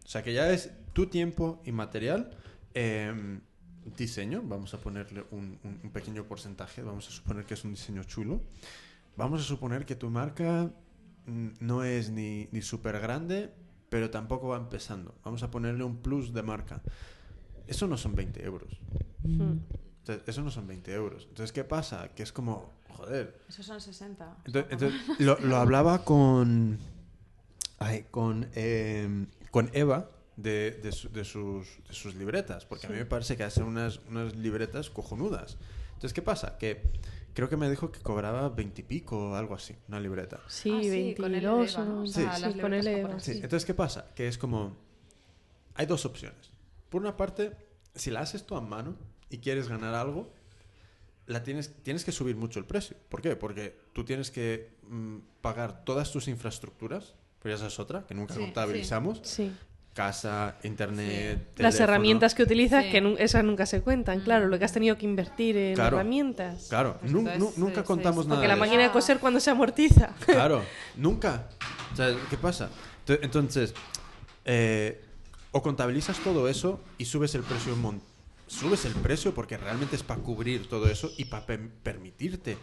O sea que ya es tu tiempo y material. em, diseño, vamos a ponerle un, un- un pequeño porcentaje. Vamos a suponer que es un diseño chulo. Vamos a suponer que tu marca mm, no es ni, ni súper grande, pero tampoco va empezando. Vamos a ponerle un plus de marca. Eso no son 20 euros. Mm. Entonces, eso no son 20 euros. Entonces, ¿qué pasa? Que es como, joder. Esos son 60. Entonces, entonces, lo, lo hablaba con, ay, con, eh, con Eva de, de, su- de sus, de sus libretas, porque a mí me parece que hacen unas, unas libretas cojonudas. Entonces, ¿qué pasa? Que creo que me dijo que cobraba 20 y pico o algo así, una libreta. Sí, Ah, sí, con el 22 Eva, ¿no? o- O sea, sí, las con el libretas Eva. por Sí, Sí. entonces, ¿qué pasa? Que es como... Hay dos opciones. Por una parte, si la haces tú a mano y quieres ganar algo, la tienes, tienes que subir mucho el precio. ¿Por qué? Porque tú tienes que mm, pagar todas tus infraestructuras, pues esa es otra, que nunca Sí, contabilizamos. Sí. Casa, internet, Las teléfono. herramientas que utilizas, Sí. que nu- esas nunca se cuentan, claro, lo que has tenido que invertir en Claro. herramientas. Claro, Pues nu- entonces, nu- nunca contamos nada. Porque la de máquina de Ah. coser cuando se amortiza. Claro, nunca. O sea, ¿qué pasa? Ento- Entonces, eh, o contabilizas todo eso y subes el precio un mon- subes el precio porque realmente es para cubrir todo eso y para permitirte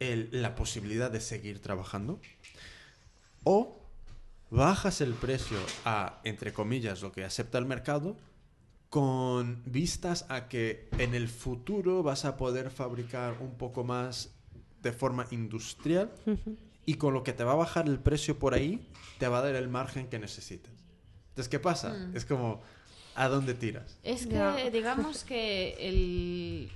el- la posibilidad de seguir trabajando. O bajas el precio a, entre comillas, lo que acepta el mercado con vistas a que en el futuro vas a poder fabricar un poco más de forma industrial y con lo que te va a bajar el precio por ahí, te va a dar el margen que necesitas. Entonces, ¿qué pasa? Mm. Es como, ¿a dónde tiras? Es que digamos que el...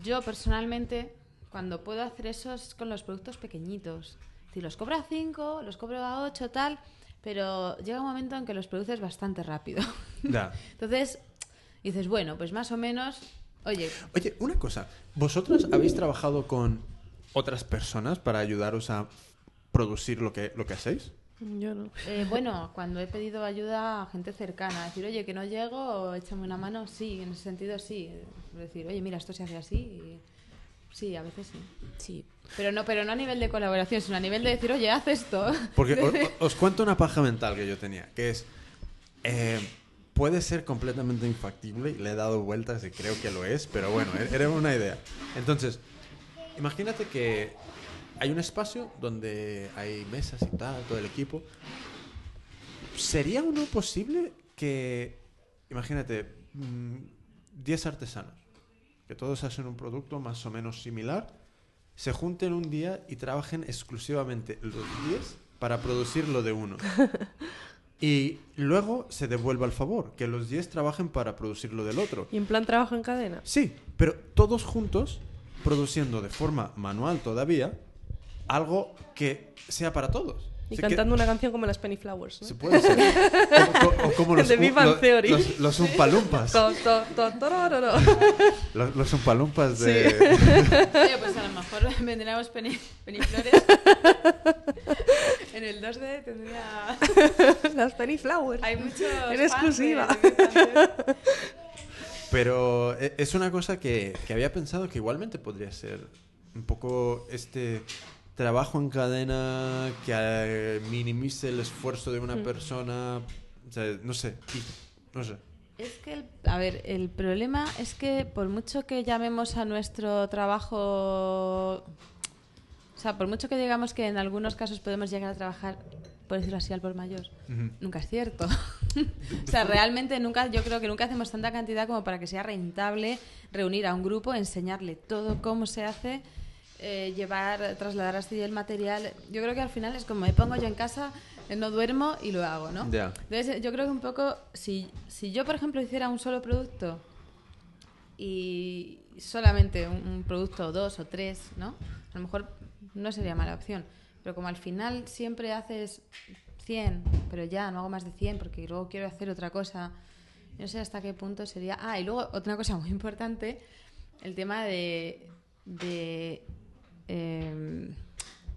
yo personalmente, cuando puedo hacer eso es con los productos pequeñitos. Si los cobro a 5, los cobro a 8, tal, pero llega un momento en que los produces bastante rápido. Ya. Entonces, dices, bueno, pues más o menos, oye, Oye, una cosa. ¿Vosotros habéis trabajado con otras personas para ayudaros a producir lo que, lo que hacéis? Yo no. eh, bueno, cuando he pedido ayuda a gente cercana, decir, oye, que no llego, échame una mano, sí, en ese sentido sí. Decir, oye, mira, esto se hace así. y- Sí, a veces sí. Sí. Pero no, pero no a nivel de colaboración, sino a nivel de decir, oye, haz esto. Porque os, cuento una paja mental que yo tenía, que es... eh, puede ser completamente infactible y le he dado vueltas y creo que lo es, pero bueno, e- era una idea. Entonces, imagínate que hay un espacio donde hay mesas y tal, todo el equipo. ¿Sería o no posible que, imagínate, mm, 10 artesanos, que todos hacen un producto más o menos similar, se junten un día y trabajen exclusivamente los 10 para producir lo de uno? Y luego se devuelva el favor, que los 10 trabajen para producir lo del otro. ¿Y en plan trabajo en cadena? Sí, pero todos juntos produciendo de forma manual todavía algo que sea para todos. Y Sí, cantando una canción como las Penny Flowers, ¿no? Se puede ser. O, o- o como los, The Big Bang lo- Theory. los, los umpalumpas. Los, los umpalumpas de... Oye, pues a lo mejor vendríamos peni- peniflores. en el 2D tendría... las Penny Flowers. Hay muchos En exclusiva. Pero e- es una cosa que, que había pensado que igualmente podría ser un poco este trabajo en cadena que eh, minimice el esfuerzo de una persona. O sea, no sé. no sé. Es que, el- a ver, el problema es que por mucho que llamemos a nuestro trabajo, o sea, por mucho que digamos que en algunos casos podemos llegar a trabajar, por decirlo así, al por mayor, Ujú. nunca es cierto. o sea, realmente nunca, yo creo que nunca hacemos tanta cantidad como para que sea rentable reunir a un grupo, enseñarle todo cómo se hace, eh, llevar, trasladar así el material. Yo creo que al final es como me pongo yo en casa, eh, no duermo y lo hago, ¿no? Ya. Entonces, yo creo que un poco, si, si yo, por ejemplo, hiciera un solo producto y solamente un, un producto o dos o tres, ¿no? A lo mejor no sería mala opción. Pero como al final siempre haces 100, pero ya no hago más de 100 porque luego quiero hacer otra cosa, no sé hasta qué punto sería... Ah, y luego otra cosa muy importante, el tema de... de em,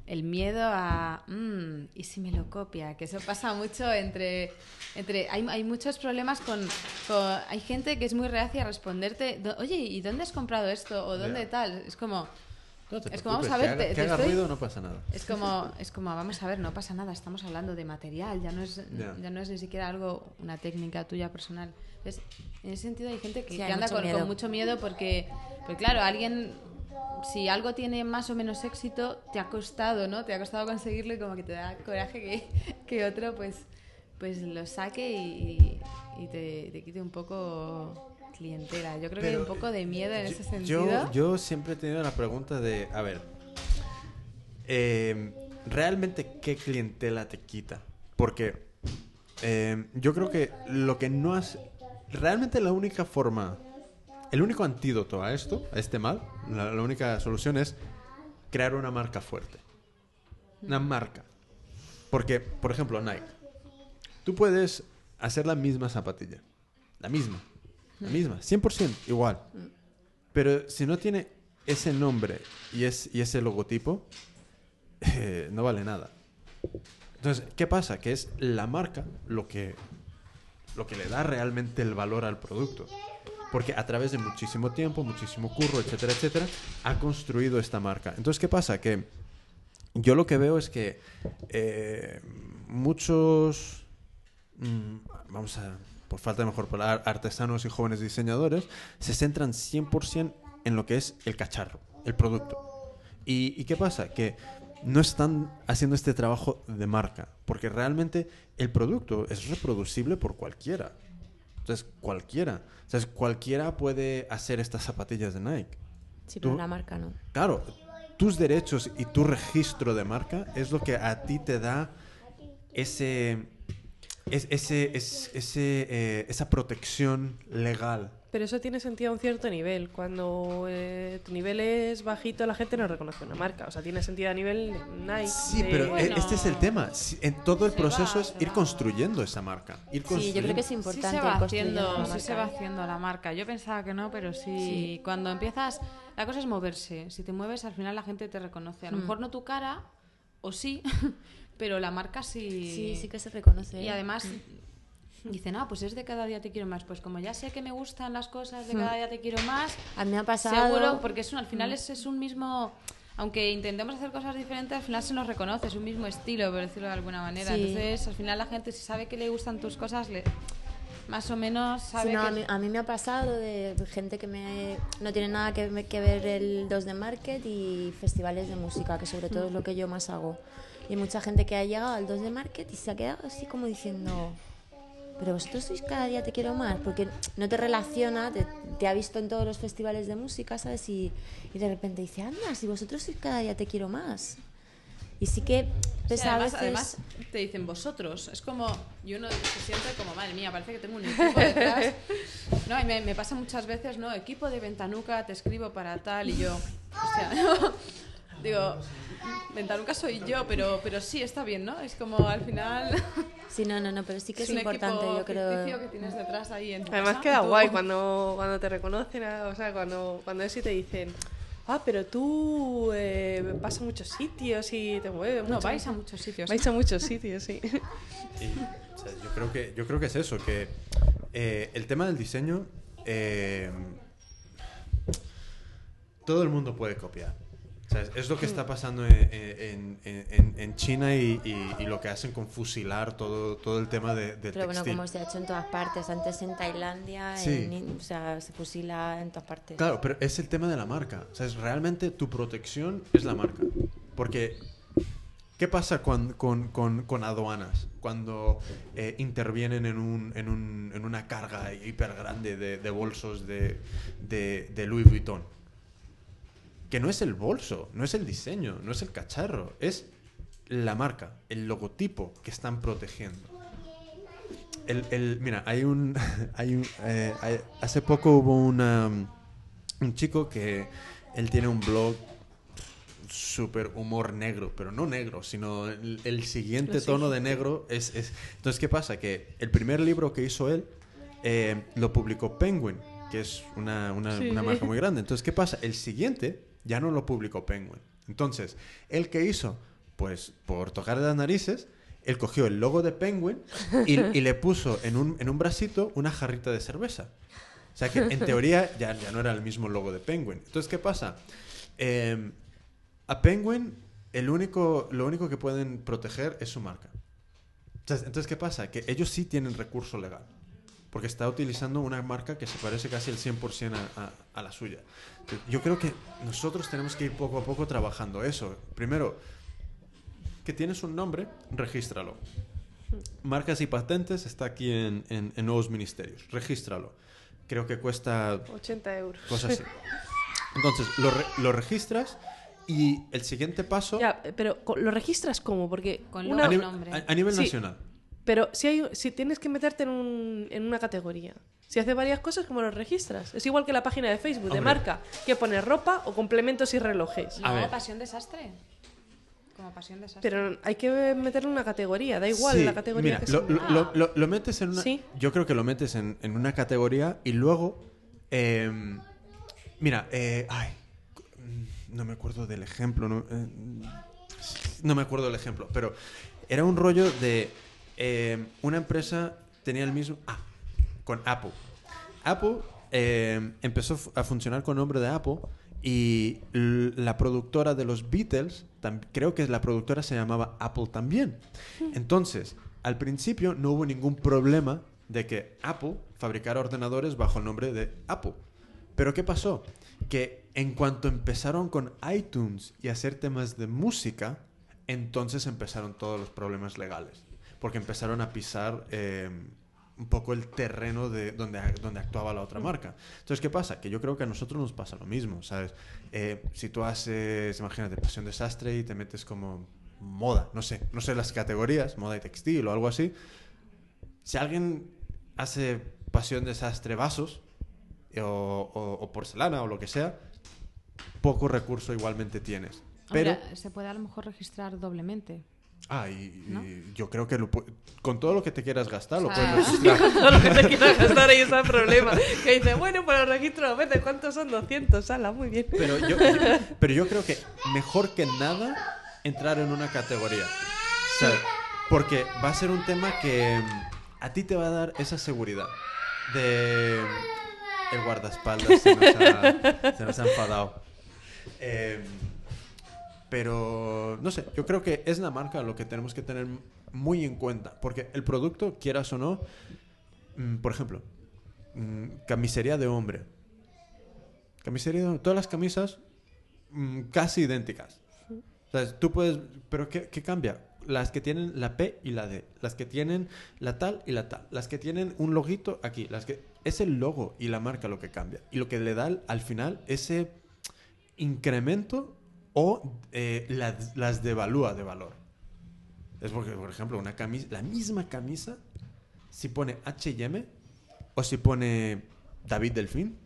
el miedo a "Mm, y si me lo copia que eso pasa mucho entre entre hay, hay muchos problemas con, con- hay gente que es muy reacia a responderte "Do- oye y dónde has comprado esto o dónde Ya. tal es como No Es como, vamos a ver, que haga, te- que haga estoy- ruido no pasa nada. es como es como vamos a ver no pasa nada estamos hablando de material ya no es Ya. ya no es ni siquiera algo una técnica tuya personal Entonces, en ese sentido hay gente que, Sí, que hay anda mucho con, con mucho miedo porque porque claro alguien si algo tiene más o menos éxito, te ha costado, ¿no? Te ha costado conseguirlo y como que te da coraje que, que otro pues, pues lo saque y, y te, te quite un poco clientela. Yo creo que hay un poco de miedo en ese Yo, sentido. yo siempre he tenido la pregunta de, a ver, eh, ¿realmente qué clientela te quita? Porque eh, yo creo que lo que no has... Realmente la única forma, el único antídoto a esto, a este mal, la, única solución es crear una marca fuerte. Una marca. Porque, por ejemplo, Nike. Tú puedes hacer la misma zapatilla. La misma. La misma. 100% igual. Pero si no tiene ese nombre y, es, y ese logotipo, eh, no vale nada. Entonces, ¿qué pasa? Que es la marca lo que le da realmente el valor al producto. Porque a través de muchísimo tiempo, muchísimo curro, etcétera, etcétera, ha construido esta marca. Entonces, ¿qué pasa? Que yo lo que veo es que eh, muchos, mm, vamos a, por falta de mejor palabra, artesanos y jóvenes diseñadores, se centran 100% en lo que es el cacharro, el producto. ¿Y, y qué pasa? Que no están haciendo este trabajo de marca, porque realmente el producto es reproducible por cualquiera. Entonces, cualquiera. O sea, cualquiera puede hacer estas zapatillas de Nike. Sí, pero la marca no. Claro, tus derechos y tu registro de marca es lo que a ti te da ese, es- ese, es- ese, eh, esa protección legal. Pero eso tiene sentido a un cierto nivel. Cuando eh, tu nivel es bajito, la gente no reconoce una marca. O sea, tiene sentido a nivel Nike. Sí, de- pero eh, Bueno. este es el tema. Si- En todo el proceso va, es ir va. construyendo esa marca. Ir Sí, yo creo que es Sí importante se va construir haciendo, una sí se va haciendo la marca. Yo pensaba que no, pero sí, Sí. Cuando empiezas, la cosa es moverse. Si te mueves, al final la gente te reconoce. A lo Mm. mejor no tu cara, o sí, pero la marca sí. Sí, sí que se reconoce. Y ¿eh? además Mm. dicen, no, pues es de cada día te quiero más. Pues como ya sé que me gustan las cosas de Mm. cada día te quiero más, A mí me ha pasado... seguro, porque es un, al final es, es un mismo. Aunque intentemos hacer cosas diferentes, al final se nos reconoce, es un mismo estilo, por decirlo de alguna manera. Sí. Entonces, al final la gente, si sabe que le gustan tus cosas, le, más o menos Sí, sabe no, que... a, mí, a mí me ha pasado de gente que me, no tiene nada que, que ver el 2 de Market y festivales de música, que sobre todo es lo que yo más hago. Y mucha gente que ha llegado al 2 de Market y se ha quedado así como diciendo, pero vosotros sois cada día te quiero más, porque no te relaciona, te, te ha visto en todos los festivales de música, ¿sabes? Y, y de repente dice, anda, si vosotros sois cada día te quiero más. Y sí que Sí, pues, a además, veces... además, te dicen vosotros. Es como. Y uno se siente como, madre mía, parece que tengo un equipo detrás. No, y me, me pasa muchas veces, ¿no? Equipo de Ventanuca, te escribo para tal, y yo. O sea. Digo, Ventanuca soy yo, pero, pero sí está bien, ¿no? Es como al final. Sí, no, no, no, pero sí que es, un importante, equipo yo creo. que tienes detrás ahí en tu Además casa, queda tú- guay cuando, cuando te reconocen, a- o sea, cuando, cuando es y te dicen, ah, pero tú eh, vas a muchos sitios y te mueves. No, mucho". vais a muchos sitios. Vais a muchos sitios, sí. Y, o sea, yo, creo que, yo creo que es eso, que eh, el tema del diseño, eh, todo el mundo puede copiar. O sea, es- lo que está pasando en, en- en- en- en China y, y- y lo que hacen con fusilar todo, todo el tema de, del Pero bueno, textil. como se ha hecho en todas partes, antes en Tailandia, Sí. o sea, se fusila en todas partes. Claro, pero es el tema de la marca. O sea, es realmente tu protección es la marca. Porque, ¿qué pasa cuan- con, con- con aduanas cuando eh, intervienen en, un, en, un- en una carga hiper grande de, de bolsos de, de- de Louis Vuitton? Que no es el bolso, no es el diseño, no es el cacharro, es la marca, el logotipo que están protegiendo. El, el- mira, hay un, hay un eh, hay- hace poco hubo una, un chico que él tiene un blog súper humor negro, pero no negro, sino el, el siguiente tono de negro es, es- Entonces, ¿qué pasa? Que el primer libro que hizo él eh, lo publicó Penguin, que es una, una, Sí. una marca muy grande. Entonces, ¿qué pasa? El siguiente ya no lo publicó Penguin. Entonces, ¿él qué hizo? Pues por tocar las narices, él cogió el logo de Penguin y, le puso en un, en un bracito una jarrita de cerveza. O sea que en teoría ya, ya no era el mismo logo de Penguin. Entonces, ¿qué pasa? Eh, a Penguin el único, lo único que pueden proteger es su marca. Entonces, ¿qué pasa? Que ellos sí tienen recurso legal. Porque está utilizando una marca que se parece casi el 100% a, a- a la suya. Yo creo que nosotros tenemos que ir poco a poco trabajando eso. Primero, que tienes un nombre, regístralo. Marcas y patentes está aquí en, en- en Nuevos Ministerios. Regístralo. Creo que cuesta 80 euros. cosas así. Entonces, lo, re- lo registras y el siguiente paso Ya, pero ¿lo registras cómo? Porque Con una- a, nivel- nombre. a- a nivel Sí. nacional. Pero si, hay, si tienes que meterte en, un- en una categoría, si hace varias cosas, ¿cómo lo registras? Es igual que la página de Facebook de marca, que pone ropa o complementos y relojes. A No, ver. pasión desastre. Como pasión desastre. Pero hay que meterle una categoría, da igual Sí, la categoría mira, que lo, sea. lo- lo- lo- lo metes en una. Sí. Yo creo que lo metes en, en una categoría y luego. eh, mira, eh, ay, no me acuerdo del ejemplo. No, eh, no me acuerdo del ejemplo, pero era un rollo de. Eh, una empresa tenía el mismo. Ah, con Apple. Apple eh, empezó a funcionar con nombre de Apple y la productora de los Beatles, creo que la productora se llamaba Apple también. Entonces, al principio no hubo ningún problema de que Apple fabricara ordenadores bajo el nombre de Apple. Pero ¿qué pasó? Que en cuanto empezaron con iTunes y hacer temas de música, entonces empezaron todos los problemas legales. Porque empezaron a pisar eh, un poco el terreno de donde, donde actuaba la otra marca. Entonces, ¿qué pasa? Que yo creo que a nosotros nos pasa lo mismo, ¿sabes? Eh, si tú haces, imagínate, Pasión Desastre y te metes como moda, no sé, no sé las categorías, moda y textil o algo así, si alguien hace Pasión Desastre vasos eh, o, o- o porcelana o lo que sea, poco recurso igualmente tienes. Pero, se puede a lo mejor registrar doblemente. Ah, y, y ¿no? yo creo que lo con todo lo que te quieras gastar lo O puedes registrar. Todo lo que te quieras gastar ahí está el problema. Que dice, bueno, para el registro veces, ¿cuántos son? 200, ala, muy bien. Pero yo, yo- pero yo creo que mejor que nada entrar en una categoría. Porque va a ser un tema que mm, a ti te va a dar esa seguridad de el guardaespaldas se nos ha, se nos ha enfadado. Eh, pero no sé, yo creo que es la marca lo que tenemos que tener muy en cuenta, porque el producto, quieras o no, mm, por ejemplo, mm, camisería de hombre. Camisería de hombre, todas las camisas mm, casi idénticas. O sea, tú puedes, pero ¿qué, qué cambia? Las que tienen la P y la D, las que tienen la tal y la tal, las que tienen un loguito aquí, las que es el logo y la marca lo que cambia y lo que le da al- al final ese incremento o eh, las, las devalúa de valor. Es porque, por ejemplo, una camisa, la misma camisa, si pone H&M o si pone David Delfín,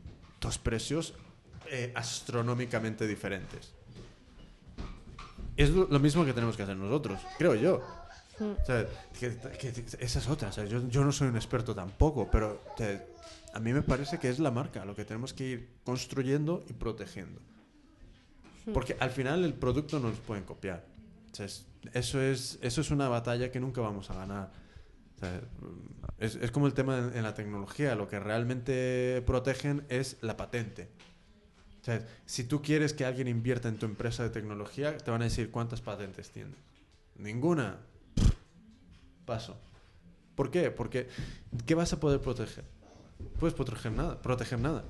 dos precios eh, astronómicamente diferentes. es lo lo mismo que tenemos que hacer nosotros, creo yo. O sea, que- que- esa es otra. o sea, yo, yo no soy un experto tampoco, pero a mí me parece que es la marca lo que tenemos que ir construyendo y protegiendo. Porque al final el producto no nos pueden copiar. O sea, es- eso, es, eso es una batalla que nunca vamos a ganar. O sea, es, es como el tema en, en la tecnología. Lo que realmente protegen es la patente. O sea, si tú quieres que alguien invierta en tu empresa de tecnología, te van a decir cuántas patentes tienes. Ninguna. Paso. ¿Por qué? Porque ¿qué vas a poder proteger? Puedes proteger nada, proteger nada.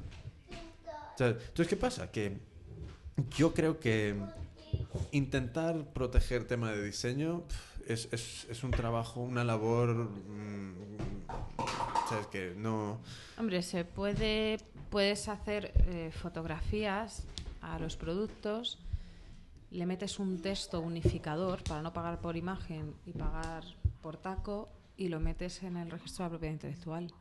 O sea, entonces, ¿qué pasa? Que yo creo que intentar proteger tema de diseño es, es- es un trabajo, una labor, mm, ¿sabes? Que no... Hombre, se puede, puedes hacer eh, fotografías a los productos, le metes un texto unificador para no pagar por imagen y pagar por taco y lo metes en el registro de la propiedad intelectual.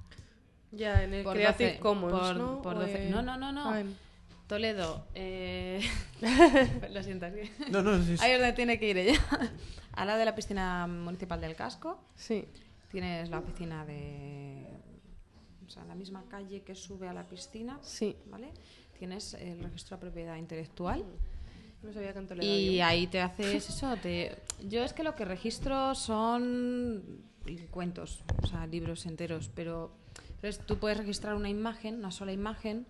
Ya, en el Por Creative 12, Commons, por- ¿no? por O 12. en- No, no, no, no. Toledo, eh... lo siento, No, no, sí, sí. ahí es donde tiene que ir ella. Al lado de la piscina municipal del casco Sí. tienes la oficina de... O sea, en la misma calle que sube a la piscina, Sí. ¿vale? Tienes el registro de propiedad intelectual No sabía que en Toledo y había. ahí te haces eso. Te... Yo es que lo que registro son cuentos, o sea, libros enteros, pero entonces, tú puedes registrar una imagen, una sola imagen,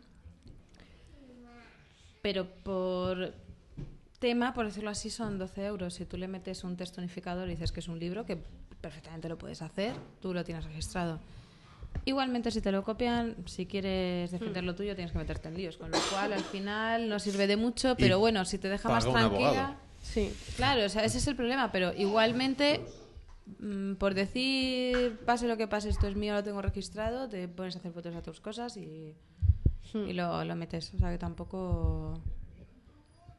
pero por tema, por decirlo así, son 12 euros. Si tú le metes un texto unificador y dices que es un libro, que perfectamente lo puedes hacer, tú lo tienes registrado. Igualmente, si te lo copian, si quieres defender lo tuyo, tienes que meterte en líos. Con lo cual, al final, no sirve de mucho, pero bueno, si te deja más tranquila. Sí. Claro, o sea, ese es el problema, pero igualmente, mm, por decir, pase lo que pase, esto es mío, lo tengo registrado, te pones a hacer fotos a tus cosas y, y lo, lo metes. O sea, que tampoco.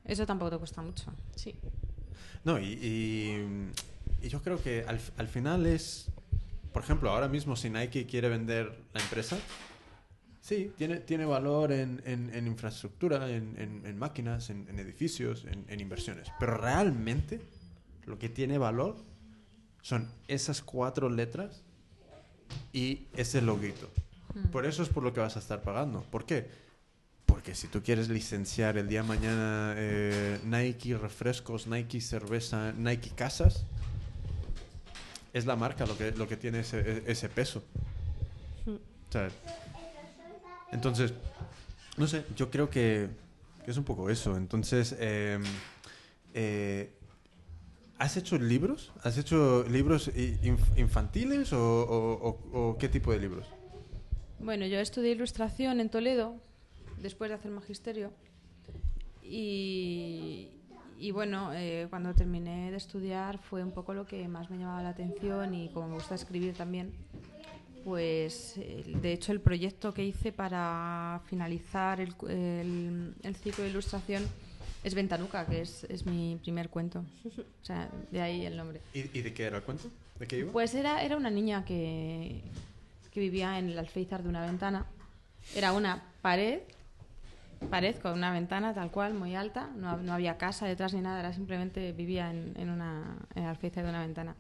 Eso tampoco te cuesta mucho. Sí. No, y, y- y yo creo que al, al final es, por ejemplo, ahora mismo si Nike quiere vender la empresa, sí, tiene, tiene valor en, en- en infraestructura, en, en- en máquinas, en, en edificios, en, en inversiones. Pero realmente lo que tiene valor son esas cuatro letras y ese loguito. Por eso es por lo que vas a estar pagando. ¿Por qué? Porque si tú quieres licenciar el día de mañana eh, Nike refrescos, Nike cerveza, Nike casas, es la marca lo que, lo que tiene ese, e- ese peso. Entonces, no sé, yo creo que, que es un poco eso. Entonces, eh, eh, ¿has hecho libros? ¿Has hecho libros inf- infantiles o, o- o- o qué tipo de libros? Bueno, yo estudié ilustración en Toledo después de hacer magisterio y, y bueno, eh, cuando terminé de estudiar fue un poco lo que más me llamaba la atención y como me gusta escribir también, pues de hecho el proyecto que hice para finalizar el, el- el ciclo de ilustración es Ventanuca, que es, es mi primer cuento. O sea, de ahí el nombre. ¿Y, y de qué era el cuento? ¿De qué iba? Pues era, era una niña que, que vivía en el alféizar de una ventana. Era una pared, pared con una ventana tal cual, muy alta. No, no había casa detrás ni nada, era simplemente vivía en, en, una, en el alféizar de una ventana.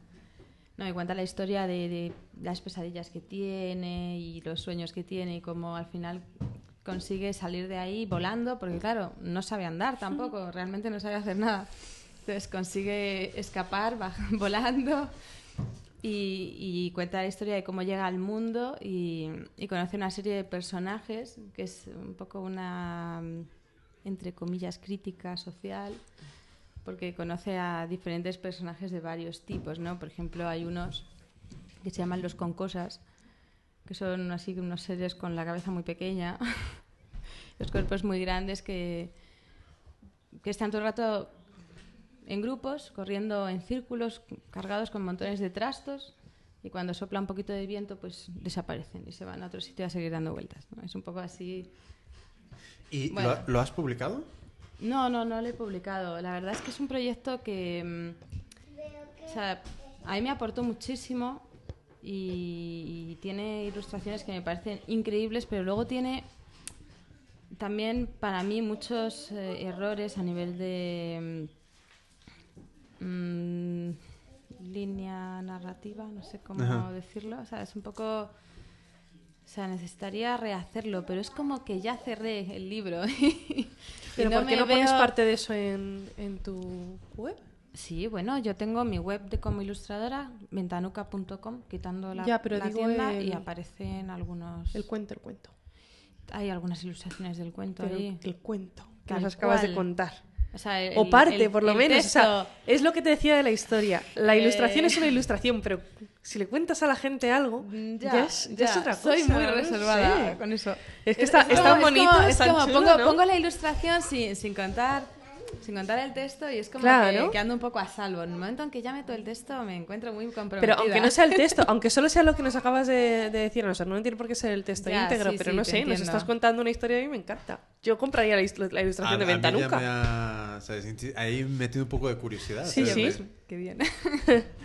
No, me cuenta la historia de, de las pesadillas que tiene y los sueños que tiene y cómo al final consigue salir de ahí volando, porque claro, no sabe andar tampoco, realmente no sabe hacer nada. Entonces consigue escapar volando y, cuenta la historia de cómo llega al mundo y, conoce una serie de personajes, que es un poco una, entre comillas, crítica social, porque conoce a diferentes personajes de varios tipos, ¿no? Por ejemplo, hay unos que se llaman los concosas, que son así unos seres con la cabeza muy pequeña, los cuerpos muy grandes que, que están todo el rato en grupos, corriendo en círculos, cargados con montones de trastos, y cuando sopla un poquito de viento, pues desaparecen y se van a otro sitio a seguir dando vueltas. ¿no? Es un poco así. ¿Y lo bueno. ha- lo has publicado? No, no, no lo he publicado. La verdad es que es un proyecto que, mm, o sea, a mí me aportó muchísimo y, y tiene ilustraciones que me parecen increíbles, pero luego tiene también para mí muchos eh, errores a nivel de, mm, mm, línea narrativa, no sé cómo Ajá. decirlo. O sea, es un poco... O sea, necesitaría rehacerlo, pero es como que ya cerré el libro. Pero no ¿por qué no pones parte de eso en, en tu web? Sí, bueno, yo tengo mi web de como ilustradora, ventanuca.com, quitando la, Ya, pero la digo tienda el- y aparecen algunos... El cuento, el cuento. Hay algunas ilustraciones del cuento Pero ahí. el cuento que nos acabas de contar. O, sea, el- O parte, el- por lo menos. O sea, es lo que te decía de la historia. La Eh. ilustración es una ilustración, pero si le cuentas a la gente algo, Mm, ya, es, ya es otra cosa. Soy muy no reservada sé. con eso. Es que está, Es está como- bonito, Es como, como pongo, ¿no? pongo la ilustración sin, sin contar sin contar el texto y es como Claro. que, que ando un poco a salvo. En el momento en que ya meto el texto me encuentro muy comprometida. Pero aunque no sea el texto, aunque solo sea lo que nos acabas de, de decir, o sea, no tiene por qué ser el texto Ya, íntegro, sí, pero sí, no sé, nos entiendo. estás contando una historia y a mí me encanta. Yo compraría la, ilustración de A- a mí ya Ventanuca. me ha- ¿sabes? Inti- Ahí metido un poco de curiosidad. Sí, ¿sabes? sí. Me- Qué bien.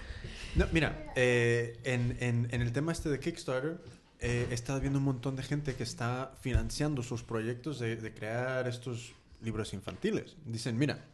No, mira, eh, en, en- en el tema este de Kickstarter, eh, he estado viendo un montón de gente que está financiando sus proyectos de, de crear estos libros infantiles. Dicen, mira,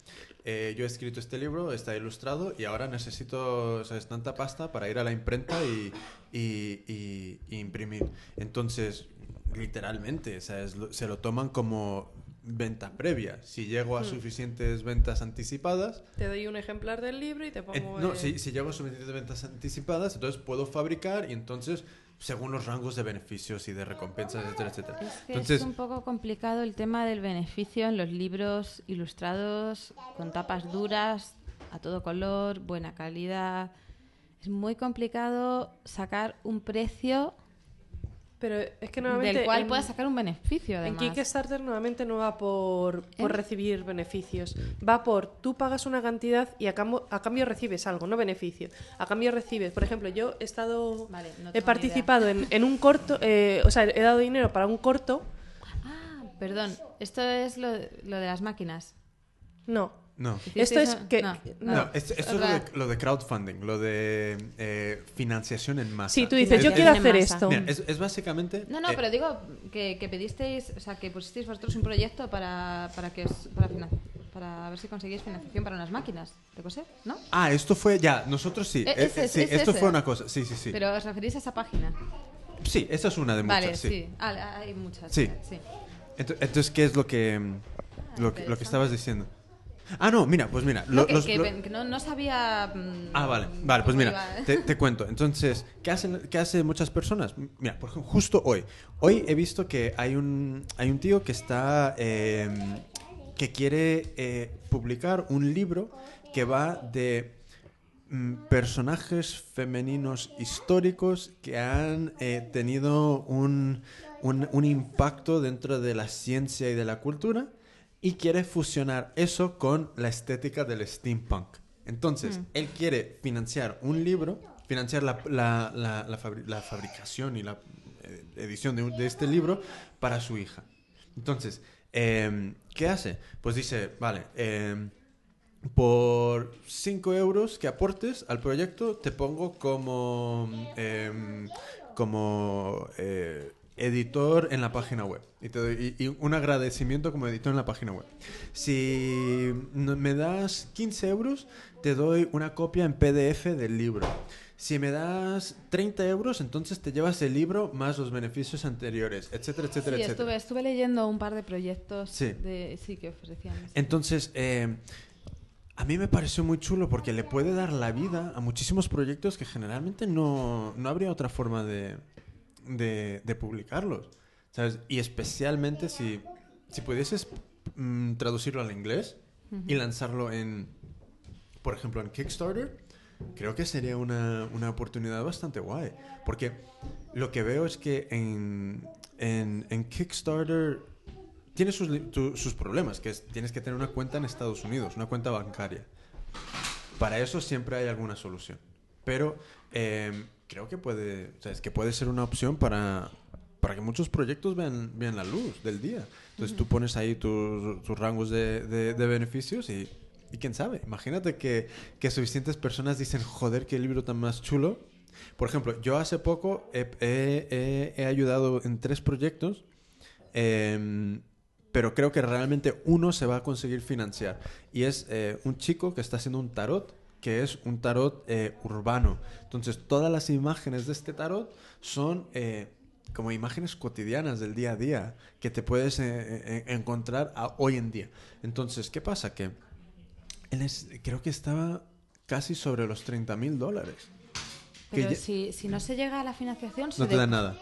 eh, yo he escrito este libro, está ilustrado y ahora necesito ¿sabes? tanta pasta para ir a la imprenta y, y- y- y imprimir. Entonces, literalmente, se lo toman como venta previa. Si llego a suficientes ventas anticipadas, Te doy un ejemplar del libro y te eh, pongo... no, el- si, si llego a suficientes ventas anticipadas, entonces puedo fabricar y entonces, según los rangos de beneficios y de recompensas, etcétera, etcétera. Es que Entonces, es un poco complicado el tema del beneficio en los libros ilustrados con tapas duras, a todo color, buena calidad. Es muy complicado sacar un precio Pero es que normalmente... del cual en- puedas sacar un beneficio, En además. Kickstarter normalmente no va por, por ¿Eh? recibir beneficios. Va por tú pagas una cantidad y a cambio, a cambio recibes algo, no beneficio. A cambio recibes, por ejemplo, yo he estado. Vale, no he participado en, en un corto, eh, o sea, he dado dinero para un corto. Ah, perdón, esto es lo, lo de las máquinas. No. No. ¿Hicisteis Esto es que- no, no. No, esto, esto es lo de, lo de crowdfunding, lo de eh, financiación en masa. Sí, tú dices, Es- yo es- quiero hacer esto. mira, es, es básicamente... No, no, eh, pero digo que, que pedisteis, o sea, que pusisteis vosotros un proyecto para, para que os- para, para ver si conseguís financiación para unas máquinas de coser, ¿no? Ah, esto fue... Ya, nosotros sí. E- eh, ese sí, esto ese. fue una cosa. Sí, sí, sí. Pero os referís a esa página. Sí, esa es una de muchas, vale, sí. sí. Ah, hay muchas. Sí. sí. Ento- Entonces, ¿qué es lo que, mm, lo que, lo que interesante. estabas diciendo? Ah, no, mira, pues mira. No, lo- que, los- que lo- que no, no sabía. mm, Ah, vale, vale, pues mira, ¿eh? te, te cuento. Entonces, ¿qué hacen, qué hacen muchas personas? Mira, por ejemplo, justo hoy. Hoy he visto que hay un, hay un tío que está, eh, que quiere eh, publicar un libro que va de mm, personajes femeninos históricos que han eh, tenido un, un- un impacto dentro de la ciencia y de la cultura y quiere fusionar eso con la estética del steampunk. Entonces, él quiere financiar un libro, financiar la, la- la- la fabri- la fabricación y la eh, edición de, de este libro para su hija. Entonces, em, ¿qué hace? Pues dice, vale, em, por 5 euros que aportes al proyecto, te pongo como, em, como eh, editor en la página web. Y, te doy- y- y un agradecimiento como editor en la página web. Si me das 15 euros, te doy una copia en PDF del libro. Si me das 30 euros, entonces te llevas el libro más los beneficios anteriores, etcétera, etcétera, Sí, etcétera. estuve, estuve leyendo un par de proyectos Sí. de, sí, que ofrecían. eso. Entonces, eh, a mí me pareció muy chulo porque le puede dar la vida a muchísimos proyectos que generalmente no, no habría otra forma de, de, de publicarlos. ¿sabes? Y especialmente si, si pudieses mm, traducirlo al inglés y lanzarlo en, por ejemplo, en Kickstarter, creo que sería una, una oportunidad bastante guay. Porque lo que veo es que en, en, en Kickstarter tiene sus, tu- sus problemas, que es tienes que tener una cuenta en Estados Unidos, una cuenta bancaria. Para eso siempre hay alguna solución. Pero eh, creo que puede, o sea, es que puede ser una opción para, para que muchos proyectos vean, vean la luz del día. Entonces tú pones ahí tus, tus rangos de, de- de beneficios y, y quién sabe, imagínate que, que suficientes personas dicen, joder, qué libro tan más chulo. Por ejemplo, yo hace poco he, he- he- he ayudado en tres proyectos Em, pero creo que realmente uno se va a conseguir financiar. Y es eh, un chico que está haciendo un tarot que es un tarot eh, urbano. Entonces, todas las imágenes de este tarot son eh, como imágenes cotidianas del día a día que te puedes eh, encontrar a- hoy en día. Entonces, ¿qué pasa? Que él es- creo que estaba casi sobre los 30 mil dólares. Pero ya- si, si no se llega a la financiación, se no te dan nada.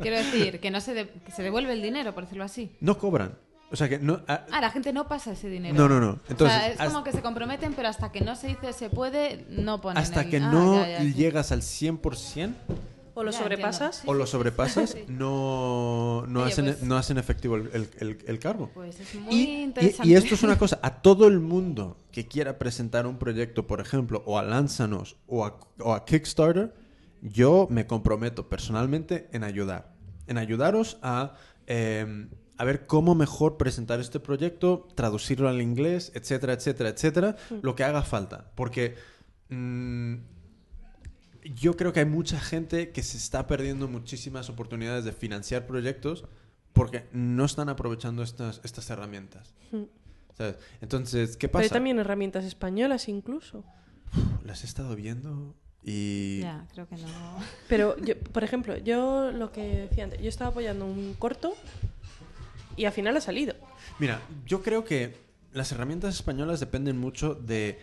quiero decir, que no se, de- que se devuelve el dinero, por decirlo así. No cobran. O sea que no... ah, Ah, la gente no pasa ese dinero. No, no, no. Entonces, o sea, es hasta- como que se comprometen, pero hasta que no se dice se puede, no ponen hasta el- que Ah, no ya, ya, sí. llegas al 100%, ¿O lo Ya, sobrepasas? entiendo. o lo sobrepasas, no, no, Oye, hacen, pues- no hacen efectivo el, el- el- el cargo. Pues es muy Y, y- interesante. y esto es una cosa, a todo el mundo que quiera presentar un proyecto, por ejemplo, o a Lánzanos o a, o a Kickstarter, yo me comprometo personalmente en ayudar. En ayudaros a, eh, a ver cómo mejor presentar este proyecto, traducirlo al inglés, etcétera, etcétera, etcétera, lo que haga falta. Porque mm, yo creo que hay mucha gente que se está perdiendo muchísimas oportunidades de financiar proyectos porque no están aprovechando estas, estas herramientas. ¿Sabes? Entonces, ¿qué Pero pasa? hay también herramientas españolas incluso. Las he estado viendo y... Ya, creo que no. Pero, yo, por ejemplo, yo lo que decía antes, yo estaba apoyando un corto y al final ha salido. Mira, yo creo que las herramientas españolas dependen mucho de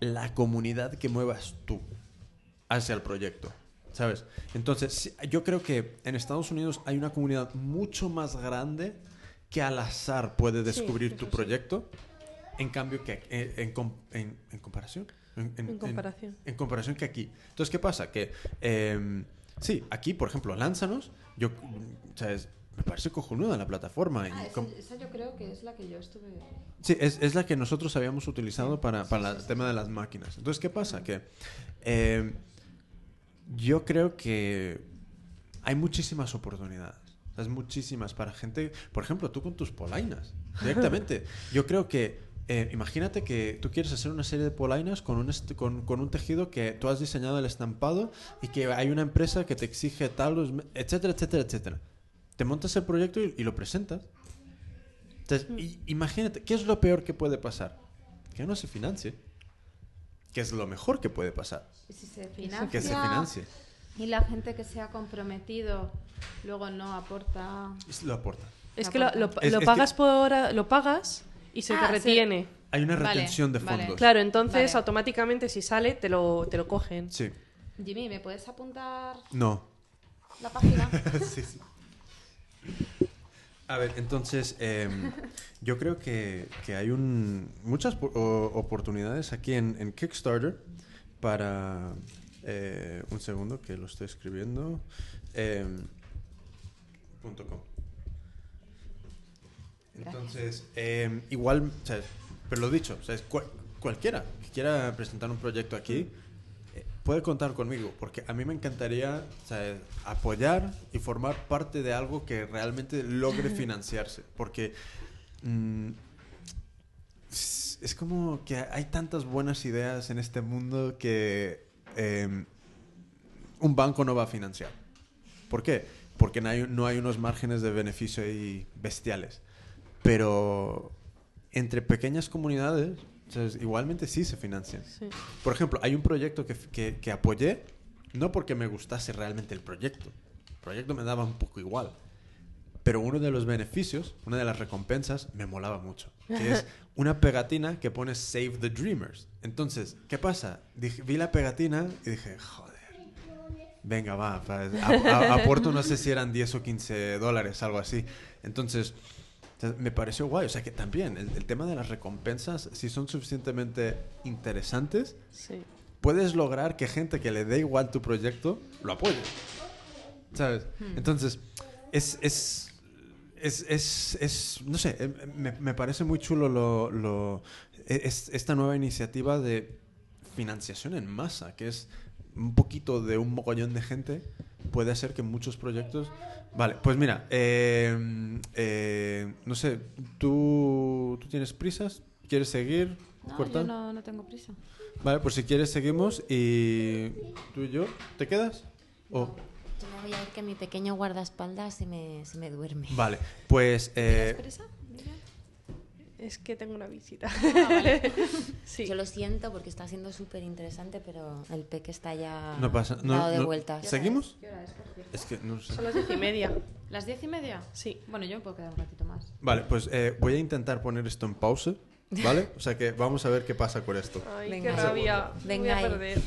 la comunidad que muevas tú hacia el proyecto, ¿sabes? Entonces, yo creo que en Estados Unidos hay una comunidad mucho más grande que al azar puede descubrir tu sí. proyecto, en cambio que eh, en, en- en comparación. En comparación. en comparación que aquí. Entonces, ¿qué pasa? Que, eh, sí, aquí, por ejemplo, Lánzanos, yo, ¿sabes? Me parece cojonuda la plataforma. y Ah, esa, yo creo que es la que yo estuve. Sí, es, es la que nosotros habíamos utilizado para, para el tema de las máquinas. Entonces, ¿qué pasa? Que eh, yo creo que hay muchísimas oportunidades. Es muchísimas para gente. Por ejemplo, tú con tus polainas, directamente. Yo creo que. eh, imagínate que tú quieres hacer una serie de polainas con un, con, con un tejido que tú has diseñado el estampado y que hay una empresa que te exige tal, etcétera, etcétera, etcétera. Te montas el proyecto y, y lo presentas. Entonces, i- imagínate, ¿qué es lo peor que puede pasar? Que no se financie. ¿Qué es lo mejor que puede pasar? Y si se financia, Que se financie. y la gente que se ha comprometido luego no aporta. Y lo aporta. Es que lo, lo- Es- lo es que- pagas por lo pagas y se Ah, te sí. retiene. Hay una Vale, retención de vale. fondos. Claro, entonces Vale. automáticamente si sale te lo, te lo cogen. Sí. Jimmy, ¿me puedes apuntar No. la página? sí, sí. A ver, entonces, em, yo creo que, que hay un, muchas oportunidades aquí en, Kickstarter para... eh, un segundo que lo estoy escribiendo. com. Entonces, em, igual, pero lo dicho, cual- cualquiera que quiera presentar un proyecto aquí eh, puede contar conmigo, porque a mí me encantaría apoyar y formar parte de algo que realmente logre financiarse, porque mm, es, como que hay tantas buenas ideas en este mundo que em, un banco no va a financiar. ¿Por qué? Porque no hay, no hay unos márgenes de beneficio ahí bestiales. Pero entre pequeñas comunidades, sea, igualmente sí se financian. Sí. Por ejemplo, hay un proyecto que, que- que apoyé, no porque me gustase realmente el proyecto. El proyecto me daba un poco igual. Pero uno de los beneficios, una de las recompensas, me molaba mucho. Que es una pegatina que pone Save the Dreamers. Entonces, ¿qué pasa? Dije- vi la pegatina y dije, joder. Venga, va. aporto, no sé si eran 10 o 15 dólares, algo así. Entonces, me pareció guay. O sea, que también el, el tema de las recompensas, si son suficientemente interesantes, Sí. puedes lograr que gente que le dé igual tu proyecto lo apoye. ¿Sabes? Entonces, es, es, es, es, es- no sé, eh, me, me parece muy chulo lo, lo- e- es- esta nueva iniciativa de financiación en masa, que es un poquito de un mogollón de gente, puede hacer que muchos proyectos... Vale, pues mira, eh, eh, no sé, ¿tú, ¿tú tienes prisas? ¿Quieres seguir? No, cortar? yo no, no tengo prisa. Vale, pues si quieres seguimos y tú y yo, ¿te quedas? O- Yo me voy a ir que mi pequeño guardaespaldas se me, se me duerme. Vale, pues... eh, ¿Tienes prisa? Es que tengo una visita. Ah, vale. sí. Yo lo siento porque está siendo súper interesante, pero el peque está ya No pasa. No, dado de no- vueltas. ¿Seguimos? ¿Qué hora es, por cierto? Es que no sé. Son las diez y media. ¿Las diez y media? Sí. Bueno, yo me puedo quedar un ratito más. Vale, pues eh, voy a intentar poner esto en pausa, ¿vale? O sea que vamos a ver qué pasa con esto. Ay, Venga. qué rabia. Me Venga voy a perder.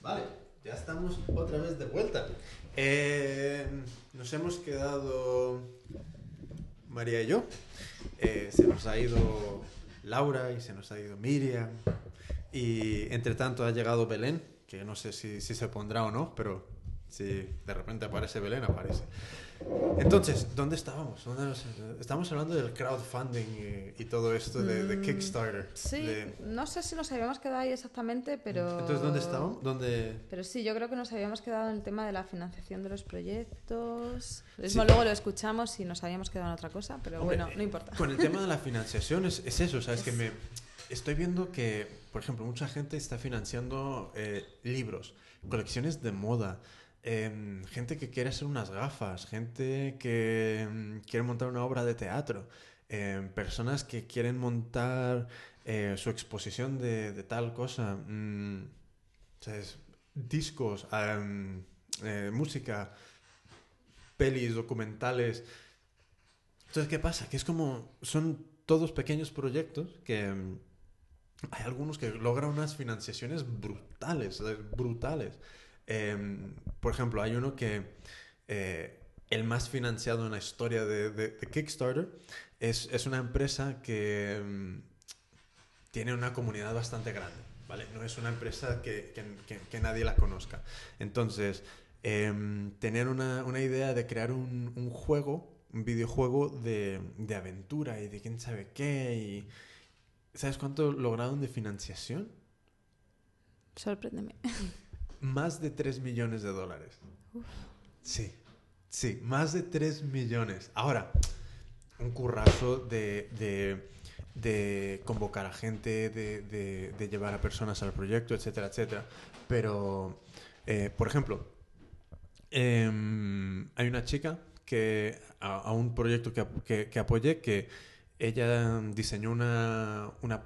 Vale, ya estamos otra vez de vuelta. Eh, nos hemos quedado María y yo. Eh, se nos ha ido Laura y se nos ha ido Miriam. Y entre tanto ha llegado Belén, que no sé si, si se pondrá o no, pero si de repente aparece Belén, aparece. Entonces, ¿dónde estábamos? ¿Dónde nos- estamos hablando del crowdfunding y, y todo esto de, de Mm, Kickstarter. Sí, de- no sé si nos habíamos quedado ahí exactamente, pero... Entonces, ¿dónde estábamos? ¿Dónde... Pero sí, yo creo que nos habíamos quedado en el tema de la financiación de los proyectos. Sí. luego lo escuchamos y nos habíamos quedado en otra cosa, pero Hombre, bueno, no importa. Con el tema de la financiación es, es eso, ¿sabes? Que me estoy viendo que, por ejemplo, mucha gente está financiando eh, libros, colecciones de moda, em, gente que quiere hacer unas gafas, gente que em, quiere montar una obra de teatro, em, personas que quieren montar eh, su exposición de, tal cosa, mm, ¿sabes? discos, eh, música, pelis, documentales. Entonces, ¿qué pasa? Que es como, son todos pequeños proyectos que hay algunos que logran unas financiaciones brutales, brutales. Em, por ejemplo, hay uno que eh, el más financiado en la historia de, Kickstarter es, es una empresa que mm, tiene una comunidad bastante grande, ¿vale? No es una empresa que, que- nadie la conozca. Entonces, em, tener una, una idea de crear un, un juego, un videojuego de, de aventura y de quién sabe qué y... ¿Sabes cuánto lograron de financiación? Sorpréndeme. Más de 3 millones de dólares. Sí, sí, más de 3 millones. Ahora, un currazo de, de, de convocar a gente, de, de- llevar a personas al proyecto, etcétera, etcétera. Pero, eh, por ejemplo, em, hay una chica que a, a un proyecto que, que, que apoyé que ella diseñó una, una,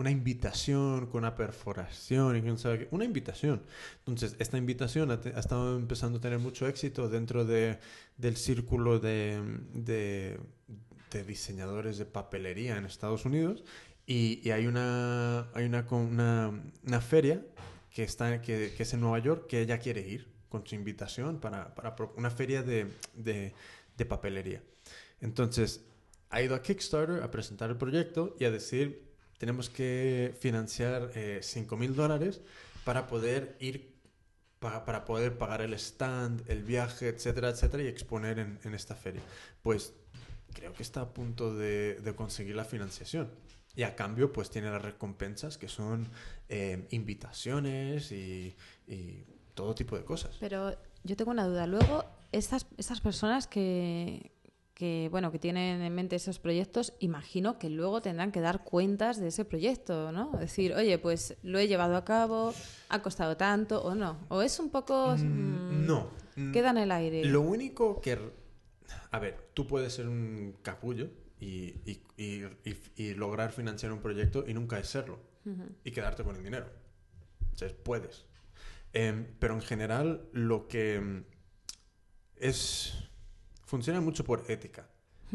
una invitación con una perforación y quién sabe. Una invitación. Entonces, esta invitación ha, estado empezando a tener mucho éxito dentro de, del círculo de, de, diseñadores de papelería en Estados Unidos. Y, hay, una, hay una, una, feria que, está, que, que es en Nueva York que ella quiere ir con su invitación para, para una feria de, de papelería. Entonces, ha ido a Kickstarter a presentar el proyecto y a decir, tenemos que financiar 5 mil dólares para poder ir, pa- para poder pagar el stand, el viaje, etcétera, etcétera, y exponer en, en esta feria. Pues creo que está a punto de, de conseguir la financiación. Y a cambio, pues tiene las recompensas que son eh, invitaciones y, y todo tipo de cosas. Pero yo tengo una duda. Luego, estas, estas personas que, que, bueno, que tienen en mente esos proyectos, imagino que luego tendrán que dar cuentas de ese proyecto, ¿no? Decir, oye, pues lo he llevado a cabo, ha costado tanto o no. O es un poco... Mm, mm, no. Mm, Queda en el aire. Lo único que... A ver, tú puedes ser un capullo y, y- y- lograr financiar un proyecto y nunca es serlo. Y quedarte con el dinero. O sea, puedes. Em, pero en general lo que es... Funciona mucho por ética.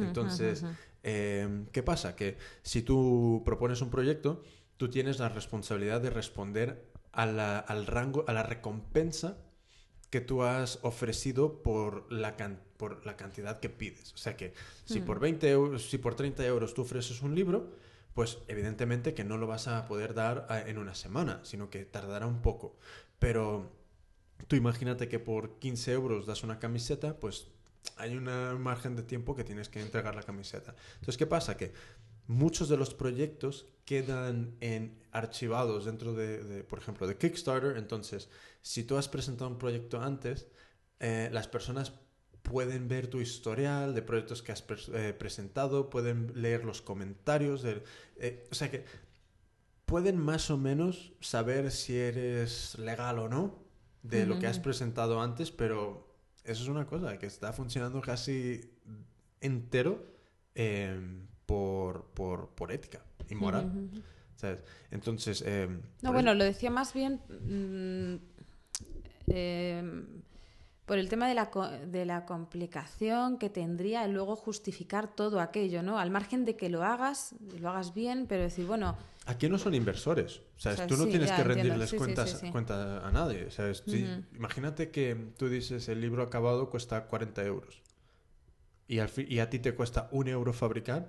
Entonces, em, ¿qué pasa? Que si tú propones un proyecto, tú tienes la responsabilidad de responder a la- al rango, a la recompensa que tú has ofrecido por la, can- por la cantidad que pides. O sea que si por 20 euros, si por 30 euros tú ofreces un libro, pues evidentemente que no lo vas a poder dar a- en una semana, sino que tardará un poco. Pero tú imagínate que por 15 euros das una camiseta, pues hay una- un margen de tiempo que tienes que entregar la camiseta. Entonces, ¿qué pasa? Que muchos de los proyectos quedan en archivados dentro de, de, por ejemplo, de Kickstarter. Entonces, si tú has presentado un proyecto antes, eh, las personas pueden ver tu historial de proyectos que has eh, presentado, pueden leer los comentarios. del- eh, o sea que pueden más o menos saber si eres legal o no de lo que has presentado antes, pero eso es una cosa que está funcionando casi entero eh, por, por, por ética y moral. ¿sabes? Entonces... eh, No, bueno, eso- lo decía más bien mm, eh, por el tema de la, co- de la complicación que tendría el luego justificar todo aquello, ¿no? Al margen de que lo hagas, lo hagas bien, pero decir, bueno, Aquí no son inversores. ¿sabes? O sea, tú no sí, tienes que rendirles Sí, cuentas, sí, cuenta a nadie. ¿sabes? Sí, Ujú. Imagínate que tú dices el libro acabado cuesta 40 euros y, al y a ti te cuesta un euro fabricar.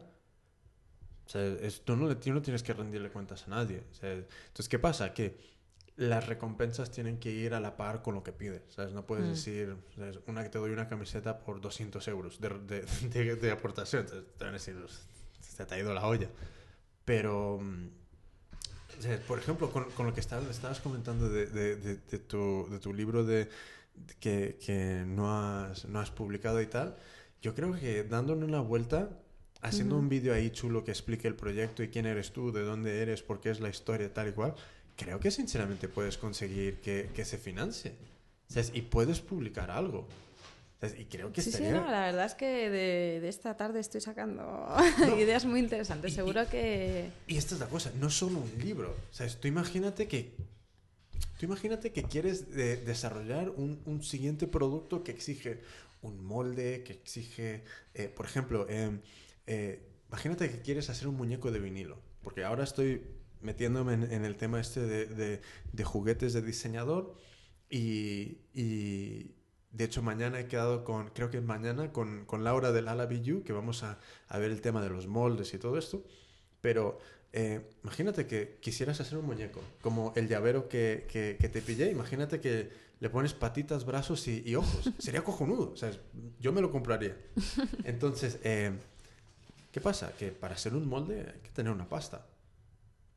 O sea, es- tú, no, tú no tienes que rendirle cuentas a nadie. o sea, entonces, ¿qué pasa? Que las recompensas tienen que ir a la par con lo que pides. ¿sabes? No puedes Mm. decir, ¿sabes? Una que te doy una camiseta por 200 euros de, de, de- de aportación. Entonces, te van a decir, se te ha ido la olla. Pero, mm, o sea, por ejemplo, con, con lo que estabas, estabas comentando de, de- de- de tu, tu libro de, que, que no, has, no has publicado y tal, yo creo que dándole una vuelta, haciendo Ujú. un vídeo ahí chulo que explique el proyecto y quién eres tú, de dónde eres, por qué es la historia, tal y cual, creo que sinceramente puedes conseguir que, que se financie. ¿sabes? Y puedes publicar algo. Y creo que sí, sí, estaría... no, la verdad es que de, de esta tarde estoy sacando No. ideas muy interesantes. Y- Seguro que... Y esta es la cosa, no solo un libro. ¿Sabes? Tú imagínate que. Tú imagínate que quieres de- desarrollar un, un siguiente producto que exige un molde, que exige. eh, por ejemplo, em, eh, imagínate que quieres hacer un muñeco de vinilo. Porque ahora estoy metiéndome en, en el tema este de, de- de juguetes de diseñador. Y, y, de hecho, mañana he quedado con, creo que mañana, con, con Laura del Alabiyu, que vamos a, a ver el tema de los moldes y todo esto. Pero eh, imagínate que quisieras hacer un muñeco, como el llavero que, que- que te pillé. Imagínate que le pones patitas, brazos y, y ojos. Sería cojonudo. O sea, yo me lo compraría. Entonces, eh, ¿qué pasa? Que para hacer un molde hay que tener una pasta.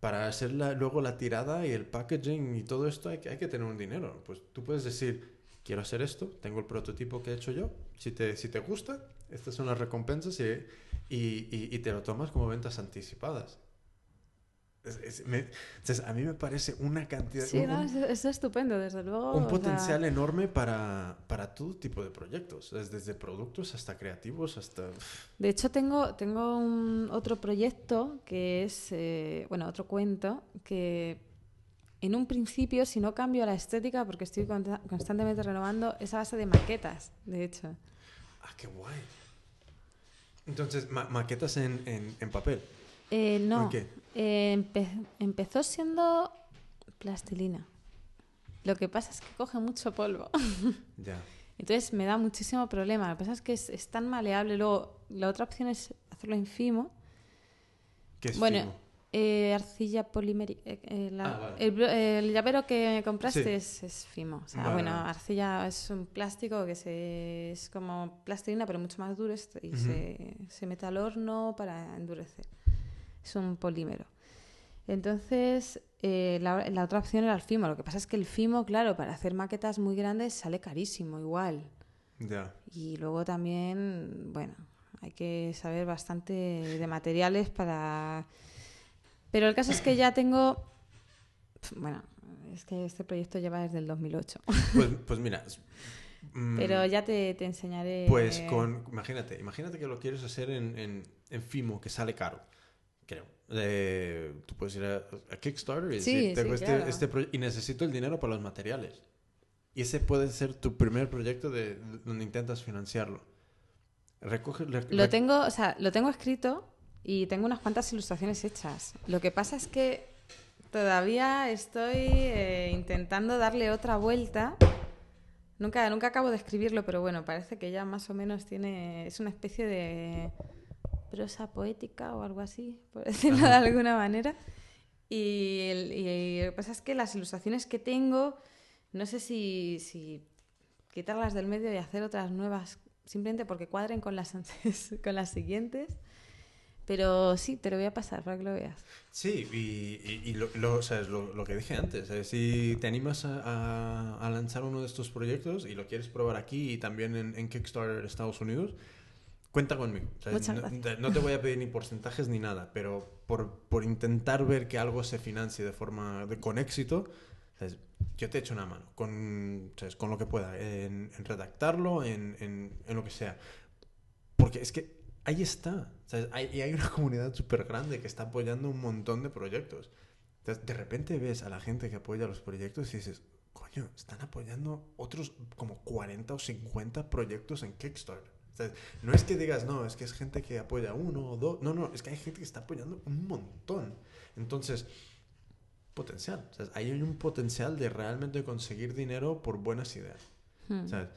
Para hacer la- luego la tirada y el packaging y todo esto hay que, hay que tener un dinero. Pues tú puedes decir, quiero hacer esto, tengo el prototipo que he hecho yo, si te, si te gusta, estas son las recompensas y, y- y- y te lo tomas como ventas anticipadas. Es- es- me- entonces, a mí me parece una cantidad, Sí, un, no, es, es estupendo, desde luego. un sea, potencial enorme para, para todo tipo de proyectos, es desde productos hasta creativos, hasta... De hecho, tengo, tengo un otro proyecto que es, eh, bueno, otro cuento que en un principio, si no cambio la estética, porque estoy constantemente renovando, es a base de maquetas, de hecho. Ah, qué guay. Entonces, ma- maquetas en, en, en papel. Eh, no, ¿En qué? eh, empe- empezó siendo plastilina. Lo que pasa es que coge mucho polvo. Ya. Entonces me da muchísimo problema. Lo que pasa es que es, es tan maleable. Luego, la otra opción es hacerlo en fimo. ¿Qué es Bueno, fimo? Eh, arcilla polimérica. Ah, vale. el, blo- el llavero que compraste Sí. es, es fimo. O sea, Vale, bueno, vale. arcilla es un plástico que se, es como plastilina, pero mucho más duro est- y se, se mete al horno para endurecer. Es un polímero. Entonces, eh, la, la otra opción era el fimo. Lo que pasa es que el fimo, claro, para hacer maquetas muy grandes sale carísimo igual. Ya. Y luego también, bueno, hay que saber bastante de materiales para... Pero el caso es que ya tengo... Bueno, es que este proyecto lleva desde el 2008. Pues, pues mira. mm, Pero ya te, te enseñaré... Pues con. Imagínate, imagínate que lo quieres hacer en, en, en Fimo, que sale caro. Creo. Eh, tú puedes ir a, a Kickstarter y Sí, decir, tengo sí, este, claro. este y necesito el dinero para los materiales. Y ese puede ser tu primer proyecto de, de- donde intentas financiarlo. Recoge, re- Lo tengo, o sea, lo tengo escrito y tengo unas cuantas ilustraciones hechas. Lo que pasa es que todavía estoy eh, intentando darle otra vuelta. Nunca, nunca acabo de escribirlo, pero bueno, parece que ya más o menos tiene. Es una especie de prosa poética o algo así, por decirlo de alguna manera. Y, el- y lo que pasa es que las ilustraciones que tengo, no sé si, si quitarlas del medio y hacer otras nuevas, simplemente porque cuadren con las, antes- con las siguientes. Pero sí, te lo voy a pasar para que lo veas. Sí, y, y- y lo, lo- o sea, lo, lo que dije antes. eh, si te animas a, a- a lanzar uno de estos proyectos y lo quieres probar aquí y también en, en Kickstarter Estados Unidos, cuenta conmigo. Muchas no, no te voy a pedir ni porcentajes ni nada, pero por, por intentar ver que algo se financie de forma de, con éxito, ¿Sabes? Yo te echo una mano con, ¿sabes? con lo que pueda, en, en redactarlo, en, en, en lo que sea. Porque es que ahí está. ¿sabes? Hay, y hay una comunidad súper grande que está apoyando un montón de proyectos. Entonces, de repente ves a la gente que apoya los proyectos y dices, coño, están apoyando otros como 40 o 50 proyectos en Kickstarter. ¿Sabes? No es que digas, no, es que es gente que apoya uno o dos. No, no, es que hay gente que está apoyando un montón. Entonces, potencial. ¿sabes? Ahí hay un potencial de realmente conseguir dinero por buenas ideas. Hmm. ¿sabes?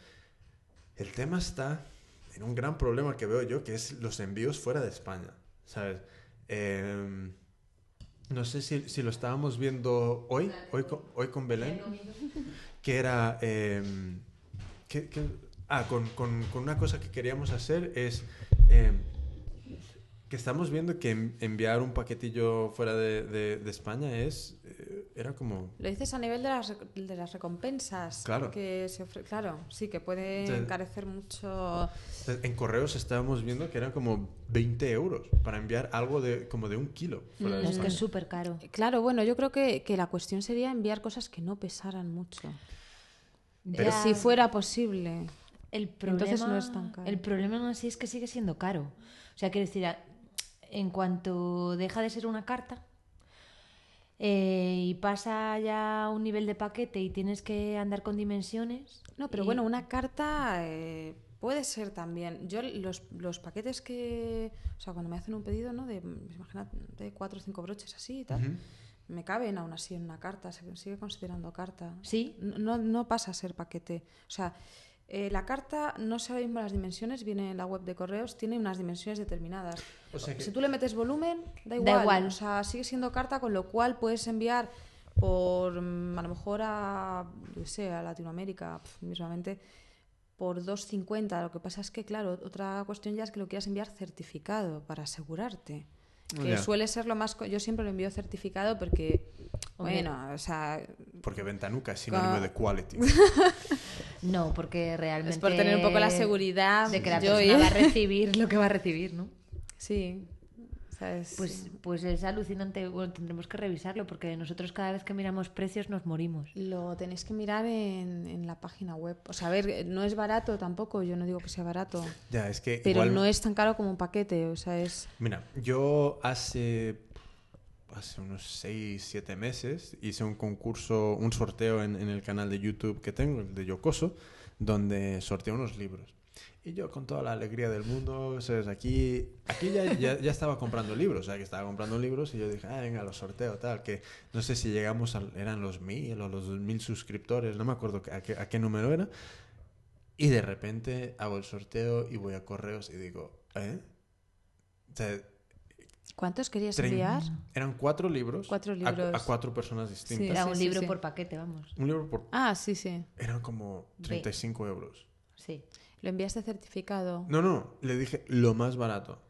El tema está en un gran problema que veo yo, que es los envíos fuera de España. ¿Sabes? Em, no sé si, si lo estábamos viendo hoy, hoy con, hoy con Belén, que era... em, que- ah, con, con- con una cosa que queríamos hacer es... em, que estamos viendo que en- enviar un paquetillo fuera de, de- de España es... eh, era como... Lo dices a nivel de las, de las recompensas. Claro. Que se ofre- claro, sí, que puede Sí. encarecer mucho. En correos estábamos viendo que eran como 20 euros para enviar algo de como de un kilo fuera de Es que es súper caro. Claro, bueno, yo creo que, que la cuestión sería enviar cosas que no pesaran mucho. Pero- Ya, Si fuera posible. el problema, entonces no es tan caro. El problema aún así es que sigue siendo caro. O sea, quiero decir, en cuanto deja de ser una carta eh, y pasa ya a un nivel de paquete y tienes que andar con dimensiones. No, pero y- bueno, una carta eh, puede ser también. Yo los, los paquetes que... O sea, cuando me hacen un pedido, ¿no? De, imagínate, cuatro o cinco broches así y tal. Me caben aún así en una carta, se sigue considerando carta. Sí. No, no, no pasa a ser paquete. O sea, eh, la carta no sé ahora mismo las dimensiones, viene en la web de correos, tiene unas dimensiones determinadas. O sea que- Si tú le metes volumen, da igual. Da igual. O sea, sigue siendo carta, con lo cual puedes enviar por, mm, a lo mejor a, yo sé, a Latinoamérica, pf, mismamente, por 2.50. Lo que pasa es que, claro, otra cuestión ya es que lo quieras enviar certificado para asegurarte. Que Ya. suele ser lo más... Yo siempre lo envío certificado porque, bueno, o sea, Porque ventanuca es sinónimo Ca- de quality. No, porque realmente. es por tener un poco la seguridad. de que la yo- persona va a recibir lo que va a recibir, ¿no? Sí. O sea, es- Pues, pues es alucinante. Bueno, tendremos que revisarlo porque nosotros cada vez que miramos precios nos morimos. Lo tenéis que mirar en, en la página web. O sea, a ver, no es barato tampoco, yo no digo que sea barato, ya, es que pero igual- no es tan caro como un paquete, o sea, es... Mira, yo hace, hace unos 6, 7 meses hice un concurso, un sorteo en, en el canal de YouTube que tengo, el de Yocoso, donde sorteé unos libros. Y yo con toda la alegría del mundo, ¿sabes? Aquí, aquí ya, ya, ya estaba comprando libros, o sea, que estaba comprando libros y yo dije, ah, venga, los sorteo, tal, que no sé si llegamos, a, eran los mil o los mil suscriptores, no me acuerdo a qué, a qué número era. Y de repente hago el sorteo y voy a correos y digo, ¿eh? O sea, ¿Cuántos querías enviar? Eran cuatro libros. Cuatro a- libros. A, cuatro personas distintas. Sí. Era un libro sí. por paquete, vamos. Un libro por... Ah, sí, sí. Eran como 35 euros. Sí. Lo enviaste certificado. No, no, le dije lo más barato.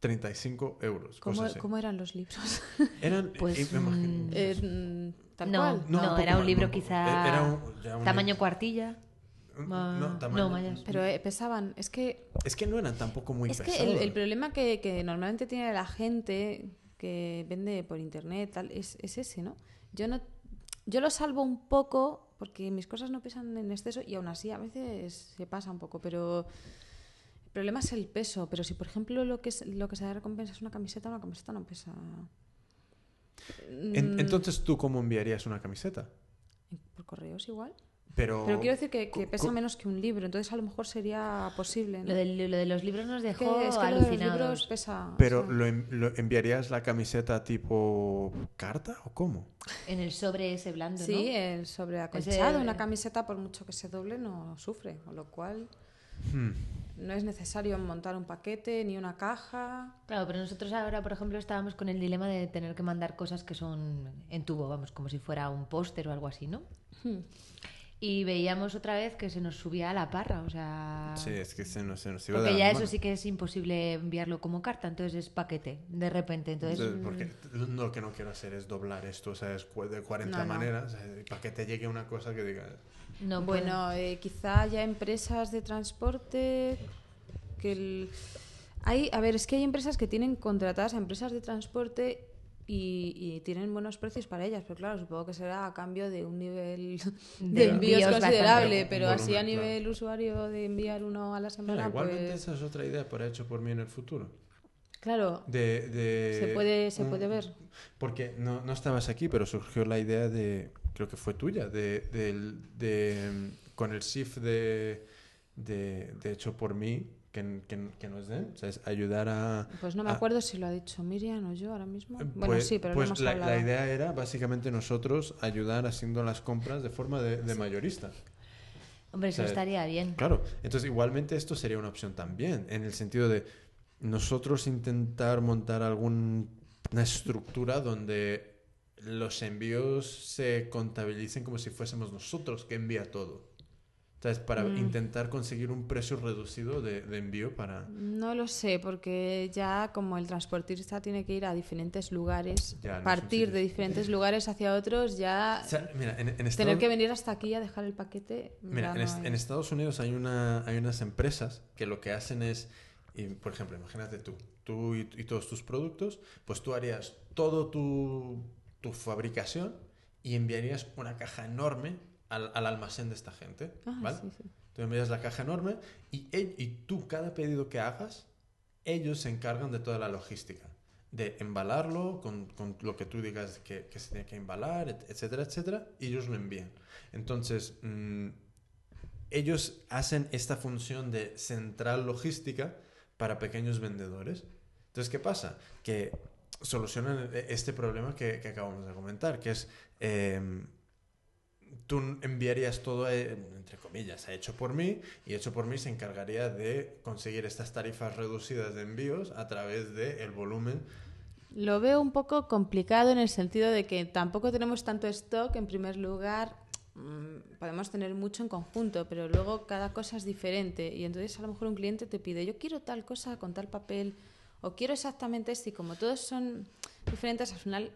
35 euros. ¿Cómo, cosas así. cómo eran los libros? Eran... Pues, eh, me imagino- mm, Eh, mm, tal no, cual. no, poco era un más, libro no, quizá. era un- ya un tamaño libro. cuartilla. Un- ma- No, tamaño- no, mayas. Pero eh, pesaban. Es que, Es que no eran tampoco muy es que pesados. el, el problema que, que normalmente tiene la gente que vende por internet tal, es, es ese, ¿no? Yo no yo lo salvo un poco porque mis cosas no pesan en exceso y aún así a veces se pasa un poco, pero el problema es el peso. Pero si, por ejemplo, lo que, es, lo que se da recompensa es una camiseta, una camiseta no pesa. En- Mm, entonces, ¿tú cómo enviarías una camiseta? Por correos igual. Pero... Pero quiero decir que, que pesa menos que un libro, entonces a lo mejor sería posible. ¿no? Lo, del- lo de los libros nos que, dejó es que lo de los alucinados. libros pesa. Pero o sea, ¿lo, en- lo enviarías la camiseta tipo carta o cómo? En el sobre ese blando, Sí, ¿no? el sobreacolchado, Ese- una camiseta por mucho que se doble no sufre, con lo cual Hmm. no es necesario montar un paquete ni una caja. Claro, pero nosotros ahora, por ejemplo, estábamos con el dilema de tener que mandar cosas que son en tubo, vamos, como si fuera un póster o algo así, ¿no? Hmm. Y veíamos otra vez que se nos subía a la parra, o sea... Sí, es que se nos, se nos iba Porque ya eso sí que es imposible enviarlo como carta, entonces es paquete, de repente. Entonces, Entonces, porque lo que no quiero hacer es doblar esto, ¿sabes? Cu- De 40 No, no. maneras, eh, para que te llegue una cosa que diga... no. Bueno, eh, quizá haya empresas de transporte que el- hay, a ver, es que hay empresas que tienen contratadas a empresas de transporte y, y tienen buenos precios para ellas, pero claro, supongo que será a cambio de un nivel De de envíos envíos considerable, pero así a nivel usuario de enviar uno a la semana, Claro, igualmente pues esa es otra idea para hecho por mí en el futuro. claro, De, de se puede, se un- puede ver. Porque no, no estabas aquí, pero surgió la idea de, creo que fue tuya, de, del- de, con el shift de, de, de hecho por mí, que, que, que nos den, o sea, es ayudar a... Pues no me a- acuerdo si lo ha dicho Miriam o yo ahora mismo. Eh, Bueno, pues- sí, pero pues lo hemos la, hablado. la idea era básicamente nosotros ayudar haciendo las compras de forma de, de mayorista. Hombre, eso O sea, estaría bien. Claro, entonces igualmente esto sería una opción también, en el sentido de nosotros intentar montar alguna estructura donde los envíos se contabilicen como si fuésemos nosotros que envía todo. ¿Sabes? Para Mm. intentar conseguir un precio reducido de, de envío para... No lo sé, porque ya como el transportista tiene que ir a diferentes lugares, Ya, no son partir de diferentes lugares hacia otros, ya O sea, mira, en, en tener que venir hasta aquí a dejar el paquete. Mira, en, no Estados Unidos hay, una, hay unas empresas que lo que hacen es, y, por ejemplo, imagínate tú, tú y, y todos tus productos, pues tú harías todo tu, tu fabricación y enviarías una caja enorme al, al almacén de esta gente, Ah, ¿vale? sí, sí. Tú envías la caja enorme y, y tú, cada pedido que hagas, ellos se encargan de toda la logística. De embalarlo con, con lo que tú digas que, que se tiene que embalar, et- etcétera, etcétera, y ellos lo envían. Entonces, mm, ellos hacen esta función de central logística para pequeños vendedores. Entonces, ¿qué pasa? Que solucionan este problema que, que acabamos de comentar, que es... em, tú enviarías todo, eh, entre comillas, a hecho por mí, y hecho por mí se encargaría de conseguir estas tarifas reducidas de envíos a través del volumen. Lo veo un poco complicado en el sentido de que tampoco tenemos tanto stock. En primer lugar, mm, podemos tener mucho en conjunto, pero luego cada cosa es diferente. Y entonces a lo mejor un cliente te pide, yo quiero tal cosa con tal papel, o quiero exactamente esto. Y como todos son diferentes, al final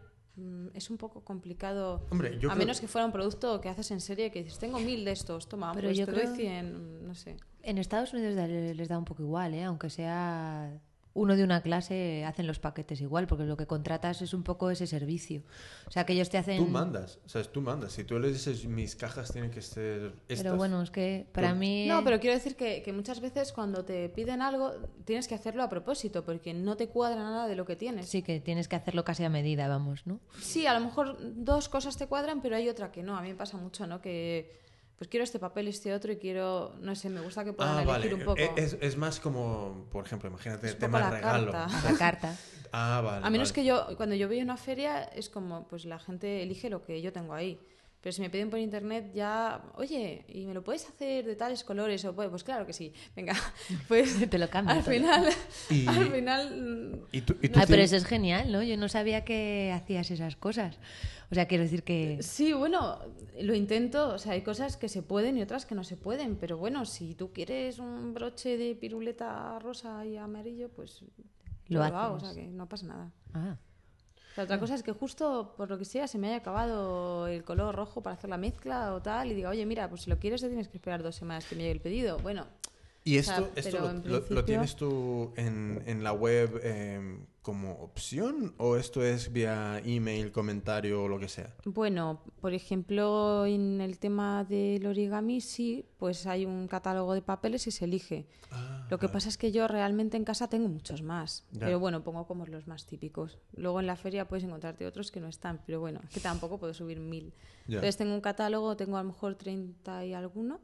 es un poco complicado. Hombre, yo a creo- menos que fuera un producto que haces en serie que dices, tengo mil de estos, toma, Pero pues yo te creo- doy 100, no sé. En Estados Unidos les da un poco igual, ¿eh? aunque sea uno de una clase, hacen los paquetes igual, porque lo que contratas es un poco ese servicio. O sea, que ellos te hacen... Tú mandas, o sea, tú mandas. Si tú le dices, mis cajas tienen que ser estas... Pero bueno, es que para Pero- mí... No, pero quiero decir que, que muchas veces cuando te piden algo tienes que hacerlo a propósito porque no te cuadra nada de lo que tienes. Sí, que tienes que hacerlo casi a medida, vamos, ¿no? Sí, a lo mejor dos cosas te cuadran, pero hay otra que no. A mí me pasa mucho, ¿no? Que pues quiero este papel, este otro y quiero, no sé, me gusta que puedan Ah, elegir vale. un poco. Eh, Es, es más como, por ejemplo, imagínate Es tema la regalo. carta. La carta. Ah, vale. a menos vale. que yo, cuando yo voy a una feria, es como, pues la gente elige lo que yo tengo ahí. Pero si me piden por internet ya, oye, ¿y me lo puedes hacer de tales colores? O, pues, pues claro que sí. Venga, pues Te lo cambio al todo. final, Y- al final mm, ¿Y tú, y tú Ah, pero eso es genial, ¿no? Yo no sabía que hacías esas cosas. O sea, quiero decir que... Sí, bueno, lo intento. O sea, hay cosas que se pueden y otras que no se pueden. Pero bueno, si tú quieres un broche de piruleta rosa y amarillo, pues Lo yo hago. O sea, que no pasa nada. Ah, La otra cosa es que justo por lo que sea se me haya acabado el color rojo para hacer la mezcla o tal y diga, oye, mira, pues si lo quieres te tienes que esperar dos semanas que me llegue el pedido. Bueno, ¿Y O sea, esto, esto lo, tienes tú en, en la web eh, como opción o esto es vía email, comentario o lo que sea? Bueno, por ejemplo, en el tema del origami sí, pues hay un catálogo de papeles y se elige. Ah, Lo que pasa es que yo realmente en casa tengo muchos más, Ya. pero bueno, pongo como los más típicos. Luego en la feria puedes encontrarte otros que no están, pero bueno, que tampoco puedo subir mil. Ya. Entonces tengo un catálogo, tengo a lo mejor 30 y alguno,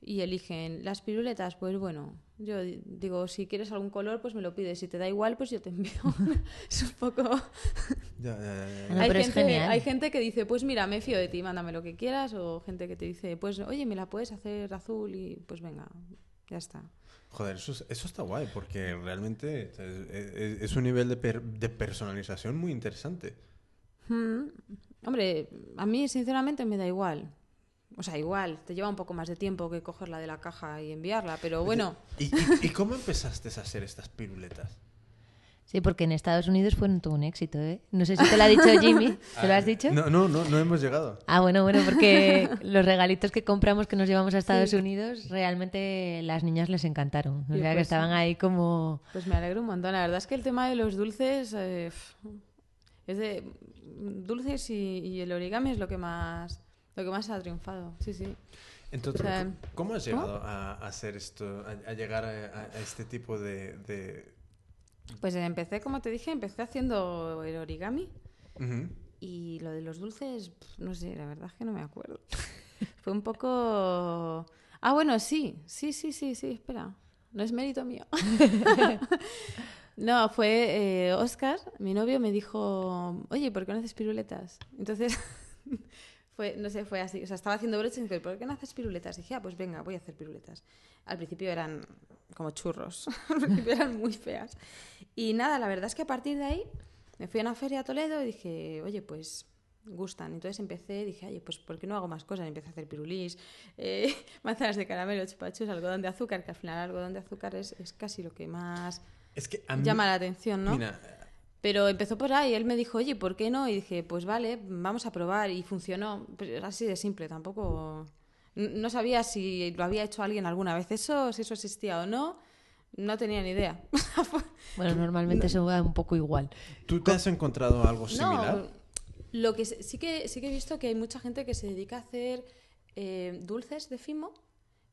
y eligen las piruletas, pues bueno, yo di- digo, si quieres algún color, pues me lo pides, si te da igual, pues yo te envío. es un poco... Ya, ya, ya, ya. No, hay, es gente, genial. hay gente que dice, pues mira, me fío de ti, mándame lo que quieras, o gente que te dice, pues oye, me la puedes hacer azul y pues venga, ya está. Joder, eso, es- eso está guay porque realmente es, es- es un nivel de, per- de personalización muy interesante. Mm, Hombre, a mí sinceramente me da igual. O sea, igual, te lleva un poco más de tiempo que cogerla de la caja y enviarla, pero bueno, ¿Y, y, y cómo empezaste a hacer estas piruletas? sí, porque en Estados Unidos fueron todo un éxito, ¿eh? No sé si te lo ha dicho Jimmy. ¿Te lo has dicho? No, no, no, no hemos llegado. Ah, bueno, bueno, porque los regalitos que compramos que nos llevamos a Estados Unidos, realmente las niñas les encantaron. O sea, que pues estaban ahí como... pues me alegro un montón. La verdad es que el tema de los dulces eh, Es de dulces y, y el origami es lo que más lo que más ha triunfado. Sí, sí. Entonces, O sea, ¿cómo- ¿cómo has llegado a, a hacer esto, a, a llegar a, este tipo de... de- Pues empecé, como te dije, empecé haciendo el origami Ujú. y lo de los dulces, no sé, la verdad es que no me acuerdo. Fue un poco... Ah, bueno, sí, sí, sí, sí, sí, espera. No es mérito mío. no, fue Oscar, mi novio, me dijo, oye, ¿por qué no haces piruletas? Entonces, fue, no sé, fue así. O sea, estaba haciendo broches y dije, ¿por qué no haces piruletas? Y dije, ah, pues venga, voy a hacer piruletas. Al principio eran como churros, al principio eran muy feas. Y nada, la verdad es que a partir de ahí me fui a una feria a Toledo y dije, oye, pues gustan. Entonces empecé, dije, oye, pues ¿por qué no hago más cosas? Y empecé a hacer pirulís, eh, manzanas de caramelo, chupachus, algodón de azúcar, que al final el algodón de azúcar es, es casi lo que más Es que a mí- llama la atención, ¿no? Mira, Pero empezó por ahí, él me dijo, oye, ¿por qué no? Y dije, pues vale, vamos a probar. Y funcionó. Pues era así de simple, tampoco... No sabía si lo había hecho alguien alguna vez eso, si eso existía o no. No tenía ni idea. Bueno, normalmente se va un poco igual. ¿tú te has encontrado algo similar? No, lo que sí que sí que he visto que hay mucha gente que se dedica a hacer eh, dulces de fimo,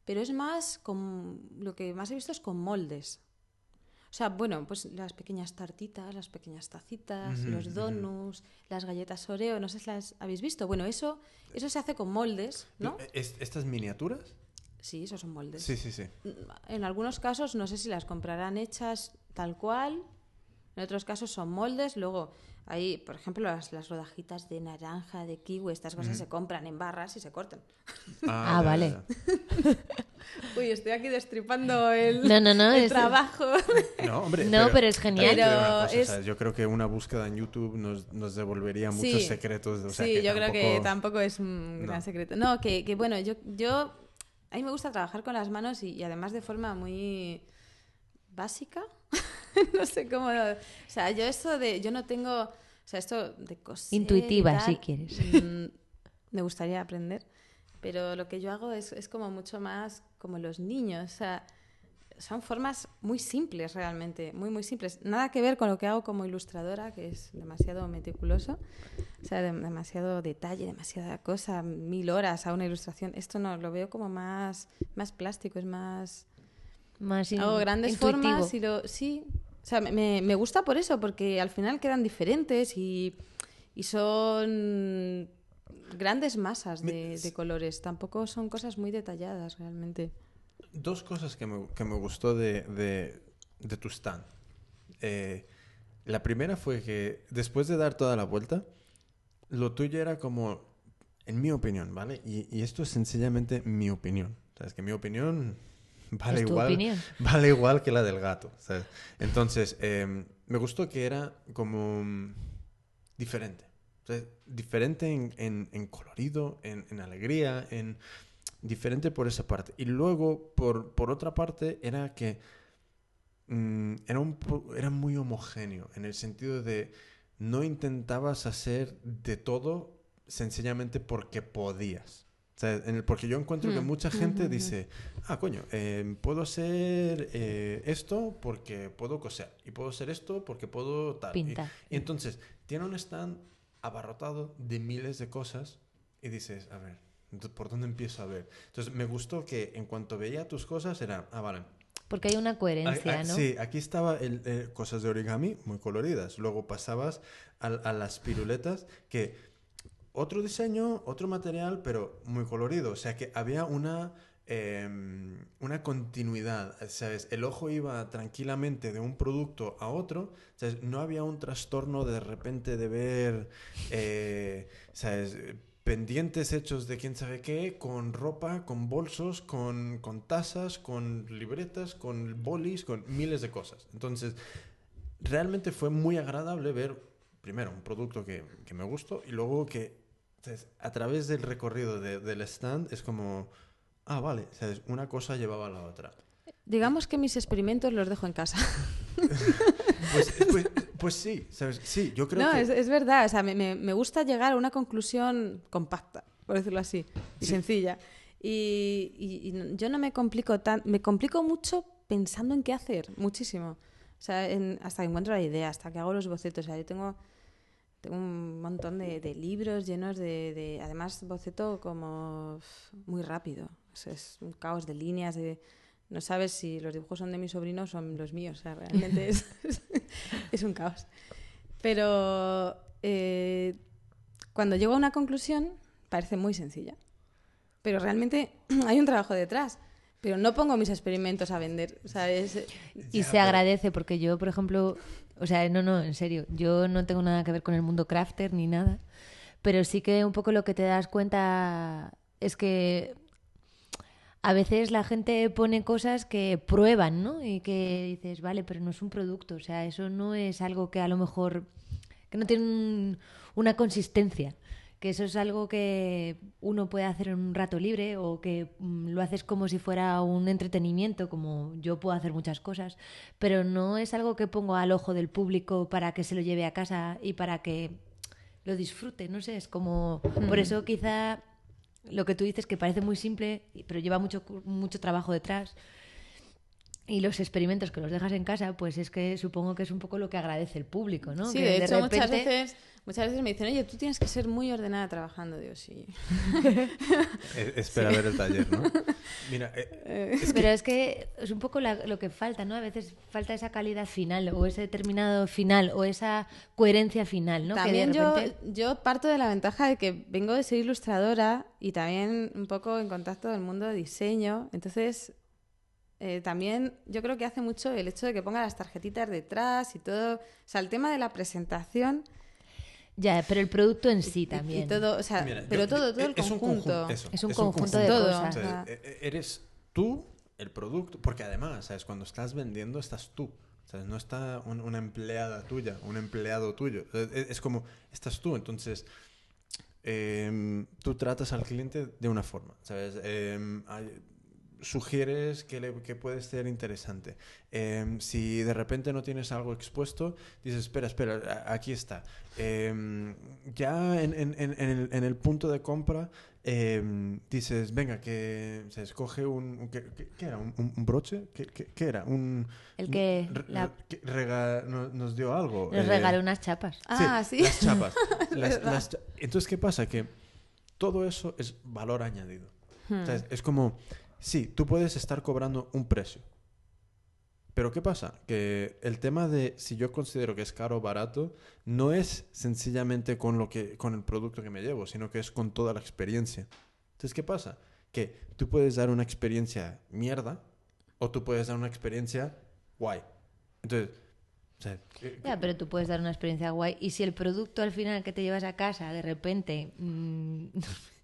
pero es más con lo que más he visto es con moldes. O sea, bueno, pues las pequeñas tartitas, las pequeñas tacitas, los donuts, las galletas Oreo, no sé si las habéis visto. Bueno, eso eso se hace con moldes, ¿no? ¿Es- ¿Estas miniaturas? Sí, esos son moldes. Sí, sí, sí. En algunos casos no sé si las comprarán hechas tal cual, en otros casos son moldes, luego hay, por ejemplo, las, las rodajitas de naranja, de kiwi, estas cosas se compran en barras y se cortan. Ah, ya, vale. Uy, estoy aquí destripando el, No, no, no, el es- trabajo. No, hombre, No, pero es genial. Pero cosa, o es- sea, yo creo que una búsqueda en YouTube nos, nos devolvería muchos Sí. secretos. o sea, sí, que yo creo que tampoco- es un gran secreto. No, que, que bueno, yo, yo... A mí me gusta trabajar con las manos y, y además de forma muy básica. no sé cómo... O sea, yo esto de... Yo no tengo... O sea, esto de coser y Intuitiva, si quieres. mm, me gustaría aprender. Pero lo que yo hago es, es como mucho más como los niños. O sea, son formas muy simples realmente, muy, muy simples. Nada que ver con lo que hago como ilustradora, que es demasiado meticuloso. O sea, dem- demasiado detalle, demasiada cosa, mil horas a una ilustración. Esto no, lo veo como más, más plástico, es más... Más in- Hago grandes intuitivo. formas y lo... Sí, o sea, me- me, gusta por eso, porque al final quedan diferentes y, y son grandes masas de, de colores. Tampoco son cosas muy detalladas realmente. Dos cosas que me, que me gustó de, de, de tu stand. Eh, la primera fue que después de dar toda la vuelta, lo tuyo era como, en mi opinión, ¿vale? Y, y esto es sencillamente mi opinión. ¿Sabes? Que mi opinión vale Es igual, opinión. vale igual que la del gato. ¿sabes? Entonces, eh, me gustó que era como mm, diferente. O sea, diferente en, en- en colorido, en, en alegría, en diferente por esa parte. Y luego, por, por otra parte, era que mm, era, un, era muy homogéneo, en el sentido de no intentabas hacer de todo sencillamente porque podías. O sea, en el- porque yo encuentro que Hmm. mucha gente dice, ah, coño, eh, puedo hacer eh, esto porque puedo coser, y puedo hacer esto porque puedo tal. Y- Pintar. y entonces, tiene un stand abarrotado de miles de cosas y dices, a ver, ¿por dónde empiezo a ver? Entonces, me gustó que en cuanto veía tus cosas era, ah, vale. Porque hay una a- coherencia, a- ¿no? Sí, aquí estaba el, eh, cosas de origami muy coloridas. Luego pasabas a, a las piruletas que otro diseño, otro material, pero muy colorido. O sea que había una, em, una continuidad, ¿sabes? El ojo iba tranquilamente de un producto a otro, ¿sabes? No había un trastorno de repente de ver, eh, ¿sabes? Pendientes hechos de quién sabe qué, con ropa, con bolsos, con, con tazas, con libretas, con bolis, con miles de cosas. Entonces, realmente fue muy agradable ver, primero, un producto que, que me gustó y luego que ¿sabes? a través del recorrido de- del stand es como, ah, vale, ¿sabes? una cosa llevaba a la otra. Digamos que mis experimentos los dejo en casa. Pues, pues, pues sí, ¿sabes? Sí, yo creo no, que... es, es verdad. O sea, me, me- gusta llegar a una conclusión compacta, por decirlo así, y Sí. sencilla. Y, y- yo no me complico tan... Me complico mucho pensando en qué hacer, muchísimo. O sea, en- hasta que encuentro la idea, hasta que hago los bocetos. O sea, yo tengo, tengo un montón de, libros llenos de, de- Además, boceto como muy rápido. Es, un caos de líneas, de... No sabes si los dibujos son de mi sobrino o son los míos. O sea, realmente es, es un caos. Pero eh, cuando llego a una conclusión, parece muy sencilla. Pero realmente hay un trabajo detrás. Pero no pongo mis experimentos a vender. O sea, es- Y Ya, se pero- agradece porque yo, por ejemplo, o sea, no, no, en serio, yo no tengo nada que ver con el mundo crafter ni nada, pero sí que un poco lo que te das cuenta es que a veces la gente pone cosas que prueban, ¿no? Y que dices, vale, pero no es un producto, o sea, eso no es algo que a lo mejor, que no tiene un- una consistencia. Que eso es algo que uno puede hacer en un rato libre o que mm, lo haces como si fuera un entretenimiento, como yo puedo hacer muchas cosas, pero no es algo que pongo al ojo del público para que se lo lleve a casa y para que lo disfrute, no sé, es como... Por eso quizá lo que tú dices que parece muy simple, pero lleva mucho, mucho trabajo detrás. Y los experimentos que los dejas en casa, pues es que supongo que es un poco lo que agradece el público, ¿no? Sí, Que de hecho, muchas repente- veces, muchas veces me dicen, oye, tú tienes que ser muy ordenada trabajando. Digo, sí. Eh, espera a ver el taller, ¿no? Mira, eh, Pero es que es un poco la- lo que falta, ¿no? A veces falta esa calidad final o ese determinado final o esa coherencia final, ¿no? Que de También yo, repente- yo parto de la ventaja de que vengo de ser ilustradora y también un poco en contacto del mundo de diseño. Entonces, eh, también yo creo que hace mucho el hecho de que ponga las tarjetitas detrás y todo. O sea, el tema de la presentación Ya, pero el producto en sí también. y todo, o sea, mira, pero yo- todo, todo el es un conjunto. Es un es conjunto de Todo. cosas. O sea, Ajá. e- e- eres tú el producto, porque además, ¿sabes? Cuando estás vendiendo, estás tú. ¿sabes? No está un- una empleada tuya, un empleado tuyo. Es, es como, estás tú. Entonces, em, tú tratas al cliente de una forma, ¿sabes? Em, hay- sugieres que, le- que puede ser interesante. Em, si de repente no tienes algo expuesto, dices, espera, espera, aquí está. Em, ya en, en- en- en el, en el punto de compra, em, dices, venga, que se escoge un... un- ¿qué, era? ¿Un, broche? ¿Qué, qué- qué era? Un, El que re- la- re- que rega- no- nos dio algo. Nos eh, regaló unas chapas. Ah, sí. Las chapas. Las- verdad. las cha- Entonces, ¿qué pasa? Que todo eso es valor añadido. Hmm. O sea, es, es como, sí, tú puedes estar cobrando un precio. Pero ¿qué pasa? Que el tema de si yo considero que es caro o barato no es sencillamente con, lo que, con el producto que me llevo, sino que es con toda la experiencia. Entonces, ¿qué pasa? Que tú puedes dar una experiencia mierda o tú puedes dar una experiencia guay. Entonces, Ya, pero tú puedes dar una experiencia guay. Y si el producto al final que te llevas a casa, de repente, mm,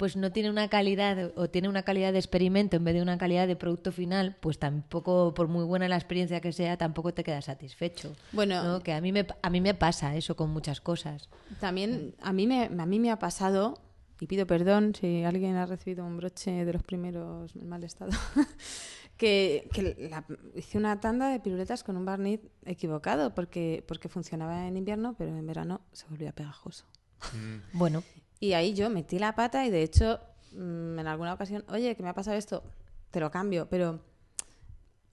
pues no tiene una calidad o tiene una calidad de experimento en vez de una calidad de producto final, pues tampoco, por muy buena la experiencia que sea, tampoco te quedas satisfecho. Bueno, ¿no? Que a mí, me, a mí me pasa eso con muchas cosas. También a mí me, a mí me ha pasado, y pido perdón si alguien ha recibido un broche de los primeros en mal estado, que, que la- hice una tanda de piruletas con un barniz equivocado porque, porque funcionaba en invierno, pero en verano se volvía pegajoso. mm, Bueno, Y ahí yo metí la pata y de hecho mm, en alguna ocasión, oye, que me ha pasado esto, te lo cambio, pero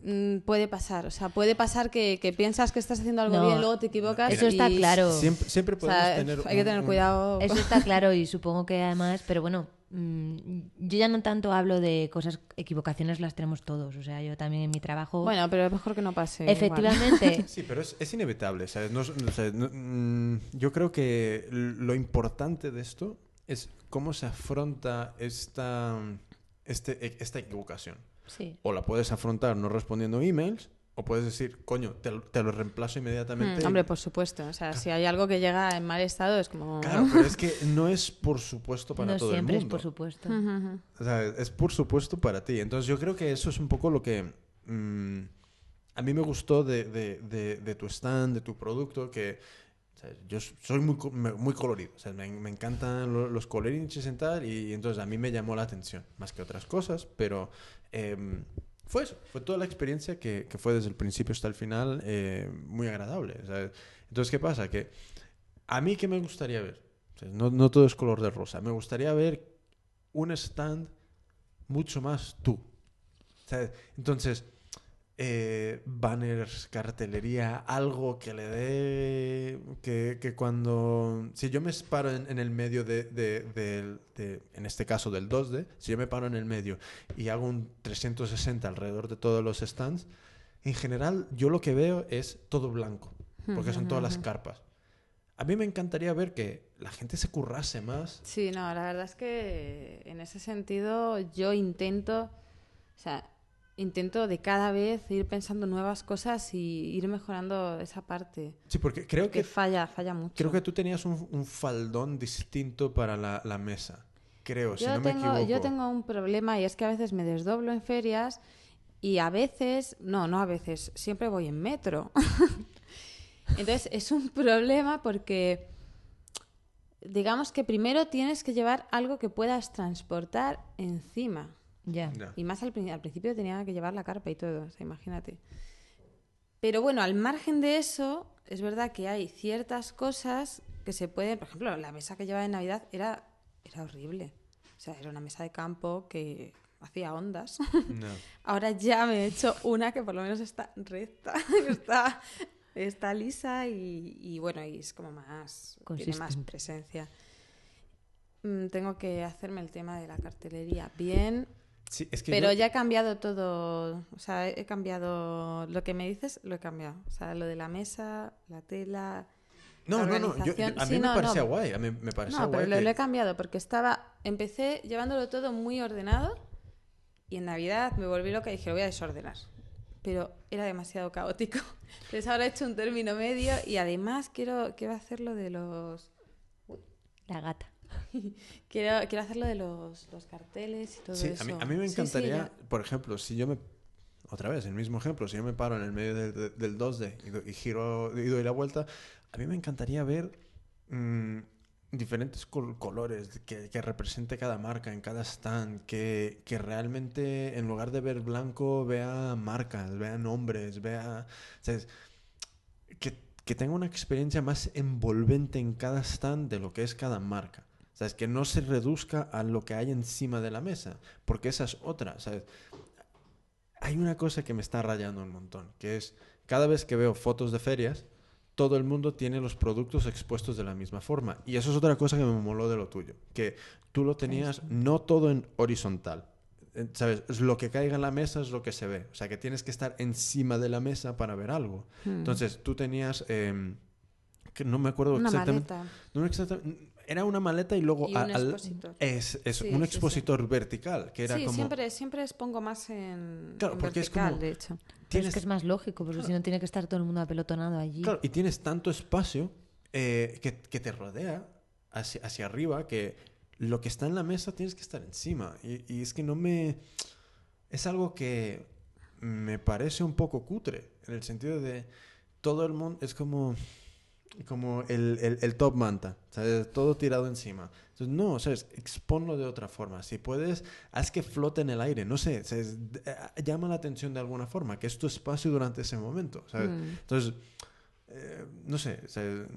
mm, puede pasar, o sea, puede pasar que, que piensas que estás haciendo algo No, bien, luego te equivocas. eso está claro. siempre, siempre O podemos sea, tener... hay que tener un- cuidado. Eso está claro y supongo que además, pero bueno, yo ya no tanto hablo de cosas, equivocaciones las tenemos todos, o sea, yo también en mi trabajo, Bueno, pero es mejor que no pase. igual. efectivamente, Sí, pero es, es inevitable, ¿sabes? No es- no sé, no- mm, yo creo que lo importante de esto es cómo se afronta esta, este, esta equivocación. sí. O la puedes afrontar no respondiendo emails, o puedes decir, coño, te, lo- te lo reemplazo inmediatamente. Mm, hombre, por supuesto. O sea, si hay algo que llega en mal estado, es como. Claro, pero es que no es por supuesto para no todo siempre el es mundo. por supuesto. Ujú, ujú. O sea, es por supuesto para ti. Entonces yo creo que eso es un poco lo que mm, a mí me gustó de, de- de- de tu stand, de tu producto, que o sea, yo soy muy, muy colorido. O sea, me, me encantan lo- los colerinches y tal, y, entonces a mí me llamó la atención, más que otras cosas, pero em, fue eso, fue toda la experiencia que, que fue desde el principio hasta el final eh, muy agradable. Entonces, ¿qué pasa? Que a mí, ¿qué me gustaría ver? No, no todo es color de rosa. Me gustaría ver un stand mucho más tú. Entonces, eh, banners, cartelería, algo que le dé. Que, que cuando. Si yo me paro en, en el medio de, de- de- En este caso del 2D, si yo me paro en el medio y hago un 360 alrededor de todos los stands, en general yo lo que veo es todo blanco, porque son todas las carpas. A mí me encantaría ver que la gente se currase más. Sí, no, la verdad es que en ese sentido yo intento, o sea, intento de cada vez ir pensando nuevas cosas y ir mejorando esa parte. Sí, porque creo Que que falla, falla mucho. Creo que tú tenías un, un faldón distinto para la, la mesa. Creo, si no me equivoco. yo tengo un problema y es que a veces me desdoblo en ferias y a veces, no, no a veces, siempre voy en metro. Entonces es un problema porque digamos que primero tienes que llevar algo que puedas transportar encima. Ya. Ya. Y más al, al principio tenía que llevar la carpa y todo, o sea, imagínate. Pero bueno, al margen de eso, es verdad que hay ciertas cosas que se pueden, por ejemplo, la mesa que llevaba en Navidad era, era horrible. O sea, era una mesa de campo que hacía ondas. No. Ahora ya me he hecho una que por lo menos está recta, está, está lisa y, y bueno, y es como más, tiene más presencia. Mm, Tengo que hacerme el tema de la cartelería bien, Sí, es que pero yo- ya he cambiado todo, o sea, he cambiado lo que me dices, lo he cambiado. O sea, lo de la mesa, la tela. No, la no, no. yo- organización. a mí Sí, me no, parecía no. guay. A mí me parecía No, pero guay. lo, que- lo he cambiado porque estaba, empecé llevándolo todo muy ordenado y en Navidad me volví loca y dije, lo voy a desordenar. Pero era demasiado caótico. Entonces ahora he hecho un término medio y además quiero, quiero hacer lo de los... La gata. Quiero, quiero hacer lo de los, los carteles y todo Sí, eso. a mí, a mí me Sí, sí, encantaría, ya- por ejemplo, si yo me... Otra vez, el mismo ejemplo, si yo me paro en el medio del, del- del 2D y, do- y giro y doy la vuelta, a mí me encantaría ver mm, diferentes col- colores que, que represente cada marca en cada stand, que, que realmente en lugar de ver blanco vea marcas, vea nombres, vea... ¿sabes? Que, que tenga una experiencia más envolvente en cada stand de lo que es cada marca. ¿Sabes? Que no se reduzca a lo que hay encima de la mesa. Porque esa es otra, ¿sabes? Hay una cosa que me está rayando un montón, que es cada vez que veo fotos de ferias, todo el mundo tiene los productos expuestos de la misma forma. Y eso es otra cosa que me moló de lo tuyo, que tú lo tenías no todo en horizontal. ¿Sabes? Es Lo que caiga en la mesa es lo que se ve. O sea, que tienes que estar encima de la mesa para ver algo. Hmm. Entonces, tú tenías... em, que no me acuerdo Una exactamente. maleta. No exactamente- Era una maleta y luego Y un al- al- expositor. es, es Sí, un sí, expositor vertical que era sí, como siempre, siempre expongo más en, Claro, en porque es vertical, como- de hecho. Pero tienes es que es más lógico, porque si no tiene que estar todo el mundo apelotonado allí. claro, y tienes tanto espacio eh, que, que te rodea hacia, hacia arriba que lo que está en la mesa tienes que estar encima y, y es que no me es algo que me parece un poco cutre en el sentido de todo el mundo es como como el, el- el top manta, ¿sabes? Todo tirado encima. Entonces, no, ¿sabes? Exponlo de otra forma. Si puedes, haz que flote en el aire. No sé, ¿sabes? Llama la atención de alguna forma, que es tu espacio durante ese momento, ¿sabes? Mm. Entonces, eh, no sé, ¿sabes?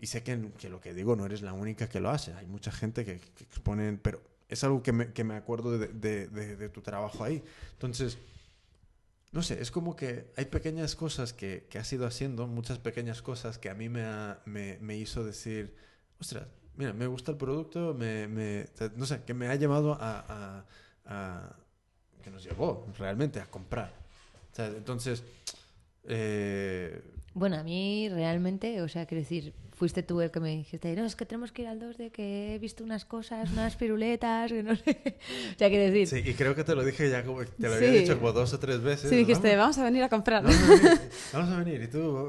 y sé que, que lo que digo no eres la única que lo hace. Hay mucha gente que, que expone, pero es algo que me, que me acuerdo de, de- de- de tu trabajo ahí. Entonces, no sé, es como que hay pequeñas cosas que, que has ido haciendo, muchas pequeñas cosas que a mí me, ha- me, me hizo decir, ostras, mira, me gusta el producto, me, me- no sé, que me ha llevado a, a- a- que nos llevó realmente a comprar. O sea, entonces, eh, Bueno, a mí realmente, o sea, quiero decir, fuiste tú el que me dijiste, no, es que tenemos que ir al 2 de que he visto unas cosas, unas piruletas, que no sé. O sea, quiero decir, sí, y creo que te lo dije ya como, te lo había Sí. dicho como dos o tres veces. Sí, dijiste, vamos, vamos a venir a comprar. vamos a venir, vamos a venir, y tú,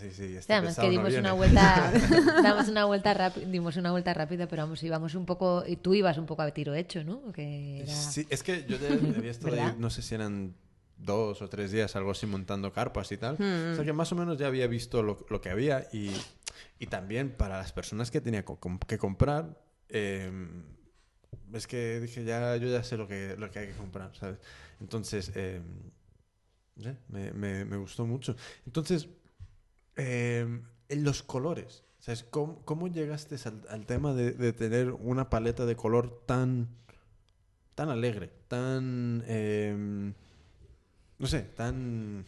sí, sí, este Además que dimos una vuelta, damos una vuelta rápida, dimos una vuelta rápida, pero vamos, íbamos un poco, y tú ibas un poco a tiro hecho, ¿no? Que era... Sí, es que yo ya había estado ahí, no sé si eran dos o tres días, algo así, montando carpas y tal. Hmm. O sea que más o menos ya había visto lo, lo que había y, y también para las personas que tenía que comprar, eh, es que dije, ya, yo ya sé lo que, lo que hay que comprar, ¿sabes? Entonces, eh, me, me- me gustó mucho. Entonces, eh, los colores, ¿sabes? ¿Cómo, cómo llegaste al, al tema de, de tener una paleta de color tan tan alegre, tan... no sé, tan...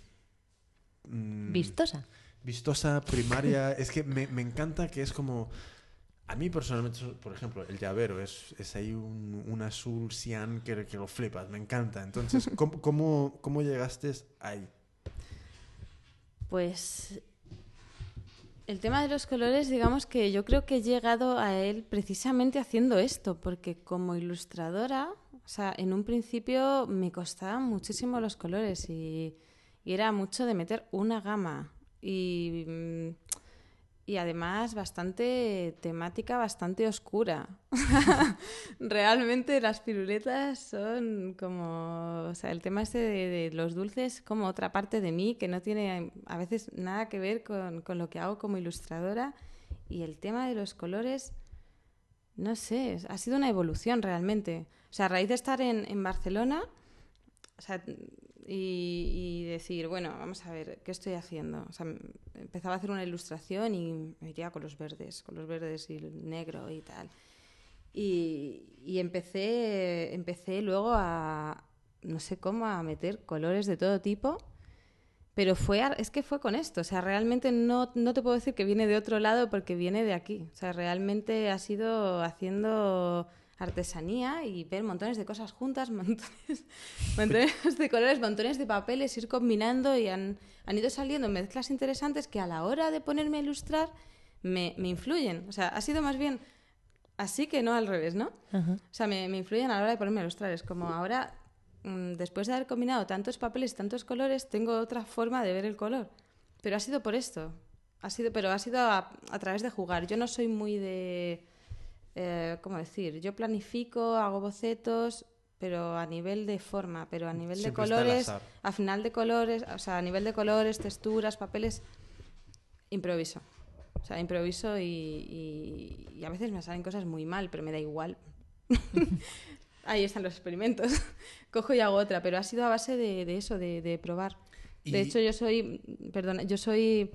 mm, Vistosa. Vistosa, primaria. es que me, encanta que es como. A mí personalmente, por ejemplo, el llavero es, es ahí un, un azul cian que, que lo flipas, me encanta. Entonces, ¿cómo, cómo, cómo llegaste ahí? Pues el tema de los colores, digamos que yo creo que he llegado a él precisamente haciendo esto, porque como ilustradora, o sea, en un principio me costaban muchísimo los colores y era mucho de meter una gama y, mm, y además bastante temática, bastante oscura. Realmente las piruletas son como, o sea, el tema este de, los dulces como otra parte de mí que no tiene a veces nada que ver con, con lo que hago como ilustradora y el tema de los colores, no sé, ha sido una evolución realmente. O sea, a raíz de estar en, en Barcelona, o sea, y, y decir, bueno, vamos a ver, ¿qué estoy haciendo? O sea, empezaba a hacer una ilustración y me iría con los verdes, con los verdes y el negro y tal. Y, y empecé, empecé luego a, no sé cómo, a meter colores de todo tipo. Pero fue, es que fue con esto, o sea, realmente no, no te puedo decir que viene de otro lado porque viene de aquí. O sea, realmente ha sido haciendo artesanía y ver montones de cosas juntas, montones, montones de colores, montones de papeles, ir combinando y han, han ido saliendo mezclas interesantes que a la hora de ponerme a ilustrar me, me influyen. O sea, ha sido más bien así que no al revés, ¿no? Ajá. O sea, me, me influyen a la hora de ponerme a ilustrar. Es como ahora, mm, después de haber combinado tantos papeles y tantos colores, tengo otra forma de ver el color. Pero ha sido por esto. Ha sido, pero ha sido a, a través de jugar. Yo no soy muy de... eh, ¿Cómo decir? Yo planifico, hago bocetos, pero a nivel de forma, pero a nivel Siempre de colores, a final de colores, o sea, a nivel de colores, texturas, papeles, improviso. O sea, improviso y, y- y a veces me salen cosas muy mal, pero me da igual. Ahí están los experimentos. Cojo y hago otra, pero ha sido a base de, de eso, de, de probar. De hecho, yo soy, perdona, yo soy,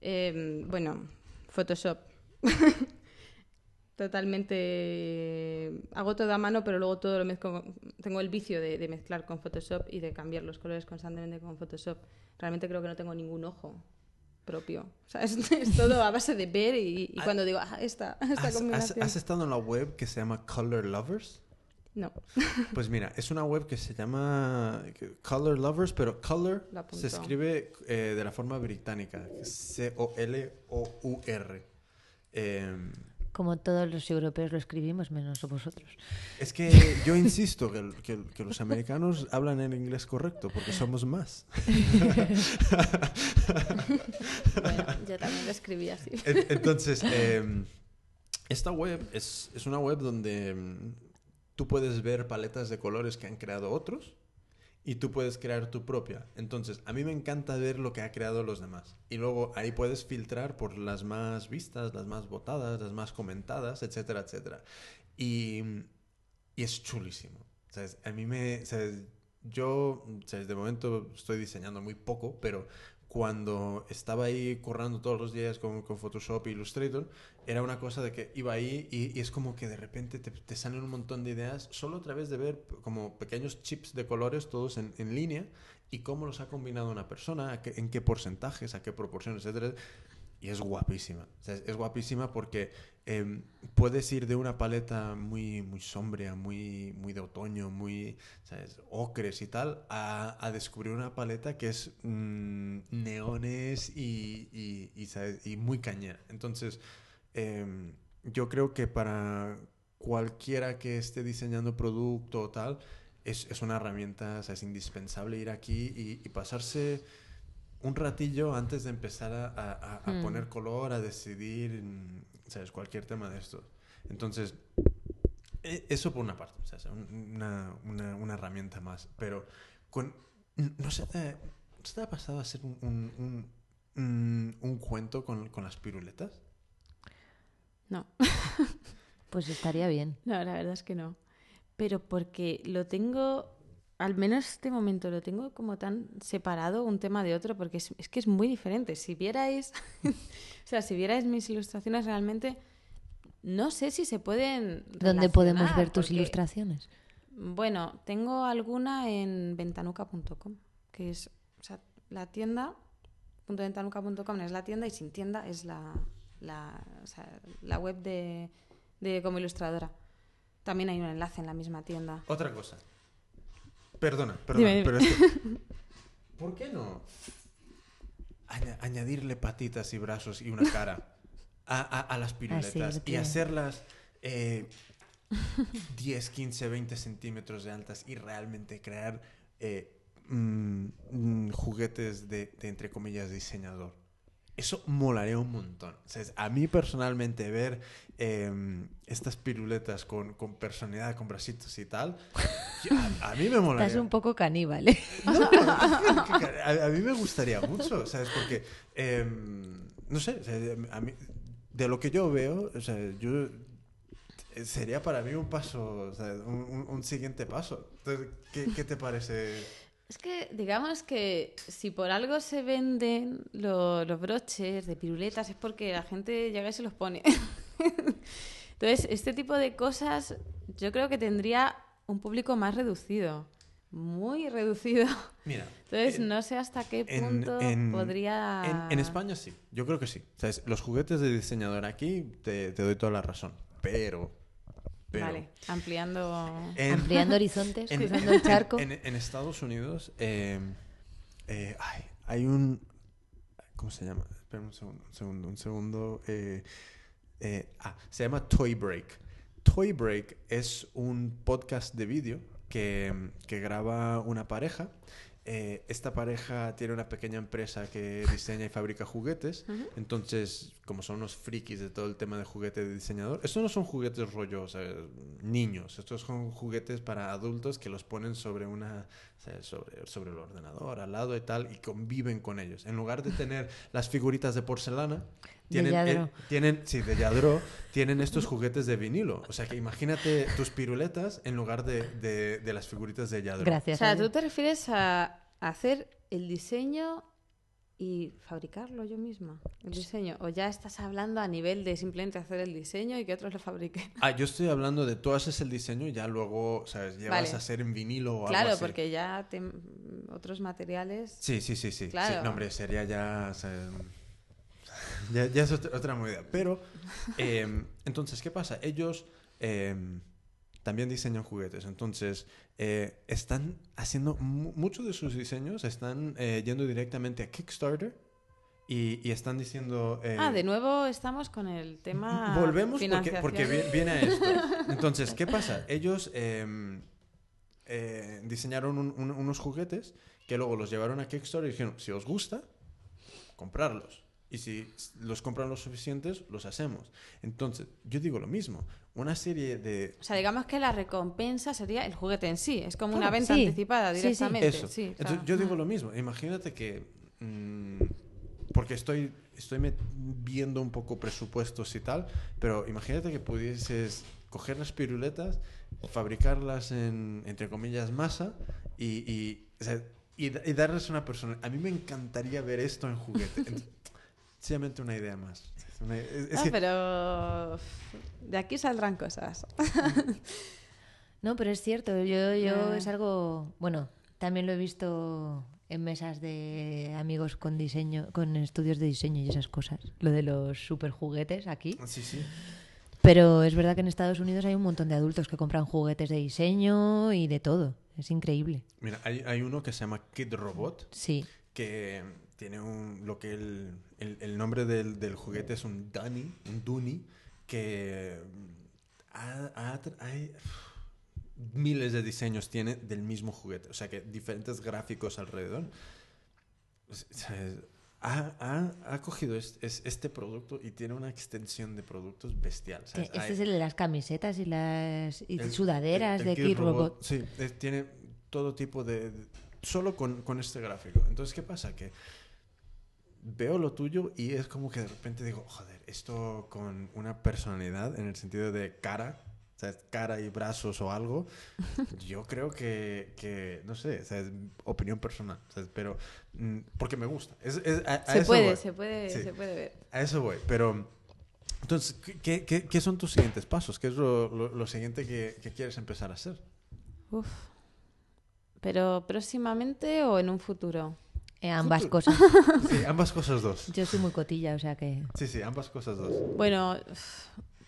eh, bueno, Photoshop. Totalmente. Hago todo a mano, pero luego todo lo mezclo. Tengo el vicio de, de mezclar con Photoshop y de cambiar los colores constantemente con Photoshop. Realmente creo que no tengo ningún ojo propio. O sea, es, es todo a base de ver y, y cuando digo, ah, esta, esta ¿Has, combinación. has estado en la web que se llama Color Lovers? No. Pues mira, es una web que se llama Color Lovers, pero Color se escribe eh, de la forma británica, C-O-L-O-U-R. Em, Como todos los europeos lo escribimos, menos vosotros. es que yo insisto que, los americanos hablan el inglés correcto, porque somos más. Bueno, yo también lo escribí así. En- Entonces, em, esta web es, es una web donde em, tú puedes ver paletas de colores que han creado otros y tú puedes crear tu propia. Entonces, a mí me encanta ver lo que ha creado los demás. Y luego ahí puedes filtrar por las más vistas, las más votadas, las más comentadas, etcétera, etcétera. Y, y es chulísimo. ¿Sabes? A mí me... ¿sabes? Yo, ¿sabes? de momento estoy diseñando muy poco, pero cuando estaba ahí currando todos los días con, Photoshop e Illustrator, era una cosa de que iba ahí y, es como que de repente te, salen un montón de ideas solo a través de ver como pequeños chips de colores todos en, en línea y cómo los ha combinado una persona, a en qué porcentajes, a qué proporciones, etcétera. Y es guapísima. Es, guapísima porque em, puedes ir de una paleta muy, muy sombria, muy, muy de otoño, muy ¿sabes? ocres y tal, a, a descubrir una paleta que es mm, neones y, y, muy cañera. Entonces, em, yo creo que para cualquiera que esté diseñando producto o tal, es, es una herramienta, es indispensable ir aquí y pasarse un ratillo antes de empezar a, a- a- a Mm. poner color, a decidir, mm, ¿sabes? Cualquier tema de estos. Entonces, e- eso por una parte, una, una- una herramienta más. Pero, con, ¿no, se te, ¿no se te ha pasado a hacer un, un, un- un- un cuento con, con las piruletas? No. Pues estaría bien. No, la verdad es que no. Pero porque lo tengo, al menos este momento lo tengo como tan separado un tema de otro, porque es, es que es muy diferente. Si vierais, o sea, si vierais mis ilustraciones realmente, no sé si se pueden. ¿Dónde podemos ver tus porque, ilustraciones? Bueno, tengo alguna en ventanuca.com. que es o sea, la tienda, .ventanuca.com es la tienda y sin tienda es la, la, o sea, la web de, de como ilustradora. También hay un enlace en la misma tienda. Otra cosa. Perdona, perdona, Dime, dime. pero es que, ¿Por qué no aña- añadirle patitas y brazos y una cara a, a- a las piruletas y hacerlas eh, 10, 15, 20 centímetros de altas y realmente crear eh, mm, mm, juguetes de, de, entre comillas, diseñador? Eso molaría un montón. O sea, a mí personalmente ver em, estas piruletas con, con personalidad, con bracitos y tal, a, a mí me molaría. Estás un poco caníbal, ¿eh? No, a, a mí me gustaría mucho, ¿sabes? Porque, em, no sé, o sea, a mí, de lo que yo veo, o sea, yo eh, sería para mí un paso, o sea, un, un- un siguiente paso. Entonces, ¿qué, qué te parece? Es que, digamos que si por algo se venden lo- los broches de piruletas es porque la gente llega y se los pone. Entonces, este tipo de cosas yo creo que tendría un público más reducido. Muy reducido. Mira. Entonces, en- no sé hasta qué punto en- podría... En, España sí, yo creo que sí. O sea, es- los juguetes de diseñador aquí te, te doy toda la razón. Pero. Pero Vale, ampliando... en- Ampliando horizontes, en, cruzando el charco. en- en Estados Unidos eh, eh, ay, hay un... ¿Cómo se llama? Espera un segundo, un segundo. Un segundo eh, eh, ah, se llama Toy Break. Toy Break es un podcast de vídeo que, que graba una pareja. Eh, esta pareja tiene una pequeña empresa que diseña y fabrica juguetes. Entonces, como son unos frikis de todo el tema de juguete de diseñador, estos no son juguetes rollos niños. Estos son juguetes para adultos que los ponen sobre una sobre, sobre el ordenador, al lado y tal, y conviven con ellos. En lugar de tener las figuritas de porcelana, De tienen, Yadro. eh, tienen sí, de Yadro, tienen estos juguetes de vinilo. O sea que imagínate tus piruletas en lugar de, de- de las figuritas de Yadro. O Gracias. sea, a tú te refieres a hacer el diseño y fabricarlo yo misma, el diseño. O ya estás hablando a nivel de simplemente hacer el diseño y que otros lo fabriquen. Ah, yo estoy hablando de tú haces el diseño y ya luego, ¿sabes? Llevas Vale. a hacer en vinilo o Claro, algo así. porque ya te- otros materiales. Sí, sí, sí, sí. Claro. Sí, no, hombre, sería ya... o sea, ya, ya es otra, otra movida. Pero, eh, entonces, ¿qué pasa? Ellos eh, también diseñan juguetes. Entonces, eh, están haciendo... mu- Muchos de sus diseños están eh, yendo directamente a Kickstarter y, y están diciendo... eh, Ah, de nuevo estamos con el tema. Volvemos porque, porque vi- viene a esto. Entonces, ¿qué pasa? Ellos eh, diseñaron un- un- unos juguetes que luego los llevaron a Kickstarter y dijeron, si os gusta, comprarlos. Y si los compran los suficientes, los hacemos. Entonces, yo digo lo mismo. Una serie de... O sea, digamos que la recompensa sería el juguete en sí. Es como una Claro, venta sí. anticipada Sí, sí. directamente. Eso. sí, o sea, Entonces, yo digo lo mismo. Imagínate que... mm, porque estoy, estoy viendo un poco presupuestos y tal, pero imagínate que pudieses coger las piruletas, fabricarlas en, entre comillas, masa y, y, o sea, y da- y darles a una persona. A mí me encantaría ver esto en juguete. Ent- Sencillamente una idea más. Es una- es- es No, que- pero de aquí saldrán cosas. No, pero es cierto, yo, yo Ah. es algo, bueno, también lo he visto en mesas de amigos con diseño, con estudios de diseño y esas cosas, lo de los super juguetes aquí. Sí, sí. Pero es verdad que en Estados Unidos hay un montón de adultos que compran juguetes de diseño y de todo. Es increíble. Mira, hay, hay uno que se llama Kid Robot. Sí. que tiene un, lo que el, el- el nombre del, del juguete es un Dunny, un Dunny, que ha- ha tra- hay miles de diseños tiene del mismo juguete, o sea que diferentes gráficos alrededor. O sea, ha, ha- ha cogido es- es- este producto y tiene una extensión de productos bestial. ¿sabes? Este Hay- es el de las camisetas y las y el- sudaderas el- el de Kid Kid Robot. Sí, es- tiene todo tipo de... de- solo con, con este gráfico. Entonces, ¿qué pasa? Que veo lo tuyo y es como que de repente digo, joder, esto con una personalidad en el sentido de cara, o sea, cara y brazos o algo, yo creo que, que no sé, o sea, es opinión personal, ¿sabes? pero mm, porque me gusta. Es- es- a- a Se eso puede, voy. se puede, Sí. se puede ver. A eso voy, pero... Entonces, ¿qué, qué, qué son tus siguientes pasos? ¿Qué es lo, lo- lo siguiente que, que quieres empezar a hacer? Uf. Pero próximamente o en un futuro. Eh, ambas cosas. Sí, ambas cosas dos. Yo soy muy cotilla, o sea que... Sí, sí, ambas cosas dos. Bueno,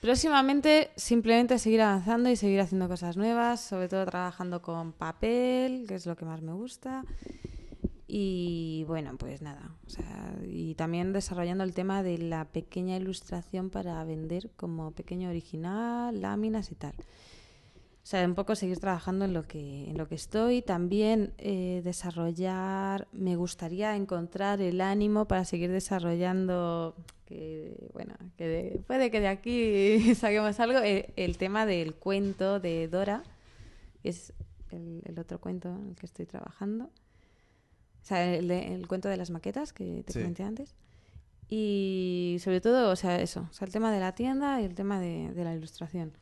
próximamente simplemente seguir avanzando y seguir haciendo cosas nuevas, sobre todo trabajando con papel, que es lo que más me gusta. Y bueno, pues nada, o sea, y también desarrollando el tema de la pequeña ilustración para vender como pequeño original, láminas y tal. O sea, un poco seguir trabajando en lo que, en lo que estoy. También eh, desarrollar, me gustaría encontrar el ánimo para seguir desarrollando, que bueno, que de- puede que de aquí saquemos algo, el, el tema del cuento de Dora, que es el, el otro cuento en el que estoy trabajando. O sea, el, el cuento de las maquetas que te Sí. comenté antes. Y sobre todo, o sea, eso, o sea, el tema de la tienda y el tema de, de la ilustración.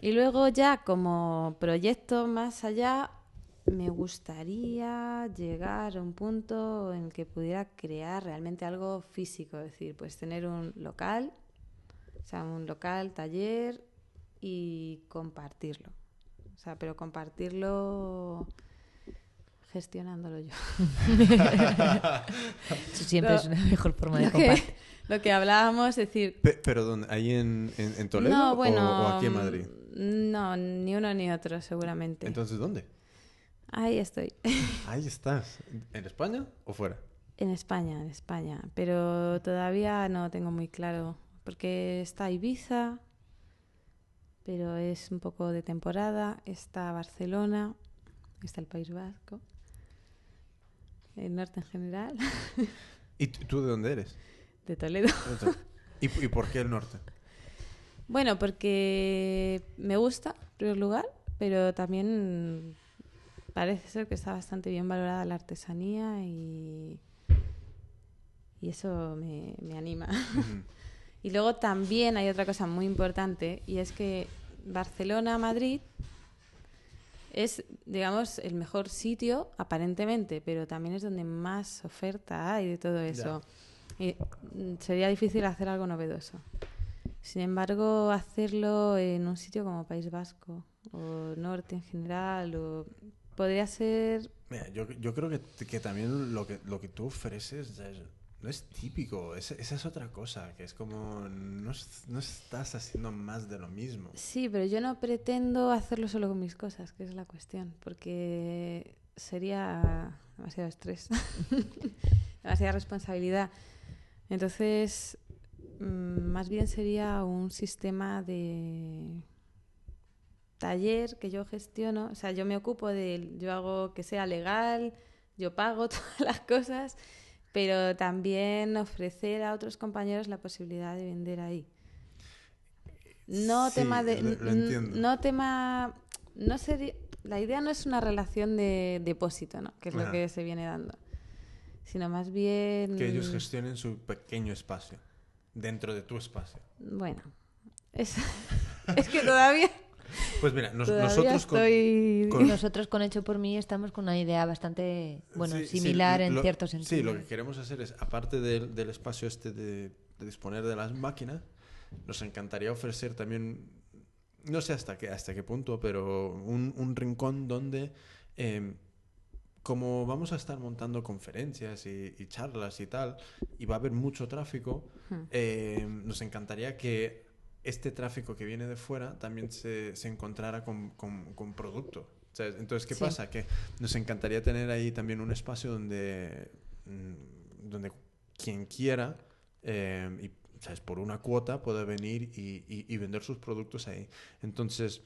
Y luego ya como proyecto más allá, me gustaría llegar a un punto en el que pudiera crear realmente algo físico, es decir, pues tener un local, o sea, un local, taller y compartirlo. O sea, pero compartirlo gestionándolo yo. Eso siempre No. es una mejor forma de Lo que, compartir. lo que hablábamos, es decir, Pe- ¿Pero dónde? ¿Ahí en, en, en Toledo no, o- bueno, o, aquí en Madrid? No, ni uno ni otro, seguramente. Entonces, ¿dónde? Ahí estoy. Ahí estás. ¿En España o fuera? En España, en España. Pero todavía no tengo muy claro. Porque está Ibiza, pero es un poco de temporada. Está Barcelona, está el País Vasco, el norte en general, ¿Y tú de dónde eres? de Toledo. ¿Y, ¿Y por qué el norte? Bueno, porque me gusta, en primer lugar, pero también parece ser que está bastante bien valorada la artesanía y, y eso me, me anima. Y luego también hay otra cosa muy importante y es que Barcelona, Madrid es, digamos, el mejor sitio aparentemente, pero también es donde más oferta hay de todo eso. Y mm, sería difícil hacer algo novedoso. Sin embargo, hacerlo en un sitio como País Vasco o Norte en general, o podría ser Mira, yo, yo creo que, que también lo que, lo que tú ofreces es- no es típico. Es- esa es otra cosa, que es como no, no estás haciendo más de lo mismo. Sí, pero yo no pretendo hacerlo solo con mis cosas, que es la cuestión, porque sería demasiado estrés, demasiada responsabilidad. Entonces, mm, más bien sería un sistema de taller que yo gestiono, o sea, yo me ocupo de, yo hago que sea legal, yo pago todas las cosas, pero también ofrecer a otros compañeros la posibilidad de vender ahí. No Sí, tema de. lo- entiendo. No tema. No sería. La idea no es una relación de depósito, ¿no? Que es lo Ajá. que se viene dando. Sino más bien. Que ellos gestionen su pequeño espacio, dentro de tu espacio. Bueno. Es, es que todavía. Pues mira, nos- nosotros con- estoy. con- Nosotros con Hecho por mí estamos con una idea bastante, bueno, Sí, sí, similar en lo- cierto sentido. Sí, lo que queremos hacer es, aparte del, del espacio este de, de disponer de las máquinas, nos encantaría ofrecer también, no sé hasta qué, hasta qué punto, pero un, un rincón donde, eh, como vamos a estar montando conferencias y, y charlas y tal, y va a haber mucho tráfico, Hmm. eh, nos encantaría que este tráfico que viene de fuera también se, se encontrara con, con, con producto. ¿sabes? Entonces, ¿qué Sí. pasa? Que nos encantaría tener ahí también un espacio donde, mm, donde quien quiera, eh, y, ¿sabes? por una cuota, pueda venir y, y- y vender sus productos ahí. Entonces,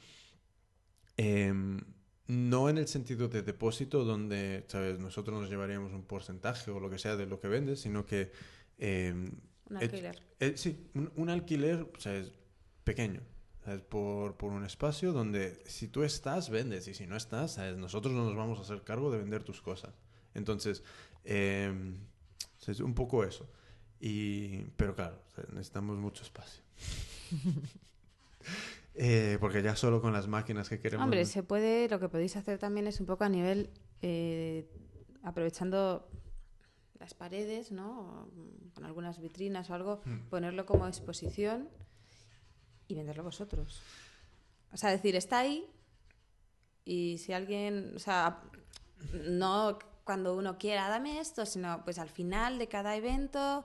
em, no en el sentido de depósito, donde ¿sabes? nosotros nos llevaríamos un porcentaje o lo que sea de lo que vendes, sino que... em, Un eh, alquiler. eh, sí, un, un alquiler o sea, es pequeño. ¿sabes? Por, por un espacio donde si tú estás, vendes. Y si no estás, ¿sabes? nosotros no nos vamos a hacer cargo de vender tus cosas. Entonces, eh, es un poco eso. Y, pero claro, necesitamos mucho espacio. Eh, porque ya solo con las máquinas que queremos... Hombre, se puede. Lo que podéis hacer también es un poco a nivel. eh, aprovechando las paredes, ¿no? O, mm, Con algunas vitrinas o algo, Hmm. ponerlo como exposición y venderlo vosotros. O sea, decir, está ahí y si alguien. O sea, no cuando uno quiera, dame esto, sino pues al final de cada evento,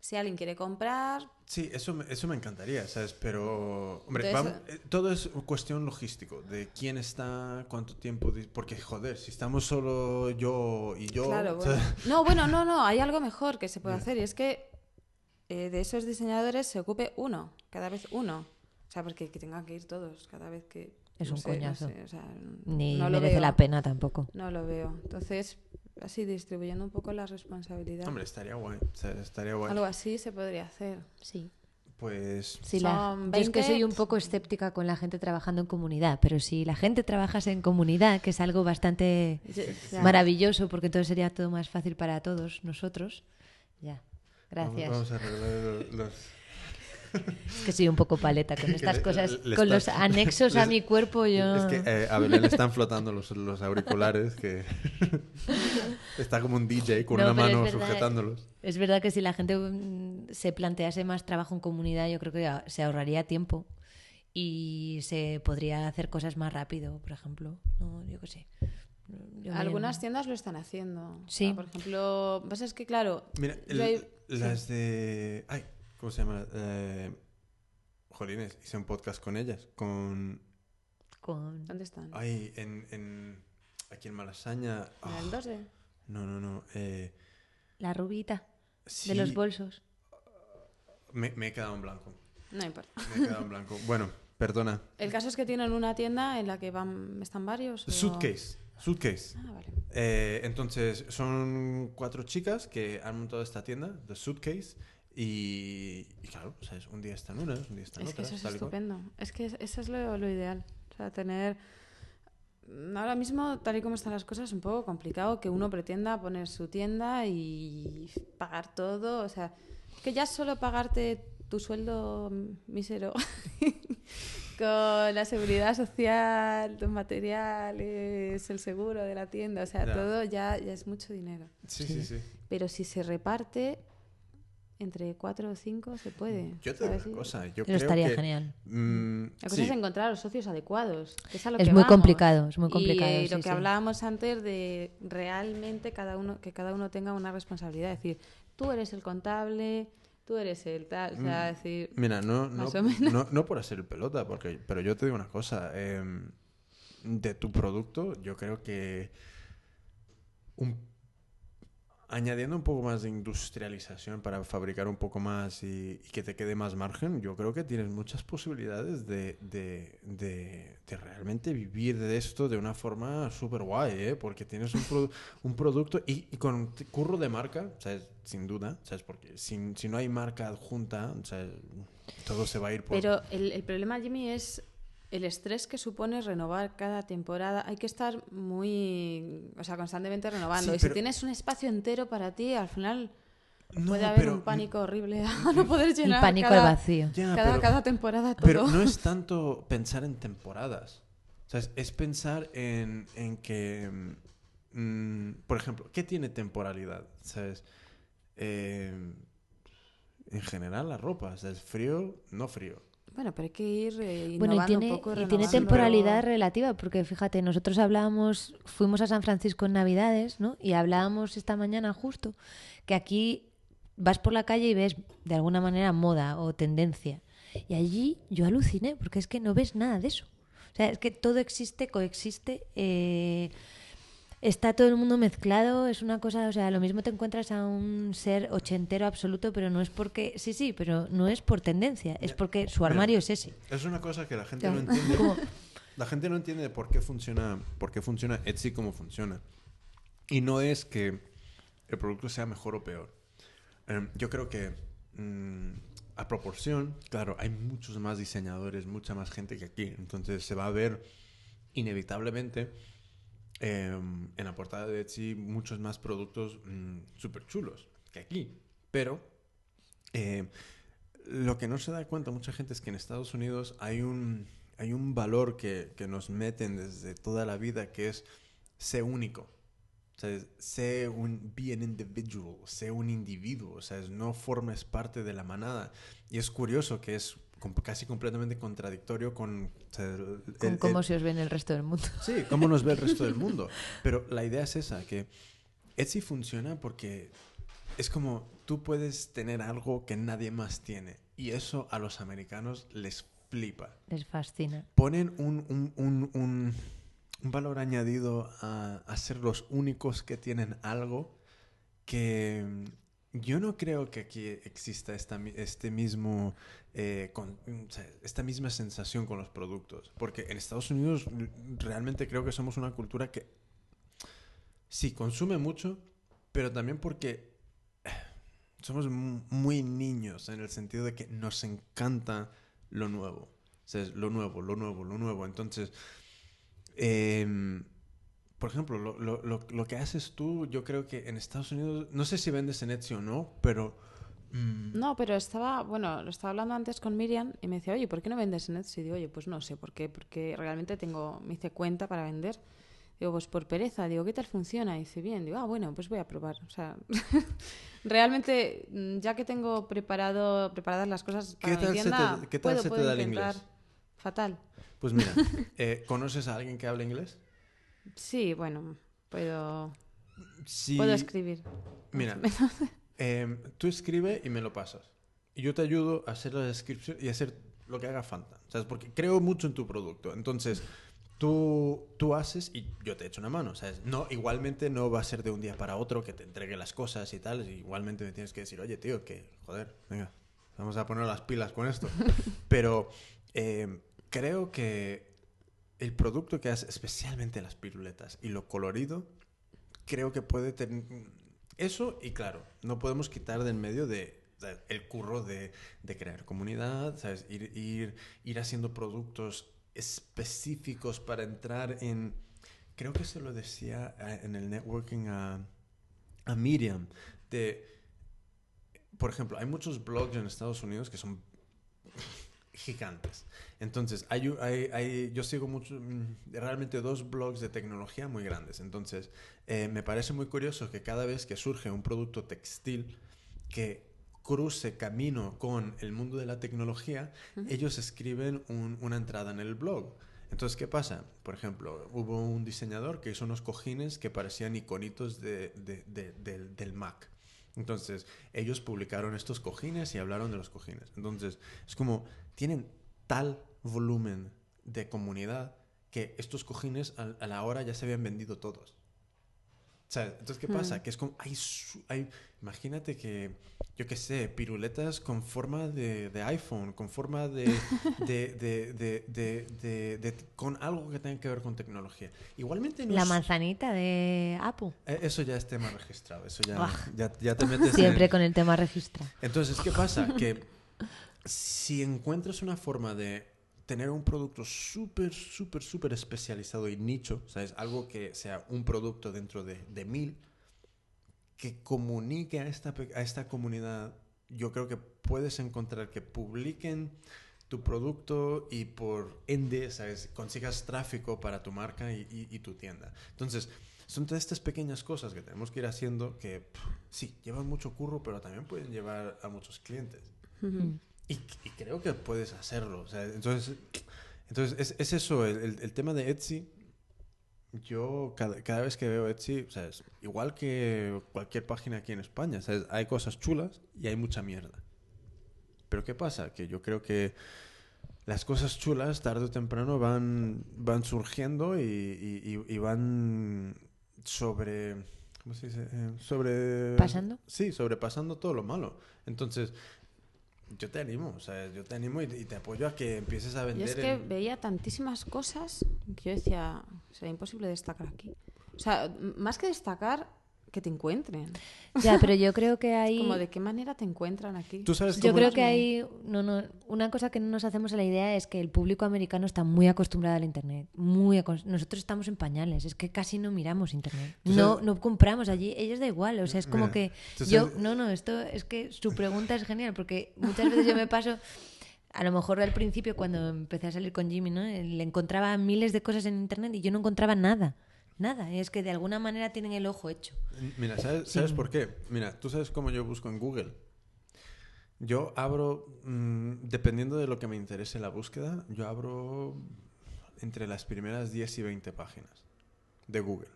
si alguien quiere comprar, Sí, eso me, eso me encantaría, ¿sabes? Pero, hombre, Entonces, vamos- eh, todo es cuestión logístico, de quién está, cuánto tiempo, porque joder, si estamos solo yo y yo, Claro, bueno. No, bueno, no, no, hay algo mejor que se puede hacer y es que eh, de esos diseñadores se ocupe uno, cada vez uno. O sea, porque que tengan que ir todos cada vez que... Es no un sé, no coñazo. sé, o sea, Ni no lo merece veo. la pena tampoco. No lo veo. Entonces, así distribuyendo un poco la responsabilidad. Hombre, estaría guay, o sea, estaría guay. Algo así se podría hacer. Sí. Pues, Sí, la- yo es que 20. soy un poco escéptica con la gente trabajando en comunidad, pero si la gente trabajase en comunidad, que es algo bastante maravilloso, porque todo sería todo más fácil para todos nosotros. Ya, gracias. vamos a arreglar los... Es que soy un poco paleta con estas cosas, le con los anexos a mi cuerpo. Yo Es que eh, a Belén le están flotando los, los auriculares, que está como un DJ con No, una es mano verdad, sujetándolos. Es verdad que si la gente mm, se plantease más trabajo en comunidad, yo creo que se ahorraría tiempo y se podría hacer cosas más rápido, por ejemplo. No, yo qué sé. Yo Algunas tiendas lo están haciendo. O Sí. sea, por ejemplo, pasa es que, claro, Mira, yo el- hay- las de... Ay, ¿cómo se llama? Eh, jolines, hice un podcast con ellas, con... Con... ¿dónde están? Ay, en... en aquí en Malasaña... ¿En ah, el 2D? no, no, no. Eh, La rubita sí, de los bolsos. Me, me he quedado en blanco. No importa. Me he quedado en blanco. Bueno, perdona. El caso es que tienen una tienda en la que van, están varios. o- Suitcase. Ah, vale. Eh, entonces, son cuatro chicas que han montado esta tienda, The Suitcase, y, y claro, o sea, es- un día están unas, un día están Es que otras. eso es y cual. estupendo. Es que es- eso es lo, lo ideal. O sea, tener... Ahora mismo, tal y como están las cosas, es un poco complicado que uno pretenda poner su tienda y pagar todo. O sea, que ya solo pagarte tu sueldo mísero con la seguridad social, los materiales, el seguro de la tienda, o sea, Ya. todo ya, ya es mucho dinero. Sí, sí, sí. Pero si se reparte entre cuatro o cinco, se puede. Yo te digo una cosa, yo Eso creo estaría que, genial. mm, La cosa sí, es encontrar los socios adecuados. que es a lo Es que muy vamos. complicado, es muy Y, complicado, eh, lo sí, que sí. hablábamos antes de realmente cada uno que cada uno tenga una responsabilidad. Es decir, tú eres el contable, tú eres el tal. O sea, Mm. decir, Mira, no, no, no, no por hacer pelota, porque, pero yo te digo una cosa. em, de tu producto, yo creo que un- añadiendo un poco más de industrialización para fabricar un poco más y, y que te quede más margen, yo creo que tienes muchas posibilidades de, de- de- de realmente vivir de esto de una forma súper guay, ¿eh? porque tienes un, produ- un producto y, y con curro de marca, ¿sabes? sin duda, ¿sabes? porque si, si no hay marca adjunta, ¿sabes? todo se va a ir por... Pero el, el problema, Jimmy, es el estrés que supone renovar cada temporada. Hay que estar muy, o sea, constantemente renovando. Sí, y pero- si tienes un espacio entero para ti, al final No, puede haber pero- un pánico horrible a no poder llenar pánico cada, al vacío. Ya, cada, pero- cada temporada todo. Pero no es tanto pensar en temporadas. O sea, es, es pensar en, en que, mm, por ejemplo, ¿qué tiene temporalidad? ¿Sabes? Eh, en general la ropa, ¿sabes? Frío, no frío. Bueno, pero hay que ir eh, Bueno, y tiene, un poco. y tiene temporalidad relativa, porque fíjate, nosotros hablábamos, fuimos a San Francisco en Navidades, ¿no? Y hablábamos esta mañana justo que aquí vas por la calle y ves de alguna manera moda o tendencia. Y allí yo aluciné, porque es que no ves nada de eso. O sea, es que todo existe, coexiste, eh, está todo el mundo mezclado, es una cosa, o sea, lo mismo te encuentras a un ser ochentero absoluto, pero no es porque, sí, sí, pero no es por tendencia, es porque su Mira, armario es ese. Es una cosa que la gente Ya. no entiende. La gente no entiende por qué funciona, por qué funciona Etsy como funciona. Y no es que el producto sea mejor o peor. Em, yo creo que mm, a proporción, claro, hay muchos más diseñadores, mucha más gente que aquí. Entonces se va a ver inevitablemente em, en la portada de Etsy muchos más productos súper chulos que aquí. Pero eh, lo que no se da cuenta mucha gente es que en Estados Unidos hay un, hay un valor que, que nos meten desde toda la vida que es ser único. O sea, sé un, be an individual, sé un individuo, o sea, no formes parte de la manada. Y es curioso que es casi completamente contradictorio con... el- Con cómo el- se os ve en el resto del mundo. Sí, cómo nos ve el resto del mundo. Pero la idea es esa, que Etsy funciona porque es como tú puedes tener algo que nadie más tiene. Y eso a los americanos les flipa. Les fascina. Ponen un, un- un- un- un valor añadido a, a ser los únicos que tienen algo que mm, yo no creo que aquí exista esta, este mismo, eh, con- o sea, esta misma sensación con los productos. Porque en Estados Unidos mm, realmente creo que somos una cultura que sí consume mucho, pero también porque eh, somos mu- muy niños en el sentido de que nos encanta lo nuevo. O sea, es lo nuevo, lo nuevo, lo nuevo. Entonces, em, por ejemplo, lo, lo- lo- lo que haces tú, yo creo que en Estados Unidos, no sé si vendes en Etsy o no, pero... mm, No, pero estaba, bueno, lo estaba hablando antes con Miriam y me decía, oye, ¿por qué no vendes en Etsy? Y digo, oye, pues no sé por qué, porque realmente tengo, me hice cuenta para vender. Digo, pues por pereza. Digo, ¿qué tal funciona? Y dice, bien. Digo, ah, bueno, pues voy a probar. O sea, realmente, mm, ya que tengo preparado, preparadas las cosas para ¿Qué tal mi se te- tienda, qué tal puedo, se te da el inglés? Fatal. Pues mira, eh, ¿conoces a alguien que habla inglés? Sí, bueno, puedo, Sí. puedo escribir. Mira, em, tú escribe y me lo pasas. Y yo te ayudo a hacer la descripción y hacer lo que haga falta. ¿Sabes? Porque creo mucho en tu producto. Entonces, tú, tú haces y yo te echo una mano. ¿sabes? No, igualmente no va a ser de un día para otro que te entregue las cosas y tal. Igualmente me tienes que decir, oye, tío, que joder, venga, vamos a poner las pilas con esto. Pero em, creo que el producto que haces, especialmente las piruletas y lo colorido, creo que puede tener eso y claro, no podemos quitar del medio de el curro de, de crear comunidad, ¿sabes? Ir, ir, ir haciendo productos específicos para entrar en... Creo que se lo decía eh, en el networking a, a Miriam, de... Por ejemplo, hay muchos blogs en Estados Unidos que son gigantes. Entonces, hay, hay, hay- yo sigo mucho, mm, realmente dos blogs de tecnología muy grandes. Entonces, eh, me parece muy curioso que cada vez que surge un producto textil que cruce camino con el mundo de la tecnología, ellos escriben un- una entrada en el blog. Entonces, ¿qué pasa? Por ejemplo, hubo un diseñador que hizo unos cojines que parecían iconitos de- de- de- del, del Mac. Entonces, ellos publicaron estos cojines y hablaron de los cojines. Entonces, es como, tienen tal volumen de comunidad que estos cojines a, a la hora ya se habían vendido todos. Entonces, ¿qué pasa? Que es como, hay, hay, imagínate que, yo qué sé, piruletas con forma de, de iPhone, con forma de, de, con algo que tenga que ver con tecnología. Igualmente no La es- manzanita de Apple. eh, Eso ya es tema registrado, eso ya, Ah. ya, ya te metes Siempre en... con el tema registra. Entonces, ¿qué pasa? Que si encuentras una forma de tener un producto súper, súper, súper especializado y nicho, ¿sabes? Algo que sea un producto dentro de, de mil, que comunique a esta, a esta comunidad, yo creo que puedes encontrar que publiquen tu producto y por ende, ¿sabes? Consigas tráfico para tu marca y, y- y tu tienda. Entonces, son todas estas pequeñas cosas que tenemos que ir haciendo que, pff, sí, llevan mucho curro, pero también pueden llevar a muchos clientes. Y, y creo que puedes hacerlo. o sea, entonces, entonces es, es eso, el, el- el tema de Etsy. Yo cada, cada vez que veo Etsy, igual que cualquier página aquí en España, ¿sabes? hay cosas chulas y hay mucha mierda. Pero ¿qué pasa? Que yo creo que las cosas chulas tarde o temprano van, van surgiendo y, y- y- y van sobre... ¿Cómo se dice? Eh, sobre... ¿Pasando? Sí, sobrepasando todo lo malo. Entonces, yo te animo, o sea, yo te animo y, y te apoyo a que empieces a Yo vender. es que veía tantísimas cosas que yo decía, será imposible destacar aquí. O sea, más que destacar, que te encuentren. Ya, pero yo creo que hay... Como de qué manera te encuentran aquí. Tú sabes Yo creo que hay no, no, una cosa que no nos hacemos a la idea es que el público americano está muy acostumbrado al internet, muy acos- nosotros estamos en pañales, es que casi no miramos internet, no no compramos allí, ellos da igual, o sea, es como Mira, que yo sabes- no, no, esto es que su pregunta es genial porque muchas veces yo me paso a lo mejor al principio cuando empecé a salir con Jimmy, ¿no? Le encontraba miles de cosas en internet y yo no encontraba nada. Nada, es que de alguna manera tienen el ojo hecho. Mira, ¿sabes, ¿sabes por qué? Mira, tú sabes cómo yo busco en Google. Yo abro, mm, dependiendo de lo que me interese la búsqueda, yo abro entre las primeras 10 y 20 páginas de Google.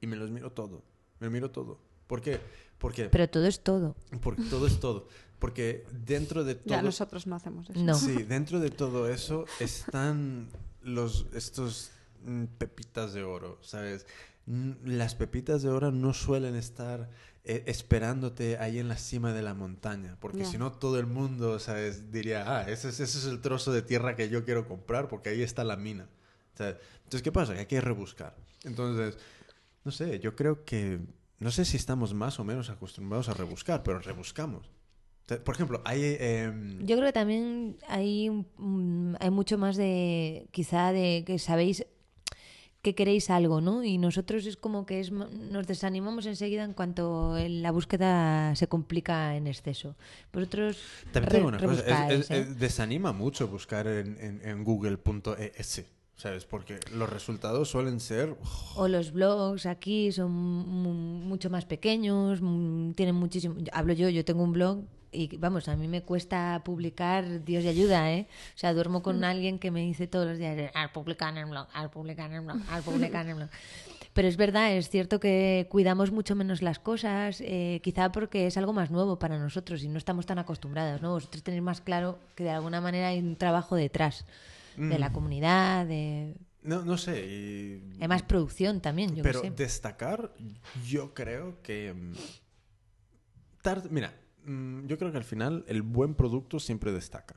Y me los miro todo. Me lo miro todo. ¿Por qué? Porque, Pero todo es todo. porque todo es todo. Porque dentro de todo... Ya nosotros no hacemos eso. No. Sí, dentro de todo eso están los, estos pepitas de oro, ¿sabes? Mm, Las pepitas de oro no suelen estar eh, esperándote ahí en la cima de la montaña, porque si no todo el mundo, ¿sabes? Diría, ah, ese es, ese es el trozo de tierra que yo quiero comprar, porque ahí está la mina. ¿sabes? Entonces, ¿qué pasa? Que hay que rebuscar. Entonces, no sé, yo creo que, no sé si estamos más o menos acostumbrados a rebuscar, pero rebuscamos. Por ejemplo, hay... em, Yo creo que también hay, mm, hay mucho más de, quizá, de que sabéis que queréis algo, ¿no? Y nosotros es como que es, nos desanimamos enseguida en cuanto la búsqueda se complica en exceso. Vosotros También tengo una cosa, es- rebuscáis, es- ¿eh? es- desanima mucho buscar en, en, en google.es, ¿sabes? Porque los resultados suelen ser... O los blogs aquí son mu- mucho más pequeños, tienen muchísimo... Hablo yo, yo tengo un blog y vamos, a mí me cuesta publicar, Dios y ayuda, ¿eh? O sea, duermo con alguien que me dice todos los días, al publicar en el blog, al publicar en el blog, al publicar en el blog. Pero es verdad, es cierto que cuidamos mucho menos las cosas, eh, quizá porque es algo más nuevo para nosotros y no estamos tan acostumbrados, ¿no? Vosotros tenéis más claro que de alguna manera hay un trabajo detrás de la comunidad, de... No, no sé, y... Hay más producción también, yo Pero sé. destacar, yo creo que... mm, Mira, mm, yo creo que al final el buen producto siempre destaca.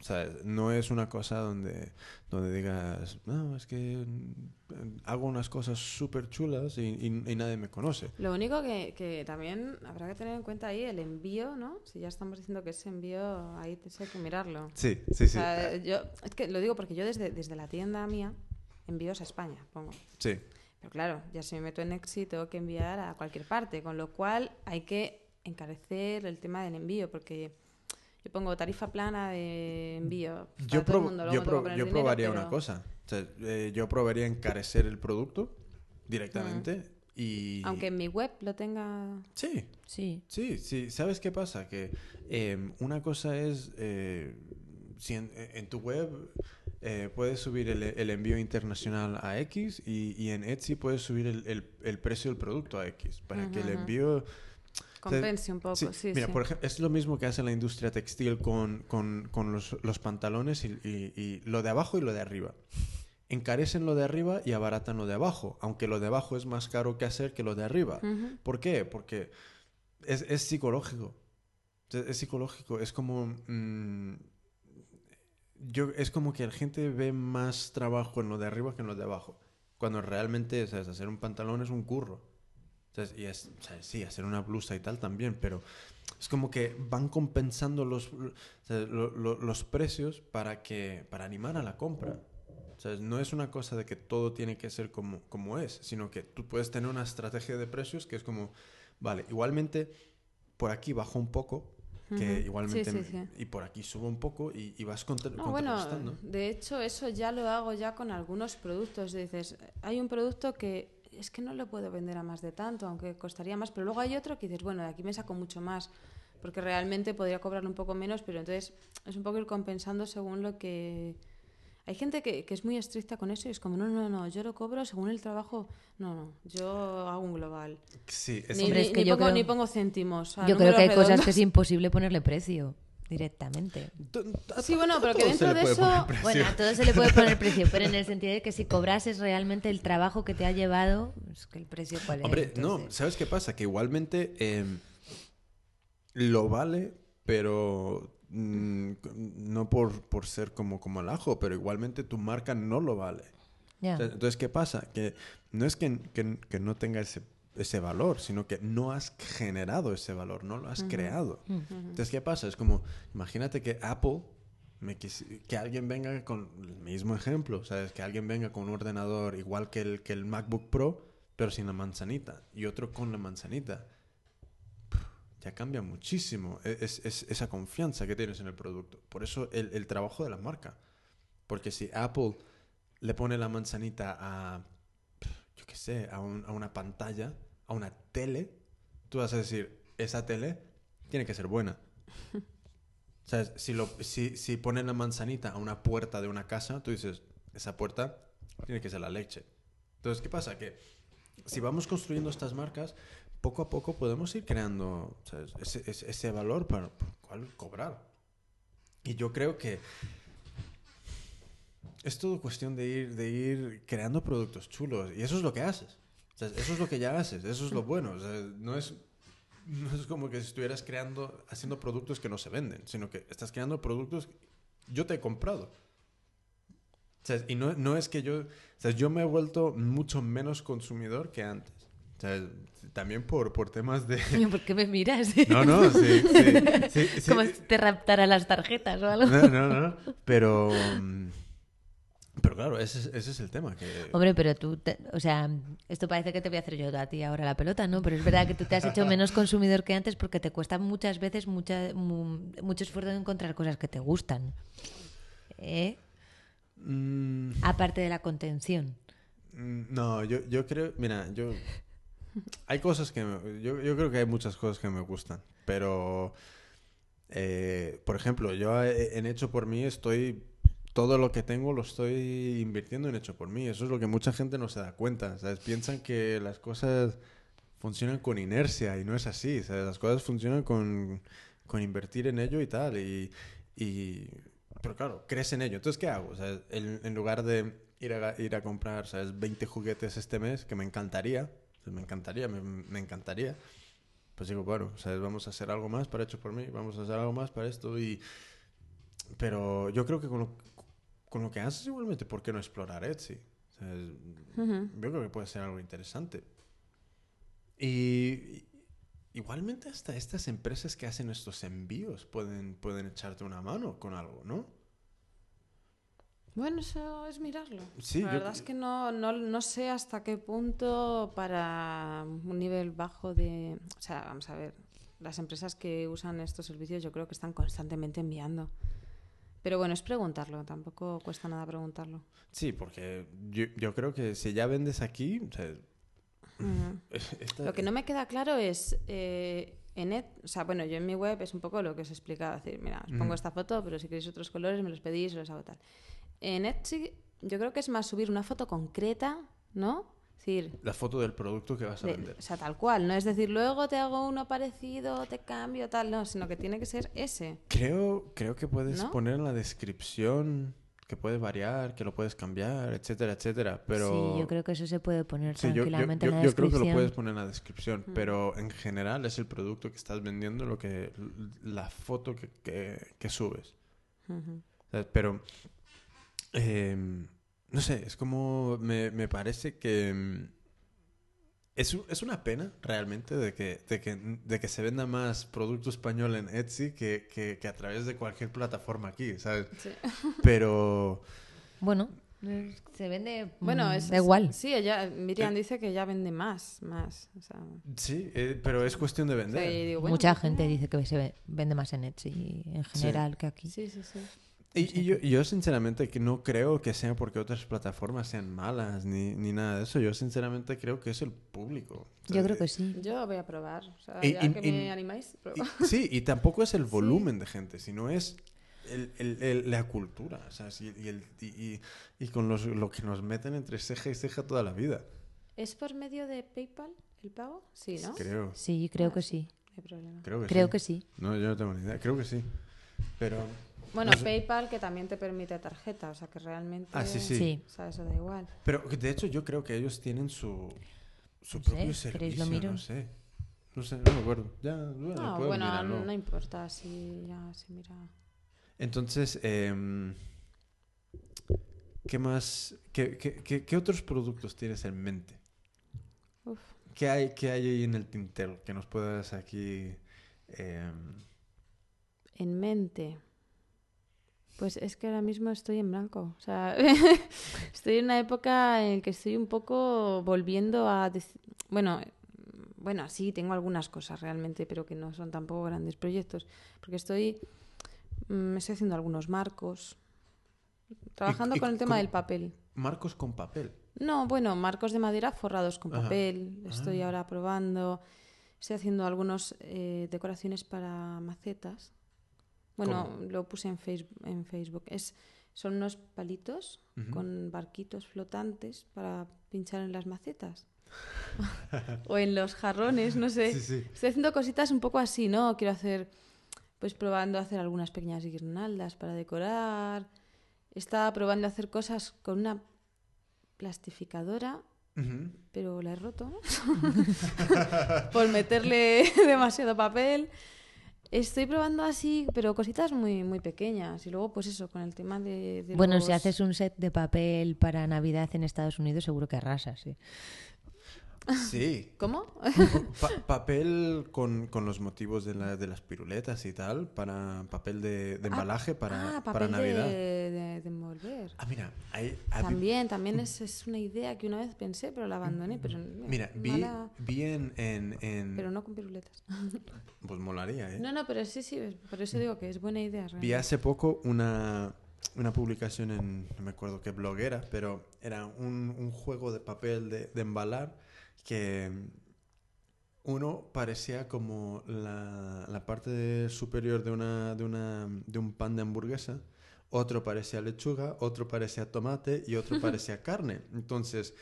O sea, no es una cosa donde, donde digas, no, es que mm, hago unas cosas súper chulas y, y- y nadie me conoce. Lo único que, que también habrá que tener en cuenta ahí el envío, ¿no? Si ya estamos diciendo que ese envío, ahí hay que mirarlo. Sí, sí, O sí. sea, yo, es que lo digo porque yo desde, desde la tienda mía envíos a España, pongo. Sí. Pero claro, ya si me meto en Exi tengo que enviar a cualquier parte, con lo cual hay que encarecer el tema del envío, porque yo pongo tarifa plana de envío. para Yo, todo el mundo, yo, yo dinero, probaría pero- una cosa. O sea, eh, yo probaría encarecer el producto directamente y... Aunque en mi web lo tenga... Sí, Sí. sí, sí. ¿Sabes qué pasa? Que eh, una cosa es... eh, si en, en tu web eh, puedes subir el, el envío internacional a X y, y en Etsy puedes subir el, el- el precio del producto a X para que el ujú. Compense un poco, sí, sí. Mira, por ejemplo, es lo mismo que hace la industria textil con, con- con los, los pantalones y, y- y lo de abajo y lo de arriba. Encarecen lo de arriba y abaratan lo de abajo, aunque lo de abajo es más caro que hacer que lo de arriba. ¿Por qué? Porque es, es psicológico. Es, es psicológico. Es como... mm, yo, es como que la gente ve más trabajo en lo de arriba que en lo de abajo. Cuando realmente, ¿sabes? Hacer un pantalón es un curro. Y es, o sea, sí, hacer una blusa y tal también, pero es como que van compensando los, o sea, lo- lo- los precios para, que, para animar a la compra. O sea, no es una cosa de que todo tiene que ser como, como es, sino que tú puedes tener una estrategia de precios que es como, vale, igualmente por aquí bajo un poco, que igualmente, Sí, sí, sí. y por aquí subo un poco y, y vas contra, No, bueno, contrarrestando. de hecho eso ya lo hago ya con algunos productos. Dices, hay un producto que es que no lo puedo vender a más de tanto, aunque costaría más, pero luego hay otro que dices, bueno, de aquí me saco mucho más, porque realmente podría cobrarlo un poco menos, pero entonces es un poco ir compensando según lo que... Hay gente que, que es muy estricta con eso y es como, no, no, no, yo lo cobro según el trabajo. No, no, yo hago un global. Sí, es Ni, Hombre, ni- es que ni yo pongo, creo- ni pongo céntimos. Yo creo que hay cosas que es imposible ponerle precio directamente. Sí, bueno, pero que dentro de eso... Bueno, a todo se le puede poner precio, pero en el sentido de que si cobrases realmente el trabajo que te ha llevado, es que el precio cuál es. Hombre, no? ¿sabes qué pasa? Que igualmente eh, lo vale, pero mm, no por, por ser como, como el ajo, pero igualmente tu marca no lo vale. Entonces, ¿qué pasa? Que no es que, que- que no tenga ese, ese valor, sino que no has generado ese valor, no lo has creado. Entonces, ¿qué pasa? Es como, imagínate que Apple, me que alguien venga con el mismo ejemplo, ¿sabes? Que alguien venga con un ordenador igual que el, que el MacBook Pro, pero sin la manzanita, y otro con la manzanita. Ya cambia muchísimo e- es, es- esa confianza que tienes en el producto. Por eso el, el trabajo de la marca. Porque si Apple le pone la manzanita a, yo qué sé, a, un- a una pantalla, a una tele, tú vas a decir, esa tele tiene que ser buena. Si, lo, si, si ponen la manzanita a una puerta de una casa, tú dices, esa puerta tiene que ser la leche. Entonces, ¿qué pasa? Que si vamos construyendo estas marcas, poco a poco podemos ir creando ¿sabes? Ese, ese, ese valor para por cual cobrar. Y yo creo que es todo cuestión de ir, de ir creando productos chulos. Y eso es lo que haces. O sea, eso es lo que ya haces. Eso es lo bueno. O sea, no es, no es como que estuvieras creando, haciendo productos que no se venden, sino que estás creando productos. Yo te he comprado. O sea, y no, no es que yo. O sea, yo me he vuelto mucho menos consumidor que antes. O sea, también por, por temas de. ¿Por qué me miras? No, no, sí. sí, sí, sí. Como si te raptara las tarjetas o algo. No, no, no. Pero. mm, Pero claro, ese, es- ese es el tema. Que... Hombre, pero tú, te- o sea, esto parece que te voy a hacer yo a ti ahora la pelota, ¿no? Pero es verdad que tú te has hecho menos consumidor que antes porque te cuesta muchas veces mucha, mu- mucho esfuerzo en encontrar cosas que te gustan. ¿Eh? Mm, Aparte de la contención. mm, no, yo, yo creo. Mira, yo. Hay cosas que. me- yo, yo creo que hay muchas cosas que me gustan. Pero. eh, por ejemplo, yo en Hecho por mí estoy. Todo lo que tengo lo estoy invirtiendo en Hecho por mí. Eso es lo que mucha gente no se da cuenta. ¿sabes? Piensan que las cosas funcionan con inercia y no es así. ¿sabes? Las cosas funcionan con, con invertir en ello y tal. Y, y- pero claro, crees en ello. Entonces, ¿qué hago? En, en lugar de ir a, ir a comprar ¿sabes? 20 juguetes este mes, que me encantaría, pues me encantaría, me, me encantaría, pues digo, bueno, ¿sabes? vamos a hacer algo más para hecho por mí, vamos a hacer algo más para esto. y Pero yo creo que con lo, con lo que haces igualmente, ¿por qué no explorar Etsy? Yo creo que puede ser algo interesante. Y igualmente hasta estas empresas que hacen estos envíos pueden, pueden echarte una mano con algo, ¿no? Bueno, eso es mirarlo. Sí, la yo- verdad es que no, no, no sé hasta qué punto para un nivel bajo de... O sea, vamos a ver, las empresas que usan estos servicios yo creo que están constantemente enviando. Pero bueno, es preguntarlo, tampoco cuesta nada preguntarlo. Sí, porque yo, yo creo que si ya vendes aquí, o sea, Ujú. esta- Lo que no me queda claro es eh, en et- o sea, bueno, yo en mi web es un poco lo que os he explicado, es decir, mira, os pongo esta foto, pero si queréis otros colores me los pedís, os los hago tal. En Etsy yo creo que es más subir una foto concreta, ¿no? La foto del producto que vas a de- vender. o sea, tal cual, no es decir, luego te hago uno parecido, te cambio, tal, no, sino que tiene que ser ese. Creo, creo que puedes ¿No? poner en la descripción que puede variar, que lo puedes cambiar, etcétera, etcétera. Pero Sí, yo creo que eso se puede poner Sí, yo, yo- tranquilamente yo- en la yo creo que descripción. lo puedes poner en la descripción, pero en general es el producto que estás vendiendo lo que la foto que, que- que subes. Pero em, no sé, es como me, me parece que em, es, es una pena realmente de que, de, que, de que se venda más producto español en Etsy que, que- que a través de cualquier plataforma aquí, ¿sabes? Sí. Pero Bueno, se vende. Bueno, mm, es, da igual. Sí, ella, Miriam Eh. dice que ya vende más, más. O sea, sí, eh, pero es cuestión de vender. digo, bueno, Mucha pues gente dice que se ve- vende más en Etsy en general que aquí. Sí, sí, sí. Y, y yo, yo sinceramente que no creo que sea porque otras plataformas sean malas ni, ni nada de eso. Yo sinceramente creo que es el público. O sea, Yo creo que sí. Yo voy a probar. O sea, Y- ya y- que y- me animáis, prueba. sí, y tampoco es el volumen de gente, sino es el- el- el- la cultura. O sea, sí, y, el- y- y- y con los, lo que nos meten entre ceja y ceja toda la vida, ¿Es por medio de PayPal el pago? Sí, ¿no? creo. Sí, creo Ah, que sí. sí. No hay problema. Creo que Creo sí. que sí. No, yo no tengo ni idea. Creo que sí. Pero... Bueno, no sé. PayPal que también te permite tarjeta, o sea que realmente... Ah, sí, sí. Sí. O sea, eso da igual. Pero de hecho yo creo que ellos tienen su, su No sé, propio ¿queréis servicio. lo miro? No sé. No sé, no me acuerdo. Ya, bueno, No, puedo bueno, mirarlo. no importa si ya se mira... Entonces, em, ¿qué más? ¿Qué, qué, qué- qué otros productos tienes en mente? Uf. ¿Qué hay, qué hay ahí en el tintero que nos puedas aquí... em, En mente. Pues es que ahora mismo estoy en blanco. O sea, estoy en una época en la que estoy un poco volviendo a... Bueno, bueno, sí, tengo algunas cosas realmente, pero que no son tampoco grandes proyectos. Porque estoy... mm, estoy haciendo algunos marcos. Trabajando con el tema con- del papel. marcos con papel. No, bueno, marcos de madera forrados con Ajá. papel. Estoy Ah. ahora probando. Estoy haciendo algunas decoraciones para macetas. Bueno, ¿Cómo? lo puse en Facebook. En Facebook. Es, son unos palitos con barquitos flotantes para pinchar en las macetas. o en los jarrones, no sé. Sí, sí. Estoy haciendo cositas un poco así, ¿no? Quiero hacer, pues probando a hacer algunas pequeñas guirnaldas para decorar. Estaba probando a hacer cosas con una plastificadora, pero la he roto por meterle demasiado papel. Estoy probando así, pero cositas muy, muy pequeñas. Y luego, pues eso, con el tema de. de Bueno, los- si haces un set de papel para Navidad en Estados Unidos, seguro que arrasas. ¿sí? Sí. ¿Cómo? Pa- papel con, con los motivos de, la- de las piruletas y tal, para papel de, de embalaje para, ah, para papel Navidad. De, de- de envolver. Ah, mira, hay, También, también es, es una idea que una vez pensé, pero la abandoné. Pero, mira, vi, mala- vi en, en, en- pero no con piruletas. Pues molaría, ¿eh? No, no, pero sí, sí, por eso digo que es buena idea. Vi realmente. hace poco una, una publicación en, no me acuerdo qué blog era, pero era un, un juego de papel de, de embalar que uno parecía como la, la parte superior de, una, de, una, de un pan de hamburguesa, otro parecía lechuga, otro parecía tomate y otro parecía carne. Entonces,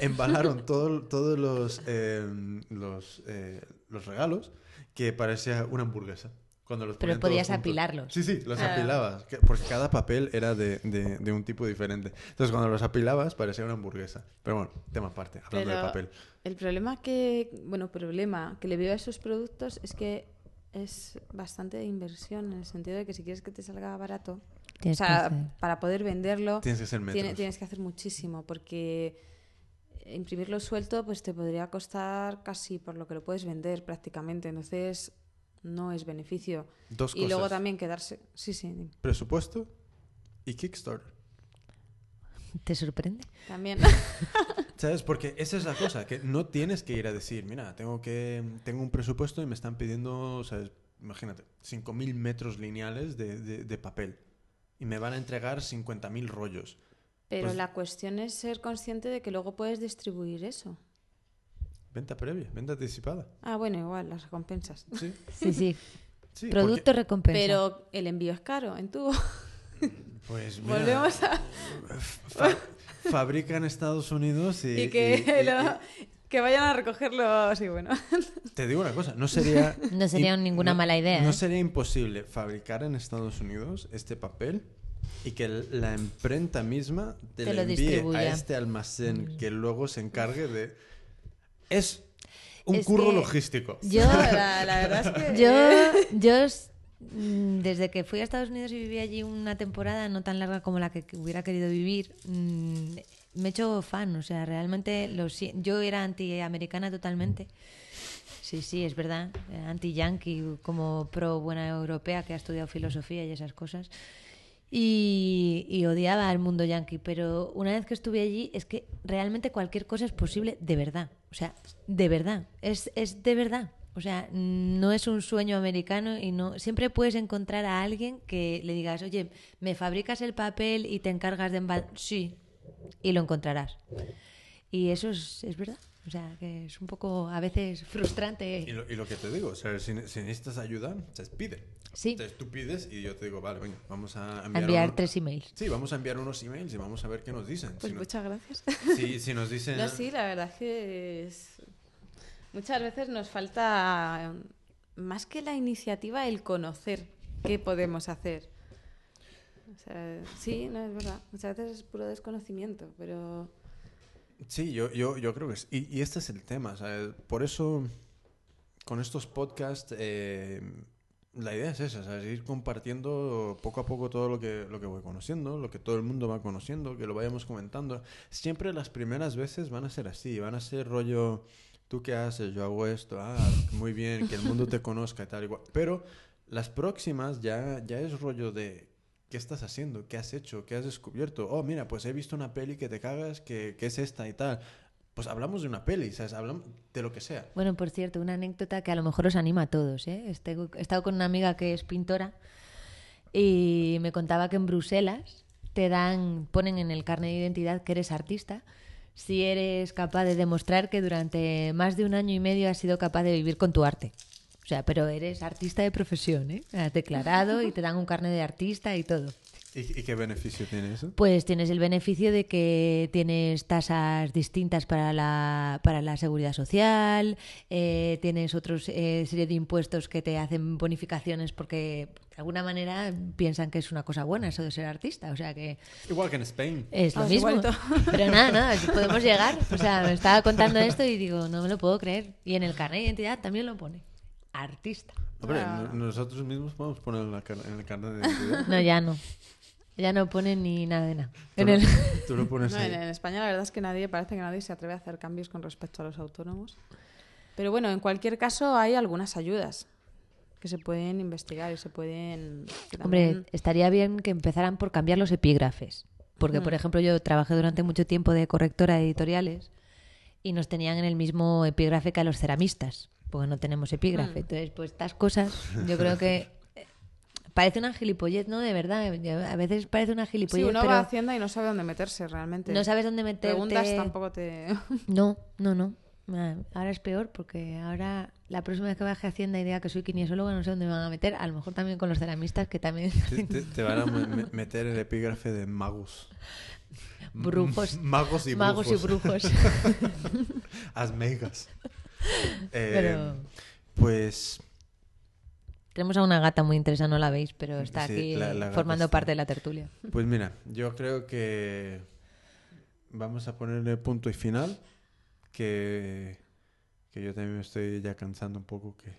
embalaron todo- todos los, eh, los, eh, los regalos que parecía una hamburguesa. Cuando los Pero podías apilarlos. Sí, sí, los Ah. apilabas. que- Porque cada papel era de, de- de un tipo diferente. Entonces, cuando los apilabas, parecía una hamburguesa. Pero bueno, tema aparte, hablando de papel. El problema que, bueno, problema que le veo a esos productos es que es bastante de inversión en el sentido de que si quieres que te salga barato, Tienes o sea, hacer. para poder venderlo, Tienes que ser metros. tiene- tienes que hacer muchísimo porque imprimirlo suelto pues te podría costar casi por lo que lo puedes vender prácticamente, entonces no es beneficio. Dos Y cosas. luego también quedarse, sí, sí, dime. Presupuesto y Kickstarter. ¿Te sorprende? también. ¿Sabes? Porque esa es la cosa, que no tienes que ir a decir, mira, tengo que tengo un presupuesto y me están pidiendo, ¿sabes? Imagínate, 5.000 metros lineales de, de- de papel. Y me van a entregar 50.000 rollos. Pero Pues- la cuestión es ser consciente de que luego puedes distribuir eso. Venta previa, venta anticipada. Ah, bueno, igual, las recompensas. Sí, Sí, sí. sí. Producto porque- recompensa. Pero el envío es caro en tubo. Pues mira, Volvemos a... fa- fabrica en Estados Unidos y... Y que, y- y- lo- que vayan a recogerlo, sí, bueno. Te digo una cosa, no sería... No sería ninguna no- mala idea, No ¿eh? sería imposible fabricar en Estados Unidos este papel y que la imprenta misma te, Te lo lo envíe distribuya. a este almacén que luego se encargue de... Es un Es curro logístico. Yo, La, la verdad es que... yo, yo mm, desde que fui a Estados Unidos y viví allí una temporada no tan larga como la que hubiera querido vivir, mm, me he hecho fan. O sea, realmente lo si- yo era antiamericana totalmente. Sí, sí, es verdad. eh, Anti-yankee, como pro buena europea que ha estudiado filosofía y esas cosas. Y, odiaba al mundo yankee, pero una vez que estuve allí es que realmente cualquier cosa es posible de verdad. O sea, de verdad. Es, es de verdad. O sea, no es un sueño americano y no. Siempre puedes encontrar a alguien que le digas, oye, ¿me fabricas el papel y te encargas de embal-?" Sí, y lo encontrarás. Y eso es, es verdad. O sea, que es un poco a veces frustrante. Y lo, y lo que te digo, o sea, si, si necesitas ayuda, se pide. Sí. Entonces tú pides y yo te digo, vale, venga, vamos a A enviar, enviar tres emails. Sí, vamos a enviar unos emails y vamos a ver qué nos dicen. Pues si, no- muchas gracias. si- si nos dicen... No, sí, la verdad es que es... muchas veces nos falta más que la iniciativa, el conocer qué podemos hacer. O sea, sí, no es verdad. Muchas veces es puro desconocimiento, pero Sí, yo, yo, yo creo que es. Y, y este es el tema, ¿sabes? Por eso, con estos podcasts, eh, la idea es esa. Ir compartiendo poco a poco todo lo que, lo que voy conociendo, lo que todo el mundo va conociendo, que lo vayamos comentando. Siempre las primeras veces van a ser así, van a ser rollo, ¿tú qué haces? Yo hago esto, ah, muy bien, que el mundo te conozca y tal igual. Pero las próximas ya, ya es rollo de ¿qué estás haciendo? ¿Qué has hecho? ¿Qué has descubierto? Oh, mira, pues he visto una peli que te cagas, que, es esta y tal. Pues hablamos de una peli, ¿sabes? Hablamos de lo que sea. Bueno, por cierto, una anécdota que a lo mejor os anima a todos. ¿eh? Este- He estado con una amiga que es pintora y me contaba que en Bruselas te dan, ponen en el carnet de identidad que eres artista si eres capaz de demostrar que durante más de un año y medio has sido capaz de vivir con tu arte. O sea, pero eres artista de profesión, ¿eh? Has declarado y te dan un carnet de artista y todo. ¿Y, qué beneficio tiene eso? Pues tienes el beneficio de que tienes tasas distintas para la, para la seguridad social, eh, tienes otros eh, serie de impuestos que te hacen bonificaciones porque de alguna manera piensan que es una cosa buena eso de ser artista. O sea que Igual que en Spain. es lo Has mismo. Pero nada, nada, si podemos llegar. O sea, me estaba contando esto y digo, no me lo puedo creer. Y en el carnet de identidad también lo pone. Artista. Hombre, Ah. no- nosotros mismos podemos poner en, la car- en el carnet de identidad. No, ya no. Ya no pone ni nada de nada. Tú En el... Tú lo pones No, ahí. en, en España la verdad es que nadie, parece que nadie se atreve a hacer cambios con respecto a los autónomos. Pero bueno, en cualquier caso hay algunas ayudas que se pueden investigar y se pueden... Hombre, estaría bien que empezaran por cambiar los epígrafes. Porque, por ejemplo, yo trabajé durante mucho tiempo de correctora de editoriales y nos tenían en el mismo epígrafe que a los ceramistas, porque no tenemos epígrafe. Entonces, pues estas cosas, yo creo que eh, parece una gilipollez, ¿no? De verdad, a veces parece una Sí, gilipollez, uno pero va a Hacienda y no sabe dónde meterse realmente. no sabes dónde meterte. Preguntas tampoco te... No, no, no. Ah, Ahora es peor porque ahora la próxima vez que baje a Hacienda y diga que soy kinesióloga no sé dónde me van a meter. A lo mejor también con los ceramistas que también Te, te- te van a me- me- meter el epígrafe de magos. brujos. Magos y brujos. Magos y brujos. Asmegas. Eh, Pero- Pues Tenemos a una gata muy interesante, no la veis, pero está Sí, aquí la- la formando está- parte de la tertulia. Pues mira, yo creo que vamos a ponerle punto y final, que, que yo también me estoy ya cansando un poco, que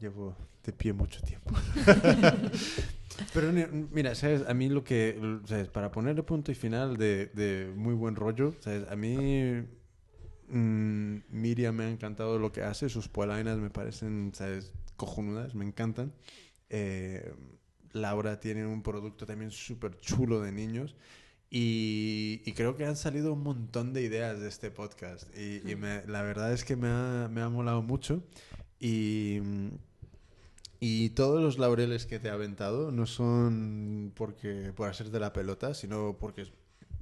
llevo de pie mucho tiempo. Pero mira, ¿sabes? A mí lo que, ¿sabes? Para ponerle punto y final de, de muy buen rollo, ¿sabes? A mí mm, Miriam me ha encantado lo que hace, sus polainas me parecen, ¿sabes? Cojonudas, me encantan. Eh, Laura tiene un producto también súper chulo de niños. Y, y creo que han salido un montón de ideas de este podcast. Y, y me- la verdad es que me ha, me ha molado mucho. Y, y todos los laureles que te ha aventado no son porque por hacerte la pelota, sino porque es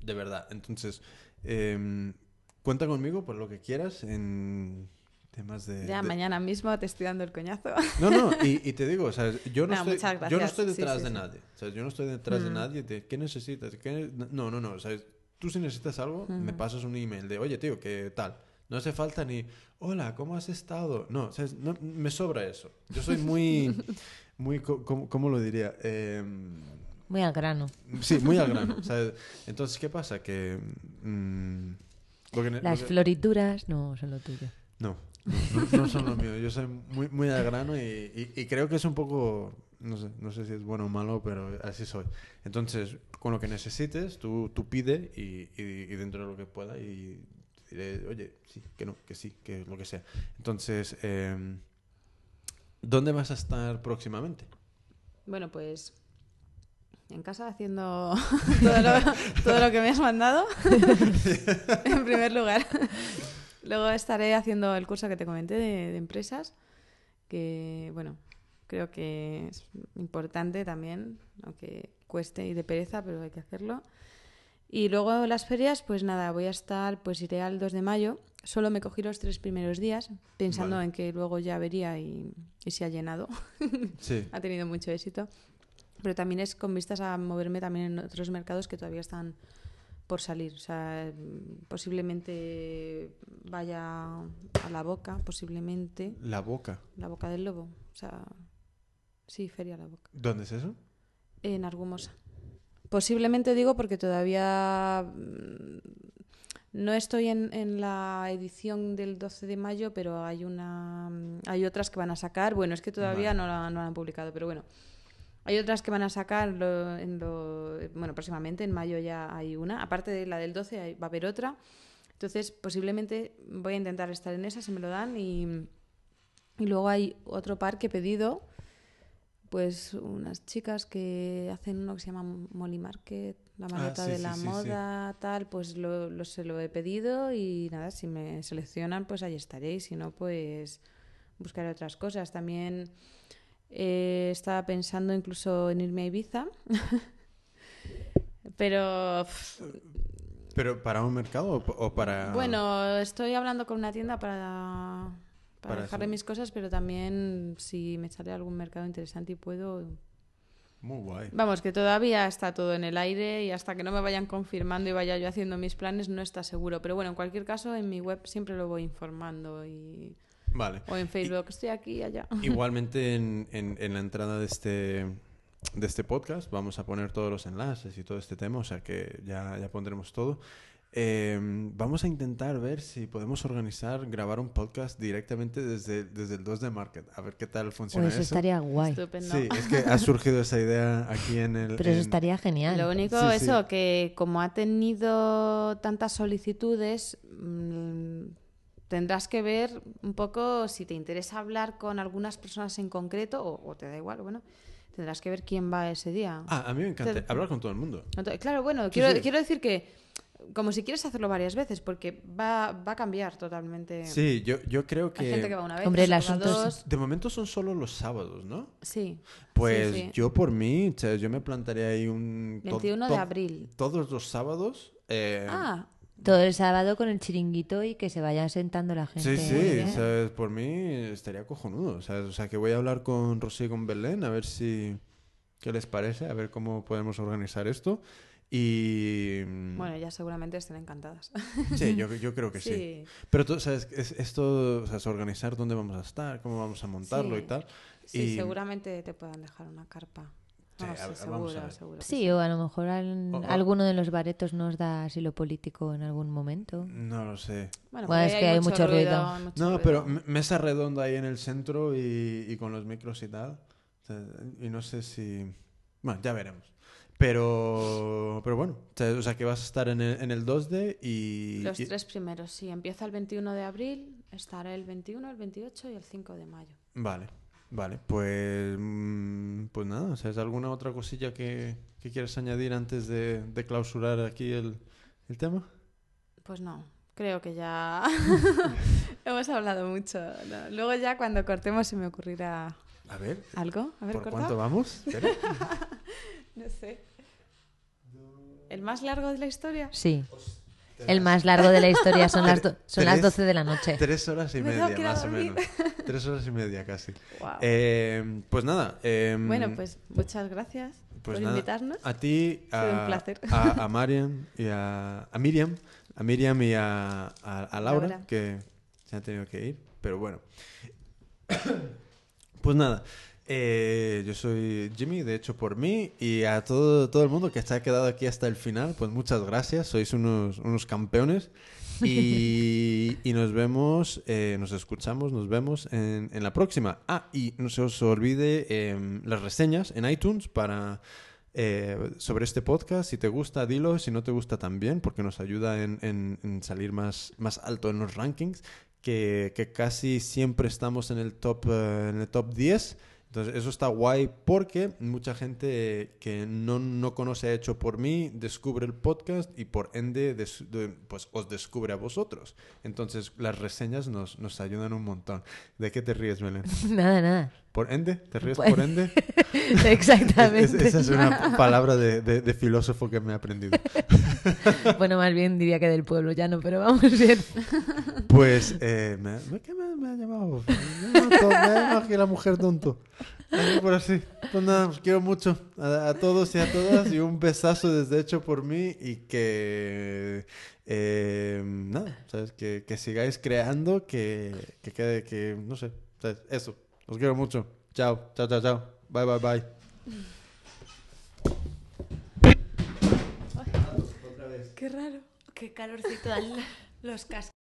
de verdad. Entonces, em, cuenta conmigo por lo que quieras en temas de... Ya de- mañana mismo te estoy dando el coñazo. no, no, y, y te digo, o sea, yo no, No, estoy, muchas yo no estoy Sí, detrás sí, de sí. nadie. O sea, yo no estoy detrás de Mm. nadie de qué necesitas. ¿Qué ne- No, no, no. O sea, tú si necesitas algo, me Ujú. pasas un email de, oye, tío, ¿qué tal? No hace falta ni, hola, ¿cómo has estado? No, o sea, no me sobra eso. Yo soy muy, muy, co- ¿cómo, cómo lo diría? Em, Muy al grano. sí, muy al grano. ¿sabes? Entonces, ¿qué pasa? Que... mm, lo que ne- lo Las que- florituras no son lo tuyo. no, no, no son lo mío. Yo soy muy, muy al grano y, y- y creo que es un poco, no sé, no sé si es bueno o malo, pero así soy. Entonces, con lo que necesites, tú, tú pide y, y- y dentro de lo que pueda y diré, oye, sí, que no, que sí, que lo que sea. Entonces, em, ¿dónde vas a estar próximamente? Bueno, pues en casa haciendo todo lo, todo lo que me has mandado, en primer lugar. Luego estaré haciendo el curso que te comenté de, de empresas, que bueno, creo que es importante también, aunque cueste y de pereza, pero hay que hacerlo. Y luego las ferias, pues nada, voy a estar, pues iré al 2 de mayo. Solo me cogí los tres primeros días, pensando Vale. en que luego ya vería y, y se ha llenado Sí. ha tenido mucho éxito. Pero también es con vistas a moverme también en otros mercados que todavía están por salir. O sea, posiblemente vaya a la boca, posiblemente La boca. la boca del lobo. O sea, sí, Feria La Boca. ¿Dónde es eso? En Argumosa. Posiblemente digo porque todavía mm, no estoy en, en la edición del 12 de mayo, pero hay una mm, hay otras que van a sacar. Bueno, es que todavía Vale. no, la, no la han publicado, pero bueno. Hay otras que van a sacar lo- en lo, bueno, próximamente, en mayo ya hay una. Aparte de la del 12 hay- va a haber otra. Entonces, posiblemente voy a intentar estar en esa, si me lo dan. Y, y luego hay otro par que he pedido, pues unas chicas que hacen uno que se llama Molly Market, la maleta Ah, sí, de sí, la sí, sí. moda, tal, pues lo, lo- se lo he pedido y nada, si me seleccionan, pues ahí estaré. Y si no, pues buscaré otras cosas. También eh, estaba pensando incluso en irme a Ibiza. Pero ¿Pero para un mercado o, o para...? bueno, estoy hablando con una tienda para, para, Para dejarle eso. mis cosas, pero también si me sale algún mercado interesante y puedo... Muy guay. Vamos, que todavía está todo en el aire y hasta que no me vayan confirmando y vaya yo haciendo mis planes no está seguro. Pero bueno, en cualquier caso, en mi web siempre lo voy informando y... Vale. o en Facebook, estoy aquí y allá. Igualmente en, en- en la entrada de este, de este podcast vamos a poner todos los enlaces y todo este tema, o sea que ya, ya pondremos todo. Eh, vamos a intentar ver si podemos organizar, grabar un podcast directamente desde, desde el 2 de Market, a ver qué tal funciona Pues eso. estaría guay. Estupendo. Sí, es que ha surgido esa idea aquí en el... Pero eso en- estaría genial. Lo único, Sí, sí. eso, que como ha tenido tantas solicitudes, mm, tendrás que ver un poco si te interesa hablar con algunas personas en concreto o, o te da igual, bueno, tendrás que ver quién va ese día. Ah, a mí me encanta hablar con todo el mundo. Entonces, claro, bueno, quiero, sí. quiero decir que como si quieres hacerlo varias veces, porque va, va a cambiar totalmente. Sí, yo, yo creo Hay gente que que... va una vez, Hombre, el que asunto dos. De momento son solo los sábados, ¿no? Sí. Pues sí, sí. yo por mí, o sea, yo me plantaría ahí un... to- 21 de abril. Todos los sábados. eh, Ah, Todo el sábado con el chiringuito y que se vaya sentando la gente. Sí, sí, ¿eh? sea, por mí estaría cojonudo. ¿sabes? O sea, que voy a hablar con Rosy y con Belén a ver si... ¿Qué les parece? A ver cómo podemos organizar esto. Y... bueno, ya seguramente estén encantadas. Sí, yo, yo creo que sí. sí. Pero tú, ¿sabes? Es, esto, o sea, es organizar dónde vamos a estar, cómo vamos a montarlo Sí. y tal. Sí, Y- seguramente te puedan dejar una carpa. Sí, Vamos, a- sí, seguro, Sí, o a lo mejor al- O- o- alguno de los baretos nos da asilo político en algún momento. No lo sé. Bueno, Bueno, es que hay mucho ruido. hay mucho No, ruido. pero mesa redonda ahí en el centro y, y con los micros y tal. O sea, y no sé si... Bueno, ya veremos. Pero, pero bueno, o sea, o sea, que vas a estar en el, en el 2D y... Los y- tres primeros, sí. Empieza el 21 de abril, estará el 21, el 28 y el 5 de mayo. Vale, vale. Pues, mm, pues nada, o sea, ¿es alguna otra cosilla que, que quieres añadir antes de, de clausurar aquí el, el tema? Pues no, creo que ya hemos hablado mucho. No, Luego ya cuando cortemos se me ocurrirá A ver, algo. A ver, ¿por corta. cuánto vamos? Espera. No sé. ¿El más largo de la historia? Sí. El más largo de la historia son las, do- son las Tres- 12 de la noche. Tres horas y Me tengo media, que ir a más o dormir. menos. Tres horas y media casi. Guau. Eh, pues nada. eh, bueno, pues muchas gracias pues por nada, invitarnos. A ti, Ha sido un a, placer. a, a Mariam y a, a Miriam, a Miriam y a, a- a Laura, Laura. que se han tenido que ir, pero bueno. Pues nada, eh, yo soy Jimmy, de hecho por mí, y a todo, todo el mundo que se ha quedado aquí hasta el final, pues muchas gracias, sois unos, unos campeones. Y, y nos vemos, eh, nos escuchamos, nos vemos en, en la próxima. Ah, y no se os olvide em, las reseñas en iTunes para eh, sobre este podcast. Si te gusta, dilo. Si no te gusta, también, porque nos ayuda en, en- en salir más, más alto en los rankings, que, que casi siempre estamos en el top, eh, en el top 10. Entonces, eso está guay porque mucha gente que no, no conoce Hecho por mí descubre el podcast y por ende des- de- pues os descubre a vosotros. Entonces, las reseñas nos, nos ayudan un montón. ¿De qué te ríes, Belén? Nada, nada. ¿Por ende? ¿Te ríes Pues- por ende? Exactamente. Es- es- esa es una palabra de, de- de filósofo que me he aprendido. Bueno, más bien diría que del pueblo ya no, pero vamos bien. Pues, eh, me, me- ¿qué me, me ha llamado? Me ha llamado, to- me ha llamado aquí la mujer tonto. Por así. Pues nada, os quiero mucho a, a todos y a todas y un besazo desde hecho por mí y que, eh, nada, ¿sabes? Que, que sigáis creando, que, que quede, que, no sé, ¿sabes? Eso. Os quiero mucho. Chao, chao, chao, chao. Bye, bye, bye. Qué raro. Qué calorcito dan los cascos.